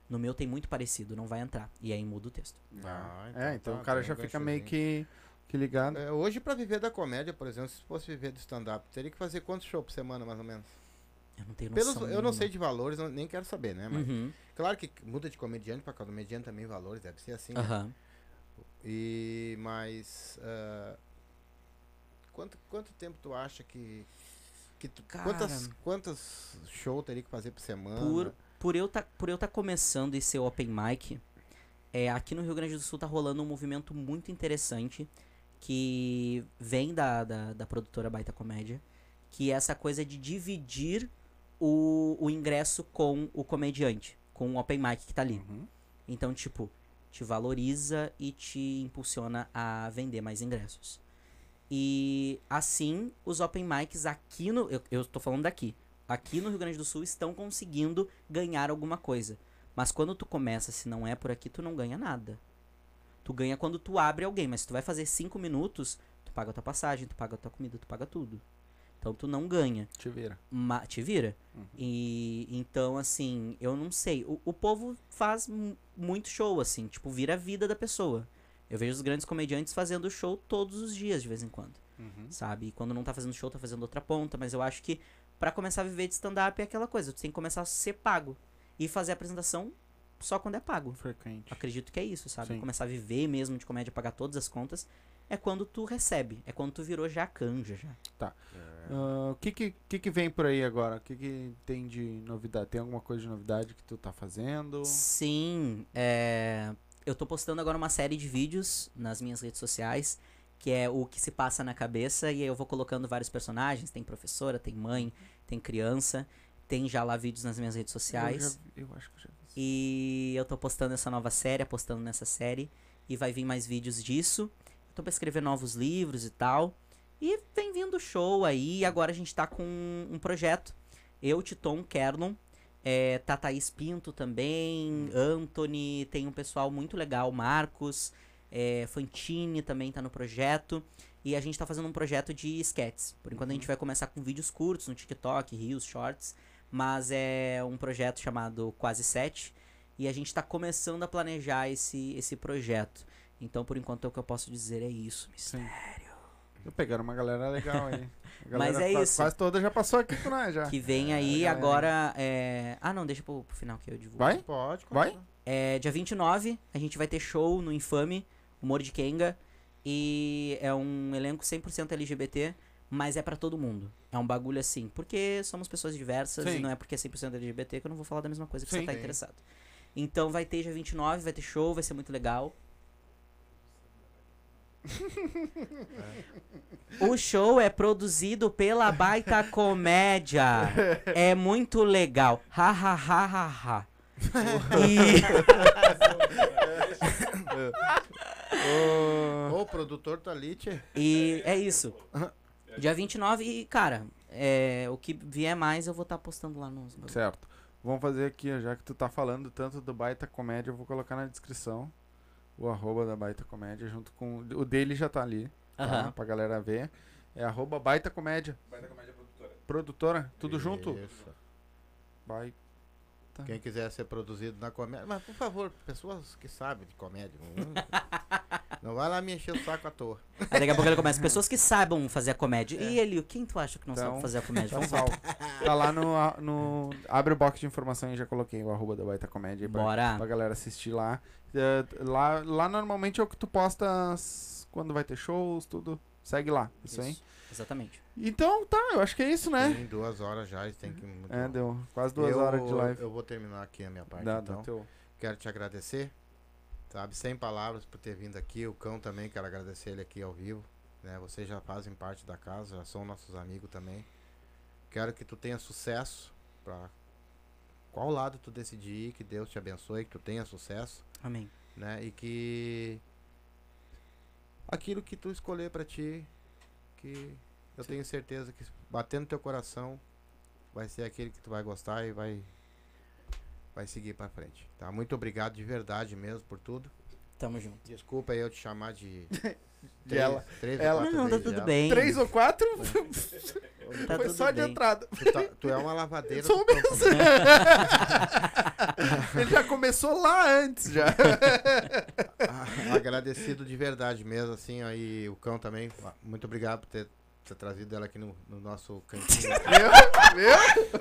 No meu tem muito parecido, não vai entrar. E aí muda o texto. né? Ah, é, então tá, o cara tem já um fica meio ganchozinho. que, que ligado. É, hoje, pra viver da comédia, por exemplo, se fosse viver do stand-up, teria que fazer quantos shows por semana, mais ou menos? Eu não tenho Pelos, noção. eu não sei de valores, eu nem quero saber, né? Mas Uhum. claro que muda de comediante pra comediante também valores, deve ser assim. né? Aham. E mas ah, quanto quanto tempo tu acha que que tu, Cara. quantas quantas shows teria que fazer por semana? Por, por eu tá, por eu tá começando e ser open mic, é, aqui no Rio Grande do Sul tá rolando um movimento muito interessante que vem da, da, da produtora Baita Comédia, que é essa coisa de dividir o, o ingresso com o comediante, com o open mic que tá ali. Uhum. Então, tipo, te valoriza e te impulsiona a vender mais ingressos. E assim, os open mics aqui no. Eu, eu tô falando daqui. Aqui no Rio Grande do Sul estão conseguindo ganhar alguma coisa. Mas quando tu começa, se não é por aqui, tu não ganha nada. Tu ganha quando tu abre alguém, mas se tu vai fazer cinco minutos, tu paga a tua passagem, tu paga a tua comida, tu paga tudo. Então tu não ganha. Te vira. Ma te vira. Uhum. E então, assim, eu não sei. O, o povo faz mu- muito show, assim, tipo, vira a vida da pessoa. Eu vejo os grandes comediantes fazendo show todos os dias, de vez em quando, Uhum. sabe? E quando não tá fazendo show, tá fazendo outra ponta. Mas eu acho que pra começar a viver de stand-up é aquela coisa, tu tem que começar a ser pago. E fazer a apresentação só quando é pago. Frequente. Acredito que é isso, sabe? Sim. Começar a viver mesmo de comédia, pagar todas as contas, é quando tu recebe. É quando tu virou já canja, já. Ah, O que, que, que que vem por aí agora? O que, que tem de novidade? Tem alguma coisa de novidade que tu tá fazendo? Sim, é, eu tô postando agora uma série de vídeos nas minhas redes sociais, que é o que se passa na cabeça, e aí eu vou colocando vários personagens, tem professora, tem mãe, tem criança, tem já lá vídeos nas minhas redes Eu, sociais. já, eu acho que eu já vi. isso. E eu tô postando essa nova série, apostando nessa série, e vai vir mais vídeos disso. Eu tô pra escrever novos livros e tal. E vem vindo show aí, agora a gente tá com um projeto. Eu, Titon, Kerlon, é, tá Thaís Pinto também, Anthony, tem um pessoal muito legal, Marcos, é, Fantini também tá no projeto. E a gente tá fazendo um projeto de sketches. Por enquanto a gente vai começar com vídeos curtos no TikTok, Reels, Shorts. Mas é um projeto chamado Quase Sete. E a gente tá começando a planejar esse, esse projeto. Então, por enquanto, o que eu posso dizer é isso, mistério. Pegaram uma galera legal aí. A Mas galera é isso. Quase toda já passou aqui com nós já. Que vem aí galera. agora. É... Ah, não, deixa pro, pro final que eu divulgo. Vai? Pode, Vai? É, dia 29, a gente vai ter show no Infame, Humor de Kenga. E é um elenco 100% LGBT, mas é pra todo mundo. É um bagulho assim, porque somos pessoas diversas Sim. e não é porque é 100% LGBT que eu não vou falar da mesma coisa que você Sim. tá Sim. interessado. Então vai ter dia 29, vai ter show, vai ser muito legal. O show é produzido pela Baita Comédia. É muito legal. Ha ha ha ha ha. E o produtor tá ali, tchê. E é isso. Dia 29 e, cara, é, o que vier mais eu vou estar postando lá nos. Certo. Vamos fazer aqui, já que tu tá falando tanto do Baita Comédia, eu vou colocar na descrição o arroba da Baita Comédia junto com... O dele já tá ali, tá? Aham. Pra galera ver. É arroba Baita Comédia. Vai da comédia produtora. Produtora, tudo junto? Isso. Baita. Quem quiser ser produzido na comédia. Mas, por favor, pessoas que sabem de comédia. Não, vai lá me encher o saco à toa. Aí daqui a pouco ele começa. Pessoas que saibam fazer a comédia. E ele, quem tu acha que não Então, sabe fazer a comédia? Tá Vamos salvo. Tá lá no, no. Abre o box de informação e já coloquei o arroba da Baita Comédia aí pra, Bora. pra galera assistir lá. É, lá. Lá normalmente é o que tu posta as- quando vai ter shows, tudo. Segue lá. Isso, aí. Exatamente. Então tá, eu acho que é isso, né? Tem duas horas já, e tem que. É, deu quase duas Eu- horas de live. Eu vou terminar aqui a minha parte. Dá, então. dá teu- Quero te agradecer, sabe, sem palavras por ter vindo aqui. O cão também, quero agradecer ele aqui ao vivo. Né? Vocês já fazem parte da casa, já são nossos amigos também. Quero que tu tenha sucesso pra qual lado tu decidir ir, que Deus te abençoe, que tu tenha sucesso, Amém. né? E que aquilo que tu escolher pra ti, que eu tenho certeza que batendo teu coração vai ser aquele que tu vai gostar e vai vai seguir pra frente, tá? Muito obrigado de verdade mesmo por tudo. Tamo junto. Desculpa aí eu te chamar de De ela. três Ela. ou quatro Não, tá tudo ela. bem. Três ou quatro? Tá Foi só de bem. entrada. Tu, tá- tu é uma lavadeira Sou mesmo. né? Ele já começou lá antes, já. Ah, Agradecido de verdade mesmo, assim, aí o cão também. Muito obrigado por ter, ter trazido ela aqui no, no nosso cantinho. Viu? Viu?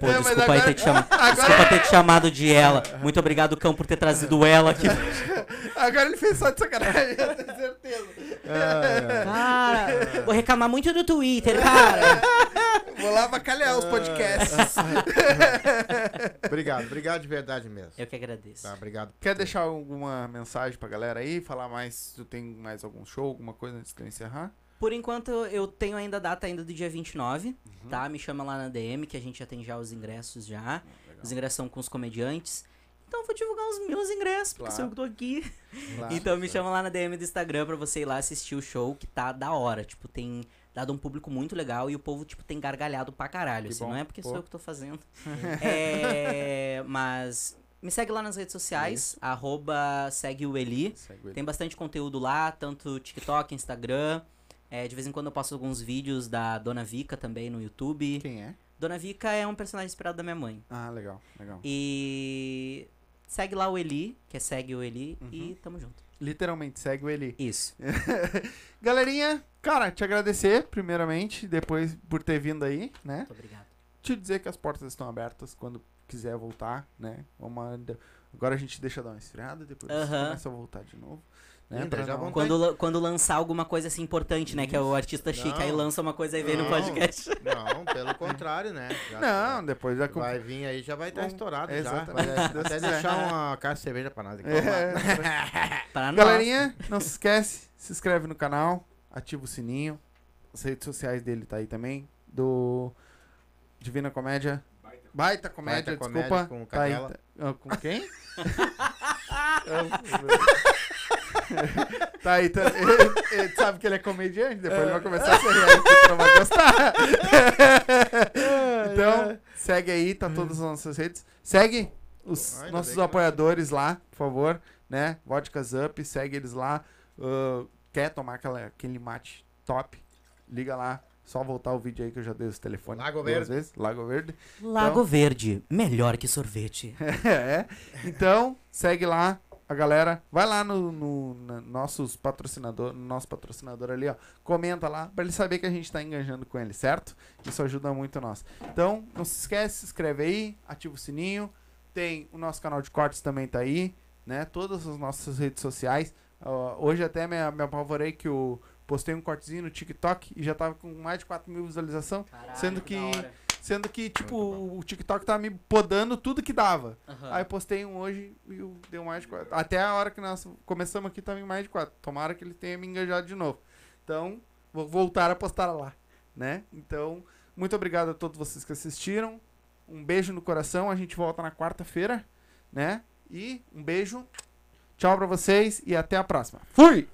Pô, É, desculpa aí agora- ter te chamado. Desculpa ter te chamado de ela. Muito obrigado, Cão, por ter trazido ela aqui. Agora ele fez só de sacanagem, eu tenho certeza. Cara, vou reclamar muito do Twitter, cara. Vou lá avacalhar os podcasts. Obrigado, obrigado de verdade mesmo. Eu que agradeço. Tá, obrigado. Quer deixar alguma mensagem pra galera aí? Falar mais, se tu tem mais algum show, alguma coisa antes de eu encerrar? Por enquanto, eu tenho ainda a data ainda do dia 29, Uhum. tá? Me chama lá na DM, que a gente já tem já os ingressos já. Os ingressos são com os comediantes. Então eu vou divulgar os meus ingressos, porque Claro. sou eu que tô aqui. Claro. então me chama lá na DM do Instagram pra você ir lá assistir o show, que tá da hora. Tipo, tem dado um público muito legal e o povo, tipo, tem gargalhado pra caralho. Que Assim, bom, não é porque pô. sou eu que tô fazendo. é, mas me segue lá nas redes sociais, arroba segue o Eli. Segue. Tem bastante conteúdo lá, tanto TikTok, Instagram. É, de vez em quando eu posto alguns vídeos da Dona Vica também no YouTube. Quem é? Dona Vica é um personagem inspirado da minha mãe. Ah, legal, legal. E segue lá o Eli, que é segue o Eli, Uhum. e tamo junto. Literalmente, segue o Eli. Isso. Galerinha, cara, te agradecer, primeiramente, depois por ter vindo aí, né? Muito obrigado. Te dizer que as portas estão abertas quando quiser voltar, né? Vamos, agora a gente deixa dar uma esfriada, depois Aham. começa a voltar de novo. Né? Pra já Quando, quando lançar alguma coisa assim importante, né? Que é o artista chique, Não. aí lança uma coisa e vem no podcast. Não, pelo contrário, né? Já- Não, depois já Vai vir aí, já vai estar Bom, estourado já. Vai se Deus até deixar uma caixa de cerveja pra nós aqui. É. Para nós. Galerinha, não se esquece, se inscreve no canal, ativa o sininho. As redes sociais dele tá aí também. Do Divina Comédia. Baita. Baita Comédia, Baita Comédia desculpa. com tá aí, tá- ah, com quem? tá aí, tá, ele, ele sabe que ele é comediante, depois ele vai começar a se rir aí, que tu não vai gostar. então, segue aí, tá todas as nossas redes. Segue os Ainda nossos não- apoiadores lá, por favor, né? Vodkas Up, segue eles lá. Ah, quer tomar aquela, aquele mate top? Liga lá. Só voltar o vídeo aí que eu já dei os telefones. Lago Verde. vezes. Lago Verde. Lago Verde, melhor que sorvete. é. Então, segue lá a galera. Vai lá no, no na- nossos patrocinador, no nosso patrocinador ali, ó. Comenta lá pra ele saber que a gente tá engajando com ele, certo? Isso ajuda muito nós. Então, não se esquece, se inscreve aí, ativa o sininho. Tem o nosso canal de cortes também tá aí, né? Todas as nossas redes sociais. Ó, hoje até me, me apavorei que eu postei um cortezinho no TikTok e já tava com mais de 4 mil visualizações. Sendo que- Sendo que, tipo, o TikTok tá me podando tudo que dava. Aham. Aí eu postei um hoje e deu mais de quatro. Até a hora que nós começamos aqui tava em mais de quatro. Tomara que ele tenha me engajado de novo. Então, vou voltar a postar lá, né? Então, muito obrigado a todos vocês que assistiram. Um beijo no coração. A gente volta na quarta-feira, né? E um beijo. Tchau pra vocês e até a próxima. Fui!